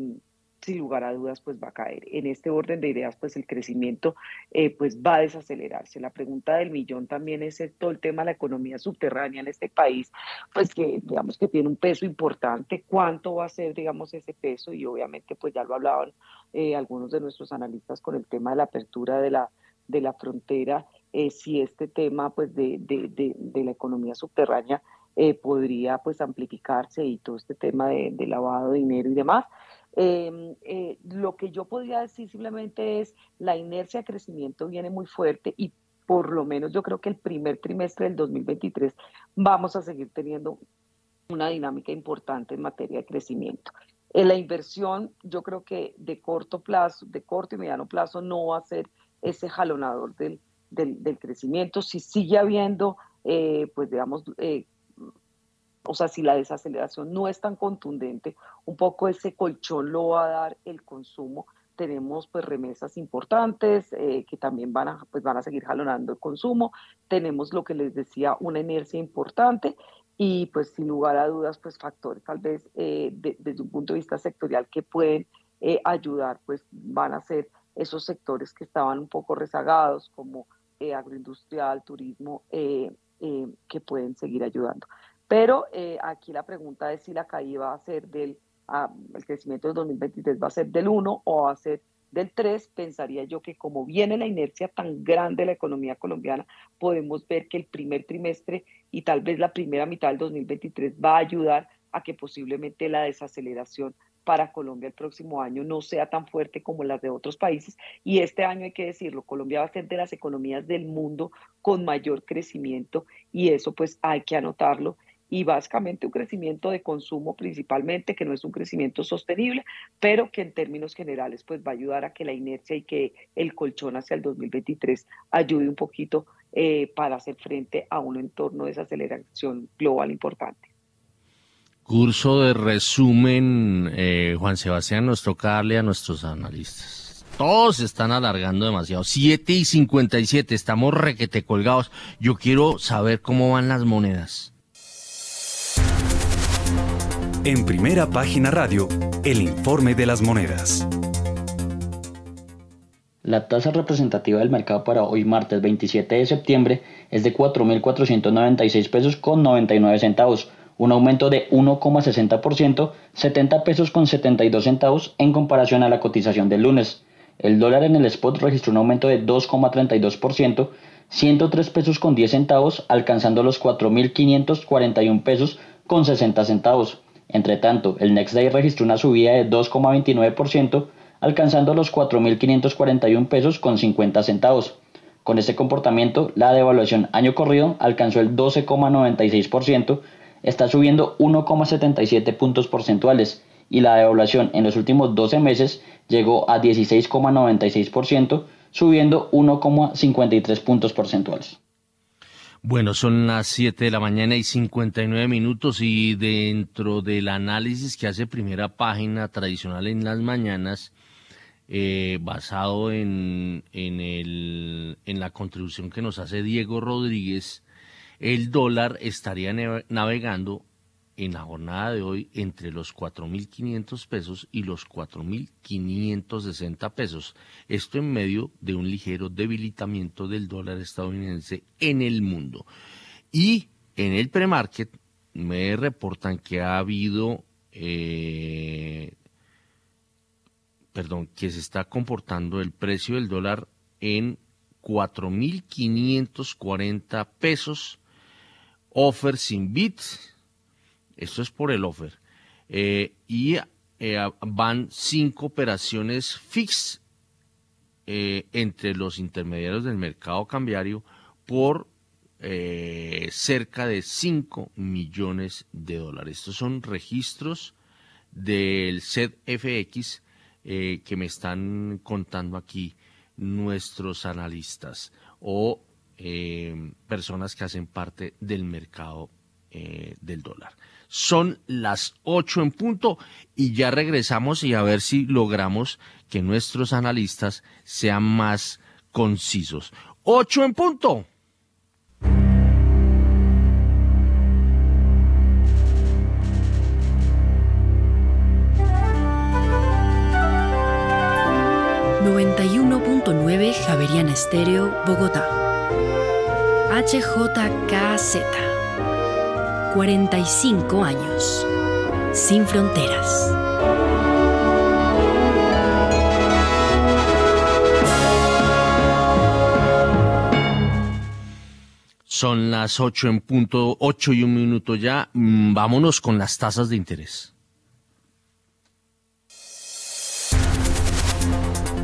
sin lugar a dudas pues va a caer. En este orden de ideas pues el crecimiento eh, pues va a desacelerarse. La pregunta del millón también es todo el tema de la economía subterránea en este país, pues que digamos que tiene un peso importante. ¿Cuánto va a ser digamos ese peso? Y obviamente pues ya lo hablaban eh, algunos de nuestros analistas con el tema de la apertura de la, de la frontera, eh, si este tema pues de, de, de, la economía subterránea podría pues amplificarse y todo este tema de, lavado de dinero y demás. Em, eh, lo que yo podría decir simplemente es la inercia de crecimiento viene muy fuerte y por lo menos yo creo que el primer trimestre del 2023 vamos a seguir teniendo una dinámica importante en materia de crecimiento. En la inversión, yo creo que de corto plazo, de corto y mediano plazo, no va a ser ese jalonador del, del, crecimiento. Si sigue habiendo, eh, pues digamos, eh, o sea, si la desaceleración no es tan contundente, un poco ese colchón lo va a dar el consumo. Tenemos pues remesas importantes eh, que también van a, pues, van a seguir jalonando el consumo. Tenemos lo que les decía, una inercia importante y pues sin lugar a dudas pues factores tal vez eh, desde un punto de vista sectorial que pueden eh, ayudar pues van a ser esos sectores que estaban un poco rezagados como agroindustrial, turismo, que pueden seguir ayudando. Pero eh, aquí la pregunta es si la caída va a ser del, ah, el crecimiento del 2023 va a ser del 1 o va a ser del 3, pensaría yo que como viene la inercia tan grande de la economía colombiana, podemos ver que el primer trimestre y tal vez la primera mitad del 2023 va a ayudar a que posiblemente la desaceleración para Colombia el próximo año no sea tan fuerte como las de otros países. Y este año hay que decirlo, Colombia va a ser de las economías del mundo con mayor crecimiento y eso pues hay que anotarlo y básicamente un crecimiento de consumo principalmente, que no es un crecimiento sostenible, pero que en términos generales pues va a ayudar a que la inercia y que el colchón hacia el 2023 ayude un poquito eh, para hacer frente a un entorno de desaceleración global importante. Curso de resumen, eh, Juan Sebastián, nos toca darle a nuestros analistas. Todos están alargando demasiado. 7 y 57, estamos requete colgados. Yo quiero saber cómo van las monedas. En primera página radio, el informe de las monedas. La tasa representativa del mercado para hoy martes 27 de septiembre es de 4.496 pesos con 99 centavos, un aumento de 1,60%, 70 pesos con 72 centavos en comparación a la cotización del lunes. El dólar en el spot registró un aumento de 2,32%, 103 pesos con 10 centavos, alcanzando los 4.541 pesos con 60 centavos. Entre tanto, el Next Day registró una subida de 2,29%, alcanzando los 4.541 pesos con 50 centavos. Con este comportamiento, la devaluación año corrido alcanzó el 12,96%, está subiendo 1,77 puntos porcentuales y la devaluación en los últimos 12 meses llegó a 16,96%, subiendo 1,53 puntos porcentuales. Bueno, son las 7 de la mañana y 59 minutos y dentro del análisis que hace primera página tradicional en las mañanas, eh, basado en, en, el, en la contribución que nos hace Diego Rodríguez, el dólar estaría navegando en la jornada de hoy entre los 4.500 pesos y los 4.560 pesos. Esto en medio de un ligero debilitamiento del dólar estadounidense en el mundo. Y en el premarket me reportan que ha habido, eh, perdón, que se está comportando el precio del dólar en 4.540 pesos, offer sin bits, esto es por el offer, eh, y eh, van cinco operaciones fix entre los intermediarios del mercado cambiario por eh, cerca de 5 millones de dólares. Estos son registros del ZFX eh, que me están contando aquí nuestros analistas o eh, personas que hacen parte del mercado del dólar. Son las 8 en punto y ya regresamos y a ver si logramos que nuestros analistas sean más concisos. 8 en punto. 91.9 Javeriana Estéreo, Bogotá. HJKZ. 45 años. Sin fronteras. Son las 8 en punto, 8 y un minuto ya. Mm, vámonos con las tasas de interés.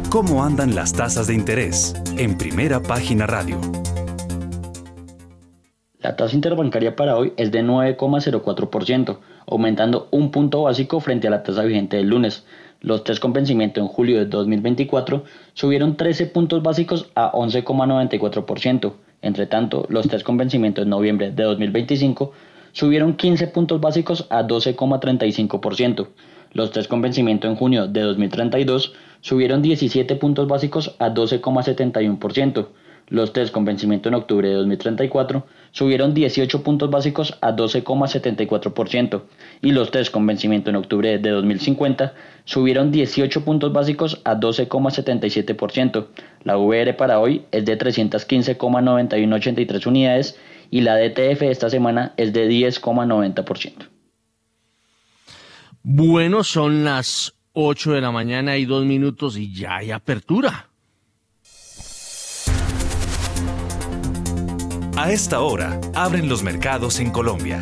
¿Cómo andan las tasas de interés? En primera página radio. La tasa interbancaria para hoy es de 9,04%, aumentando un punto básico frente a la tasa vigente del lunes. Los test con vencimiento en julio de 2024 subieron 13 puntos básicos a 11,94%. Entre tanto, los test con vencimiento en noviembre de 2025 subieron 15 puntos básicos a 12,35%. Los test con vencimiento en junio de 2032 subieron 17 puntos básicos a 12,71%. Los test con vencimiento en octubre de 2034 subieron 18 puntos básicos a 12,74% y los test con vencimiento en octubre de 2050 subieron 18 puntos básicos a 12,77%. La VR para hoy es de 315,9183 unidades y la DTF esta semana es de 10,90%. Bueno, son las 8 de la mañana y dos minutos y ya hay apertura. A esta hora, abren los mercados en Colombia.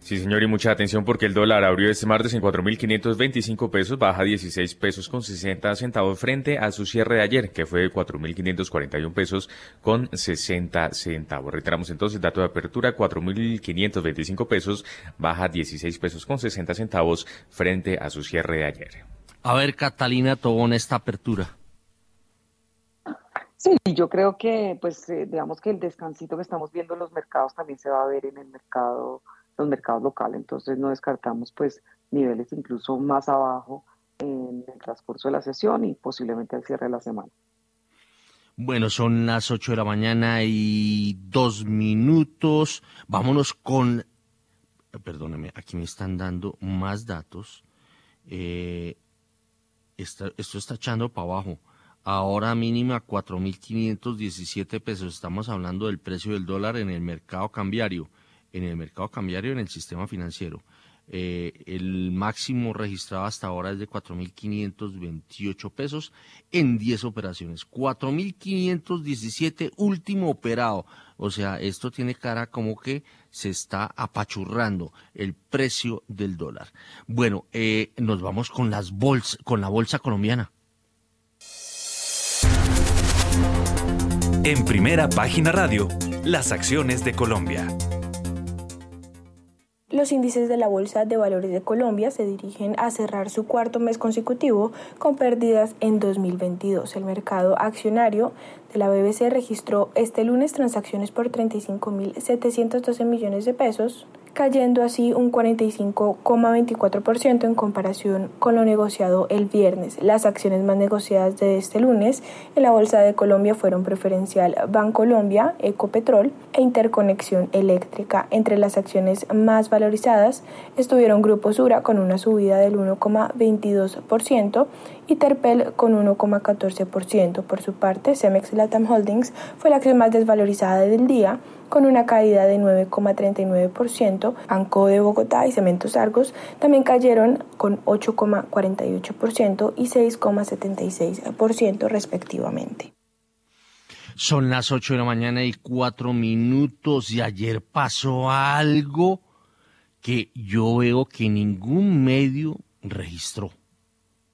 Sí, señor, y mucha atención porque el dólar abrió este martes en 4.525 pesos, baja 16 pesos con 60 centavos frente a su cierre de ayer, que fue de 4.541 pesos con 60 centavos. Reiteramos entonces, dato de apertura, 4.525 pesos, baja 16 pesos con 60 centavos frente a su cierre de ayer. A ver, Catalina Tobón, esta apertura. Sí, yo creo que, pues, eh, digamos que el descansito que estamos viendo en los mercados también se va a ver en el mercado los mercados locales, entonces no descartamos pues niveles incluso más abajo en el transcurso de la sesión y posiblemente al cierre de la semana. Bueno, son las 8 de la mañana y dos minutos. Vámonos con... Perdóneme, aquí me están dando más datos. Eh, esto está echando para abajo. Ahora mínima 4.517 pesos. Estamos hablando del precio del dólar en el mercado cambiario en el mercado cambiario, en el sistema financiero. Eh, el máximo registrado hasta ahora es de 4.528 pesos en 10 operaciones. 4.517 último operado. O sea, esto tiene cara como que se está apachurrando el precio del dólar. Bueno, eh, nos vamos con las bolsas, con la bolsa colombiana. En primera página radio, las acciones de Colombia. Los índices de la Bolsa de Valores de Colombia se dirigen a cerrar su cuarto mes consecutivo con pérdidas en 2022. El mercado accionario de la BBC registró este lunes transacciones por 35.712 millones de pesos, cayendo así un 45,24% en comparación con lo negociado el viernes. Las acciones más negociadas de este lunes en la Bolsa de Colombia fueron preferencial Bancolombia, Ecopetrol e Interconexión Eléctrica. Entre las acciones más valorizadas estuvieron Grupo Sura con una subida del 1,22% y Terpel con 1,14%. Por su parte, Cemex Latam Holdings fue la acción más desvalorizada del día con una caída de 9,39%. Banco de Bogotá y Cementos Argos también cayeron con 8,48% y 6,76% respectivamente. Son las 8 de la mañana y 4 minutos y ayer pasó algo que yo veo que ningún medio registró.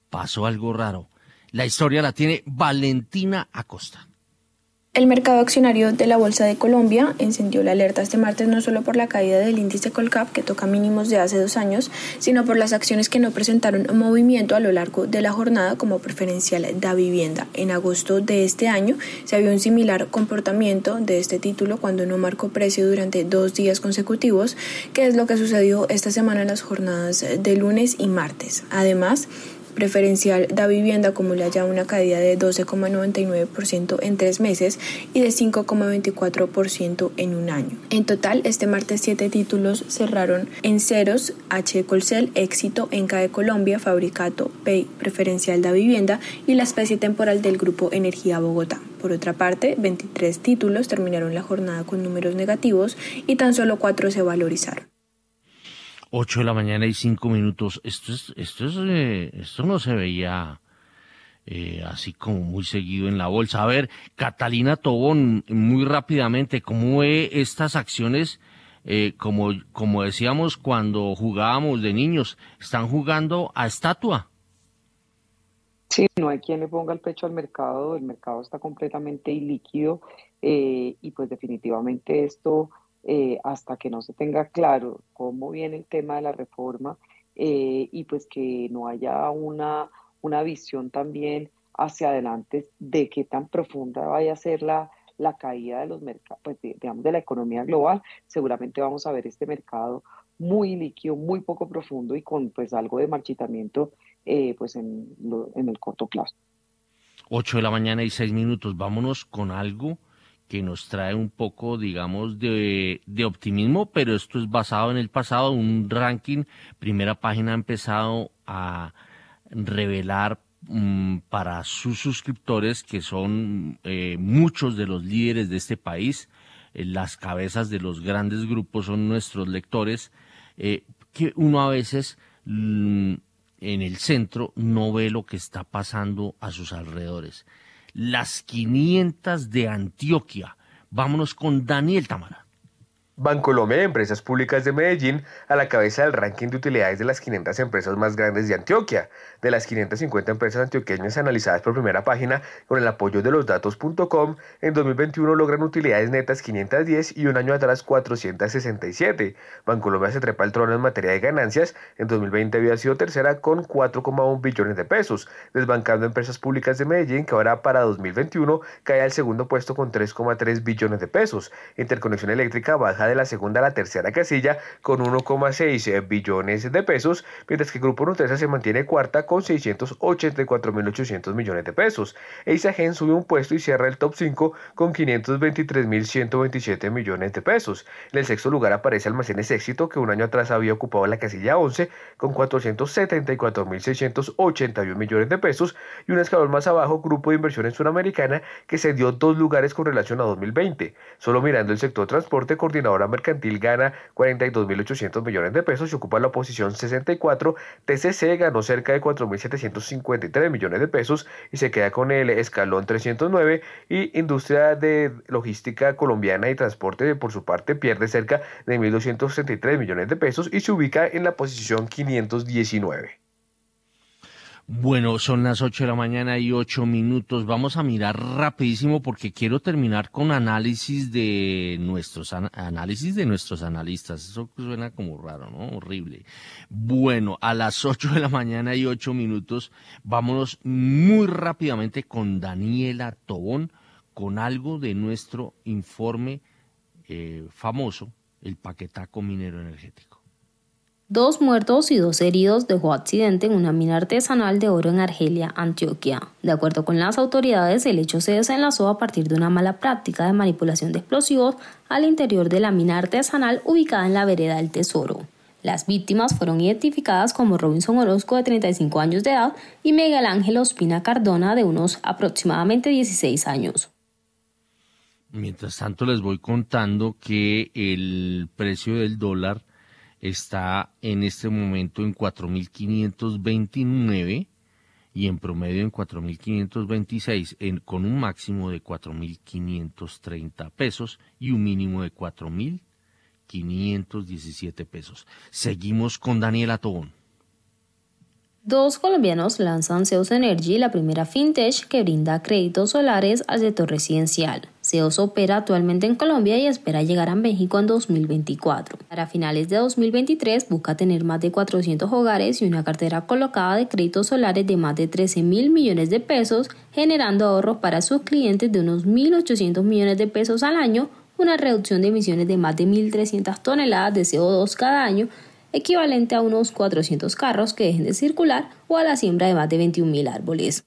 Pasó algo raro. La historia la tiene Valentina Acosta. El mercado accionario de la Bolsa de Colombia encendió la alerta este martes no solo por la caída del índice Colcap, que toca mínimos de hace dos años, sino por las acciones que no presentaron movimiento a lo largo de la jornada como preferencial da vivienda. En agosto de este año se vio un similar comportamiento de este título cuando no marcó precio durante dos días consecutivos, que es lo que sucedió esta semana en las jornadas de lunes y martes. Además, preferencial da vivienda acumula ya una caída de 12,99% en tres meses y de 5,24% en un año. En total, este martes siete títulos cerraron en ceros H. Colcel, Éxito, Enca de Colombia, Fabricato, Pay, Preferencial da Vivienda y la especie temporal del Grupo Energía Bogotá. Por otra parte, 23 títulos terminaron la jornada con números negativos y tan solo cuatro se valorizaron. 8 de la mañana y 5 minutos. Esto, es, esto, es, eh, esto no se veía eh, así como muy seguido en la bolsa. A ver, Catalina Tobón, muy rápidamente, ¿cómo ve estas acciones? Eh, como, como decíamos cuando jugábamos de niños, están jugando a estatua. Sí, no hay quien le ponga el pecho al mercado, el mercado está completamente ilíquido y pues definitivamente esto eh, hasta que no se tenga claro cómo viene el tema de la reforma eh, y pues que no haya una, una visión también hacia adelante de qué tan profunda vaya a ser la, la caída de los mercados, pues digamos de la economía global, seguramente vamos a ver este mercado muy líquido, muy poco profundo y con pues algo de marchitamiento eh, pues en, en el corto plazo. 8 de la mañana y 6 minutos, vámonos con algo que nos trae un poco, digamos, de, optimismo, pero esto es basado en el pasado, un ranking, primera página ha empezado a revelar mm, para sus suscriptores, que son eh, muchos de los líderes de este país, eh, las cabezas de los grandes grupos son nuestros lectores, eh, que uno a veces mm, en el centro no ve lo que está pasando a sus alrededores las 500 de Antioquia. Vámonos con Daniel Tamara. Bancolombia de Empresas Públicas de Medellín a la cabeza del ranking de utilidades de las 500 empresas más grandes de Antioquia. De las 550 empresas antioqueñas analizadas por primera página con el apoyo de los datos.com, en 2021 logran utilidades netas 510 y un año atrás 467. Bancolombia se trepa el trono en materia de ganancias. En 2020 había sido tercera con 4,1 billones de pesos, desbancando empresas públicas de Medellín que ahora para 2021 cae al segundo puesto con 3,3 billones de pesos. Interconexión eléctrica baja de la segunda a la tercera casilla con 1,6 billones de pesos, mientras que Grupo Nutresa se mantiene cuarta con 684.800 millones de pesos. Eisagen sube un puesto y cierra el top 5 con 523.127 millones de pesos. En el sexto lugar aparece Almacenes Éxito, que un año atrás había ocupado la casilla 11 con 474.681 millones de pesos, y un escalón más abajo, Grupo de Inversiones Suramericana, que se dio dos lugares con relación a 2020. Solo mirando el sector transporte, coordinador mercantil gana 42.800 millones de pesos y ocupa la posición 64. TCC ganó cerca de 4.753 millones de pesos y se queda con el escalón 309. Y Industria de Logística Colombiana y Transporte, por su parte, pierde cerca de 1.263 millones de pesos y se ubica en la posición 519. Bueno, son las 8 de la mañana y 8 minutos. Vamos a mirar rapidísimo porque quiero terminar con análisis de nuestros análisis de nuestros analistas. Eso suena como raro, ¿no? Horrible. Bueno, a las 8 de la mañana y 8 minutos, vámonos muy rápidamente con Daniela Tobón con algo de nuestro informe eh, famoso el paquetaco minero energético. Dos muertos y dos heridos dejó accidente en una mina artesanal de oro en Argelia, Antioquia. De acuerdo con las autoridades, el hecho se desenlazó a partir de una mala práctica de manipulación de explosivos al interior de la mina artesanal ubicada en la vereda del Tesoro. Las víctimas fueron identificadas como Robinson Orozco de 35 años de edad y Miguel Ángel Ospina Cardona de unos aproximadamente 16 años. Mientras tanto les voy contando que el precio del dólar está en este momento en 4.529 y en promedio en 4.526, con un máximo de 4.530 pesos y un mínimo de 4.517 pesos. Seguimos con Daniela Tobón. Dos colombianos lanzan Zeus Energy, la primera fintech que brinda créditos solares al sector residencial. Zeus opera actualmente en Colombia y espera llegar a México en 2024. Para finales de 2023 busca tener más de 400 hogares y una cartera colocada de créditos solares de más de 13 mil millones de pesos, generando ahorros para sus clientes de unos 1.800 millones de pesos al año, una reducción de emisiones de más de 1.300 toneladas de CO2 cada año, equivalente a unos 400 carros que dejen de circular o a la siembra de más de 21.000 árboles.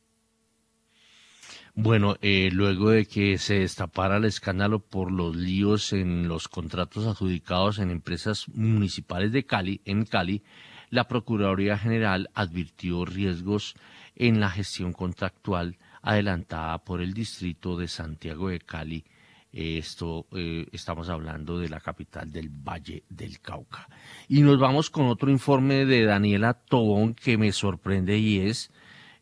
Bueno, eh, luego de que se destapara el escándalo por los líos en los contratos adjudicados en empresas municipales de Cali, en Cali, la Procuraduría General advirtió riesgos en la gestión contractual adelantada por el distrito de Santiago de Cali esto eh, estamos hablando de la capital del Valle del Cauca. Y nos vamos con otro informe de Daniela Tobón que me sorprende y es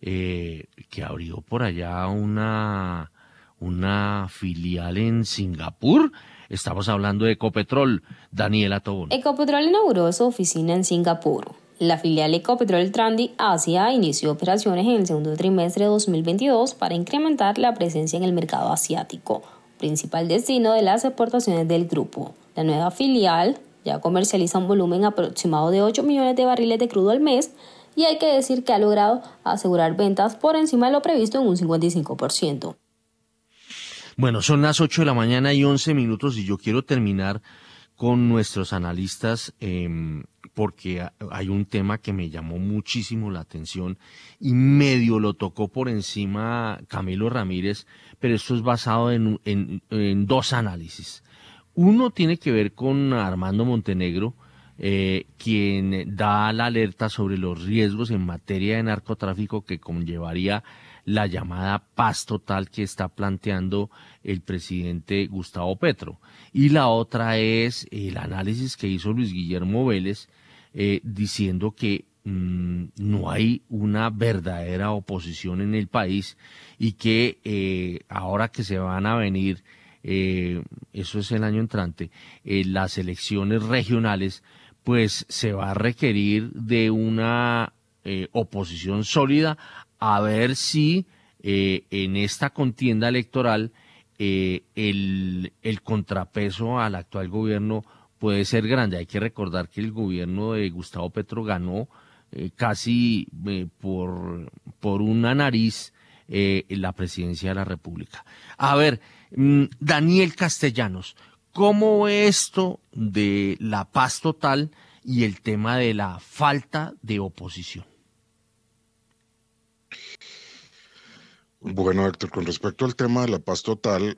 eh, que abrió por allá una, una filial en Singapur. Estamos hablando de Ecopetrol. Daniela Tobón. Ecopetrol inauguró su oficina en Singapur. La filial Ecopetrol Trandi Asia inició operaciones en el segundo trimestre de 2022 para incrementar la presencia en el mercado asiático principal destino de las exportaciones del grupo. La nueva filial ya comercializa un volumen aproximado de 8 millones de barriles de crudo al mes y hay que decir que ha logrado asegurar ventas por encima de lo previsto en un 55%. Bueno, son las 8 de la mañana y 11 minutos y yo quiero terminar con nuestros analistas em, porque hay un tema que me llamó muchísimo la atención y medio lo tocó por encima Camilo Ramírez, pero esto es basado en, dos análisis. Uno tiene que ver con Armando Montenegro, eh, quien da la alerta sobre los riesgos en materia de narcotráfico que conllevaría la llamada paz total que está planteando el presidente Gustavo Petro. Y la otra es el análisis que hizo Luis Guillermo Vélez eh, diciendo que mm, no hay una verdadera oposición en el país y que eh, ahora que se van a venir, eh, eso es el año entrante, las elecciones regionales, pues se va a requerir de una oposición sólida a ver si en esta contienda electoral el, el, contrapeso al actual gobierno puede ser grande. Hay que recordar que el gobierno de Gustavo Petro ganó eh, casi por, por una nariz la presidencia de la República. A ver, mm, Daniel Castellanos, ¿cómo esto de la paz total y el tema de la falta de oposición? Bueno, Héctor, con respecto al tema de la paz total,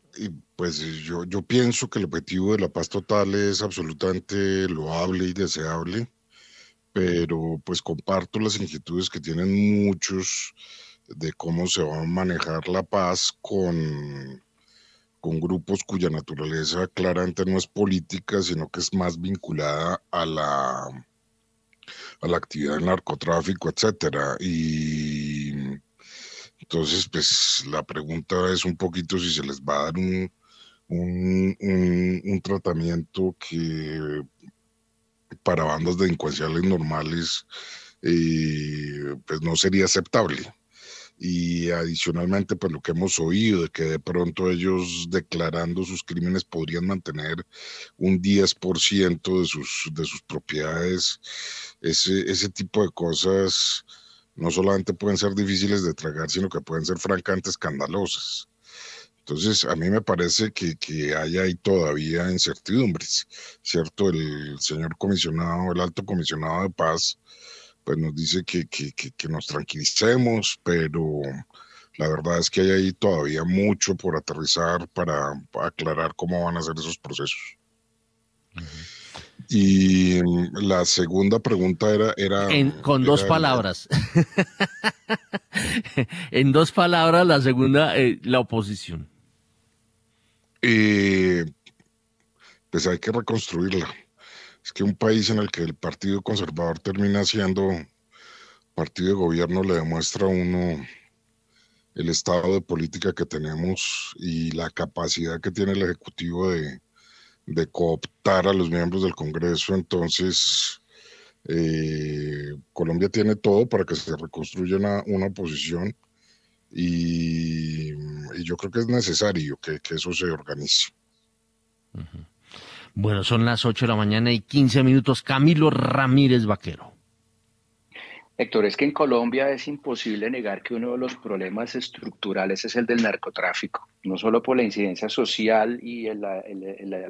pues yo, yo pienso que el objetivo de la paz total es absolutamente loable y deseable, pero pues comparto las inquietudes que tienen muchos de cómo se va a manejar la paz con, con grupos cuya naturaleza claramente no es política, sino que es más vinculada a la, a la actividad del narcotráfico, etcétera. Y entonces, pues la pregunta es un poquito si se les va a dar un, un, tratamiento que para bandas delincuenciales normales eh, pues no sería aceptable. Y adicionalmente, pues lo que hemos oído de que de pronto ellos declarando sus crímenes podrían mantener un 10% de sus, de sus propiedades, ese, ese tipo de cosas no solamente pueden ser difíciles de tragar, sino que pueden ser francamente escandalosas. Entonces, a mí me parece que, que hay ahí todavía incertidumbres, ¿cierto? El señor comisionado, el alto comisionado de paz, pues nos dice que, que, que nos tranquilicemos, pero la verdad es que hay ahí todavía mucho por aterrizar para, aclarar cómo van a ser esos procesos. Y la segunda pregunta era... era con dos palabras. *laughs* en dos palabras, la segunda, eh, la oposición. Eh, pues hay que reconstruirla. Es que un país en el que el Partido Conservador termina siendo partido de gobierno le demuestra a uno el estado de política que tenemos y la capacidad que tiene el Ejecutivo de, cooptar a los miembros del Congreso. Entonces, eh, Colombia tiene todo para que se reconstruya una, oposición y, yo creo que es necesario que, eso se organice. Bueno, son las 8 de la mañana y 15 minutos. Camilo Ramírez Vaquero. Héctor, es que en Colombia es imposible negar que uno de los problemas estructurales es el del narcotráfico, no solo por la incidencia social y la,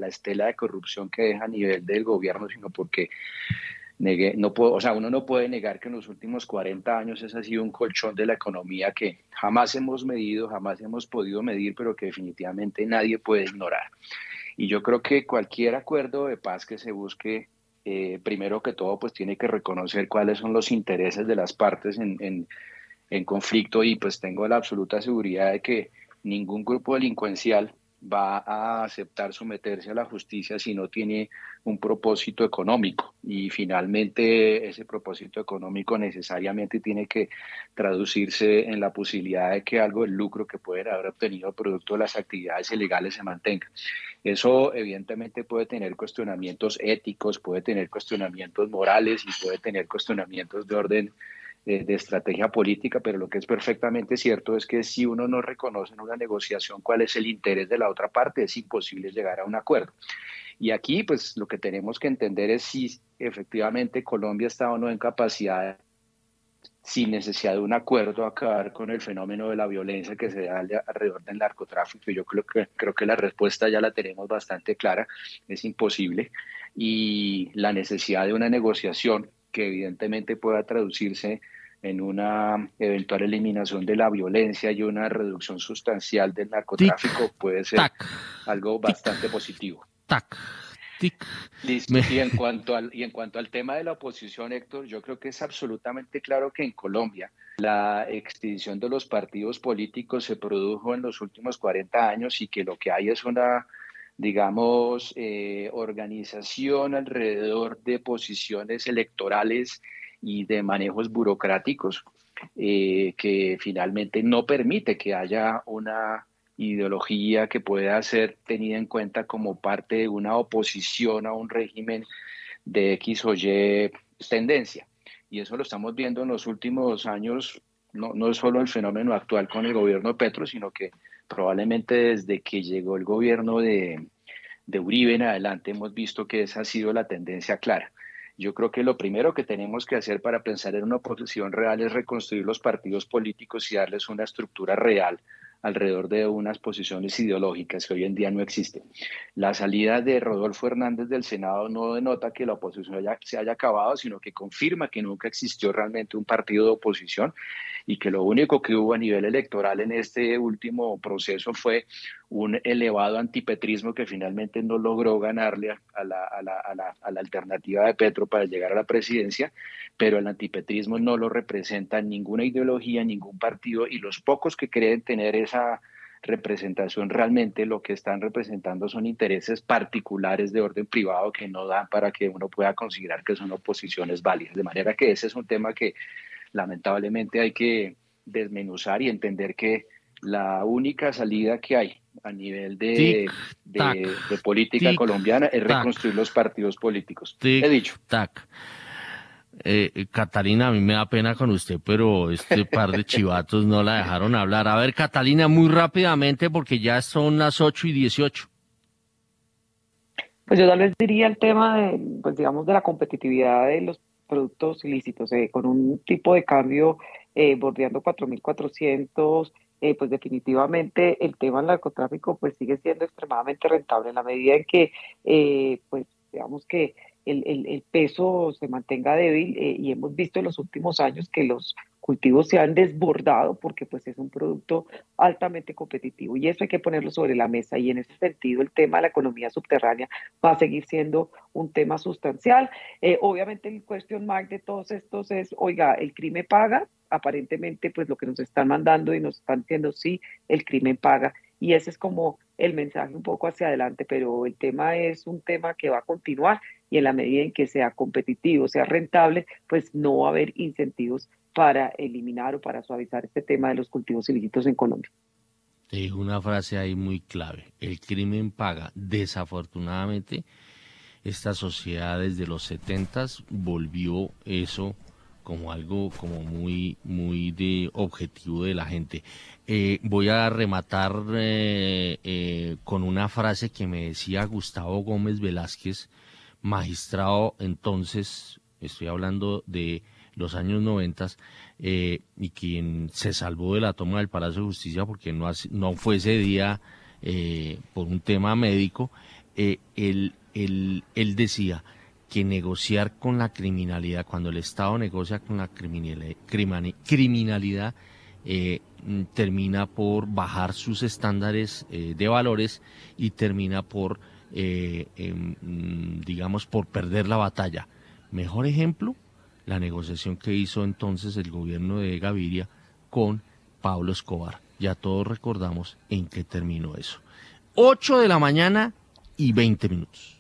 estela de corrupción que deja a nivel del gobierno, sino porque no puedo, o sea, uno no puede negar que en los últimos 40 años ese ha sido un colchón de la economía que jamás hemos medido, jamás hemos podido medir, pero que definitivamente nadie puede ignorar. Y yo creo que cualquier acuerdo de paz que se busque eh, primero que todo, pues tiene que reconocer cuáles son los intereses de las partes en, en conflicto y pues tengo la absoluta seguridad de que ningún grupo delincuencial va a aceptar someterse a la justicia si no tiene un propósito económico. Y finalmente ese propósito económico necesariamente tiene que traducirse en la posibilidad de que algo del lucro que pueden haber obtenido producto de las actividades ilegales se mantenga. Eso evidentemente puede tener cuestionamientos éticos, puede tener cuestionamientos morales y puede tener cuestionamientos de orden de, estrategia política, pero lo que es perfectamente cierto es que si uno no reconoce en una negociación cuál es el interés de la otra parte, es imposible llegar a un acuerdo. Y aquí, pues lo que tenemos que entender es si efectivamente Colombia está o no en capacidad, sin necesidad de un acuerdo, a acabar con el fenómeno de la violencia que se da alrededor del narcotráfico. Yo creo que, creo que la respuesta ya la tenemos bastante clara, es imposible. Y la necesidad de una negociación que evidentemente pueda traducirse en una eventual eliminación de la violencia y una reducción sustancial del narcotráfico puede ser algo bastante positivo. Listo. Y, en cuanto al, y en cuanto al tema de la oposición, Héctor, yo creo que es absolutamente claro que en Colombia la extinción de los partidos políticos se produjo en los últimos 40 años y que lo que hay es una digamos, eh, organización alrededor de posiciones electorales y de manejos burocráticos eh, que finalmente no permite que haya una ideología que pueda ser tenida en cuenta como parte de una oposición a un régimen de X o Y tendencia. Y eso lo estamos viendo en los últimos años, no, no es solo el fenómeno actual con el gobierno de Petro, sino que probablemente desde que llegó el gobierno de, de Uribe en adelante hemos visto que esa ha sido la tendencia clara. Yo creo que lo primero que tenemos que hacer para pensar en una oposición real es reconstruir los partidos políticos y darles una estructura real alrededor de unas posiciones ideológicas que hoy en día no existen. La salida de Rodolfo Hernández del Senado no denota que la oposición se haya acabado, sino que confirma que nunca existió realmente un partido de oposición y que lo único que hubo a nivel electoral en este último proceso fue un elevado antipetrismo que finalmente no logró ganarle a la, a la, a la, a la alternativa de Petro para llegar a la presidencia, pero el antipetrismo no lo representa ninguna ideología, ningún partido y los pocos que creen tener esa representación realmente lo que están representando son intereses particulares de orden privado que no dan para que uno pueda considerar que son oposiciones válidas. De manera que ese es un tema que lamentablemente hay que desmenuzar y entender que la única salida que hay a nivel de, de, política colombiana es reconstruir los partidos políticos. He dicho. Tac. Eh, eh, Catalina, a mí me da pena con usted, pero este par de chivatos no la dejaron hablar. A ver, Catalina, muy rápidamente, porque ya son las 8 y 18. Pues yo tal vez diría el tema de, pues digamos, de la competitividad de los productos ilícitos, eh, con un tipo de cambio eh, bordeando 4.400 eh, pues definitivamente el tema del narcotráfico pues sigue siendo extremadamente rentable en la medida en que eh, pues digamos que el, el, peso se mantenga débil eh, y hemos visto en los últimos años que los cultivos se han desbordado porque pues es un producto altamente competitivo y eso hay que ponerlo sobre la mesa y en ese sentido el tema de la economía subterránea va a seguir siendo un tema sustancial. Obviamente el question mark de todos estos es, oiga, el crimen paga, aparentemente pues lo que nos están mandando y nos están diciendo sí, el crimen paga y ese es como el mensaje un poco hacia adelante, pero el tema es un tema que va a continuar y en la medida en que sea competitivo, sea rentable, pues no va a haber incentivos para eliminar o para suavizar este tema de los cultivos ilícitos en Colombia. Te digo una frase ahí muy clave. El crimen paga. Desafortunadamente, esta sociedad desde los 70 volvió eso como algo como muy muy de objetivo de la gente. Eh, voy a rematar eh, eh, con una frase que me decía Gustavo Gómez Velázquez, magistrado entonces, estoy hablando de los años noventas, y quien se salvó de la toma del Palacio de Justicia porque no, no fue ese día por un tema médico, él, él, él decía, que negociar con la criminalidad, cuando el Estado negocia con la criminalidad, eh, termina por bajar sus estándares eh, de valores y termina por, eh, em, digamos, por perder la batalla. Mejor ejemplo, la negociación que hizo entonces el gobierno de Gaviria con Pablo Escobar. Ya todos recordamos en qué terminó eso. 8 de la mañana y 20 minutos.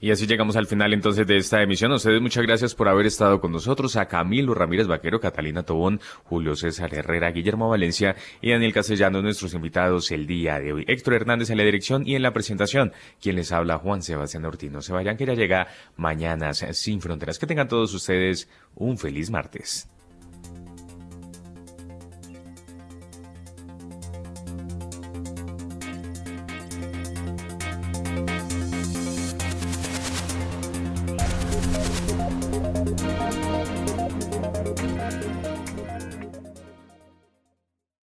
Y así llegamos al final entonces de esta emisión. Ustedes muchas gracias por haber estado con nosotros. A Camilo Ramírez Vaquero, Catalina Tobón, Julio César Herrera, Guillermo Valencia y Daniel Castellano, nuestros invitados el día de hoy. Héctor Hernández en la dirección y en la presentación. Quien les habla, Juan Sebastián Ortiz. No se vayan que ya llega Mañanas sin Fronteras. Que tengan todos ustedes un feliz martes.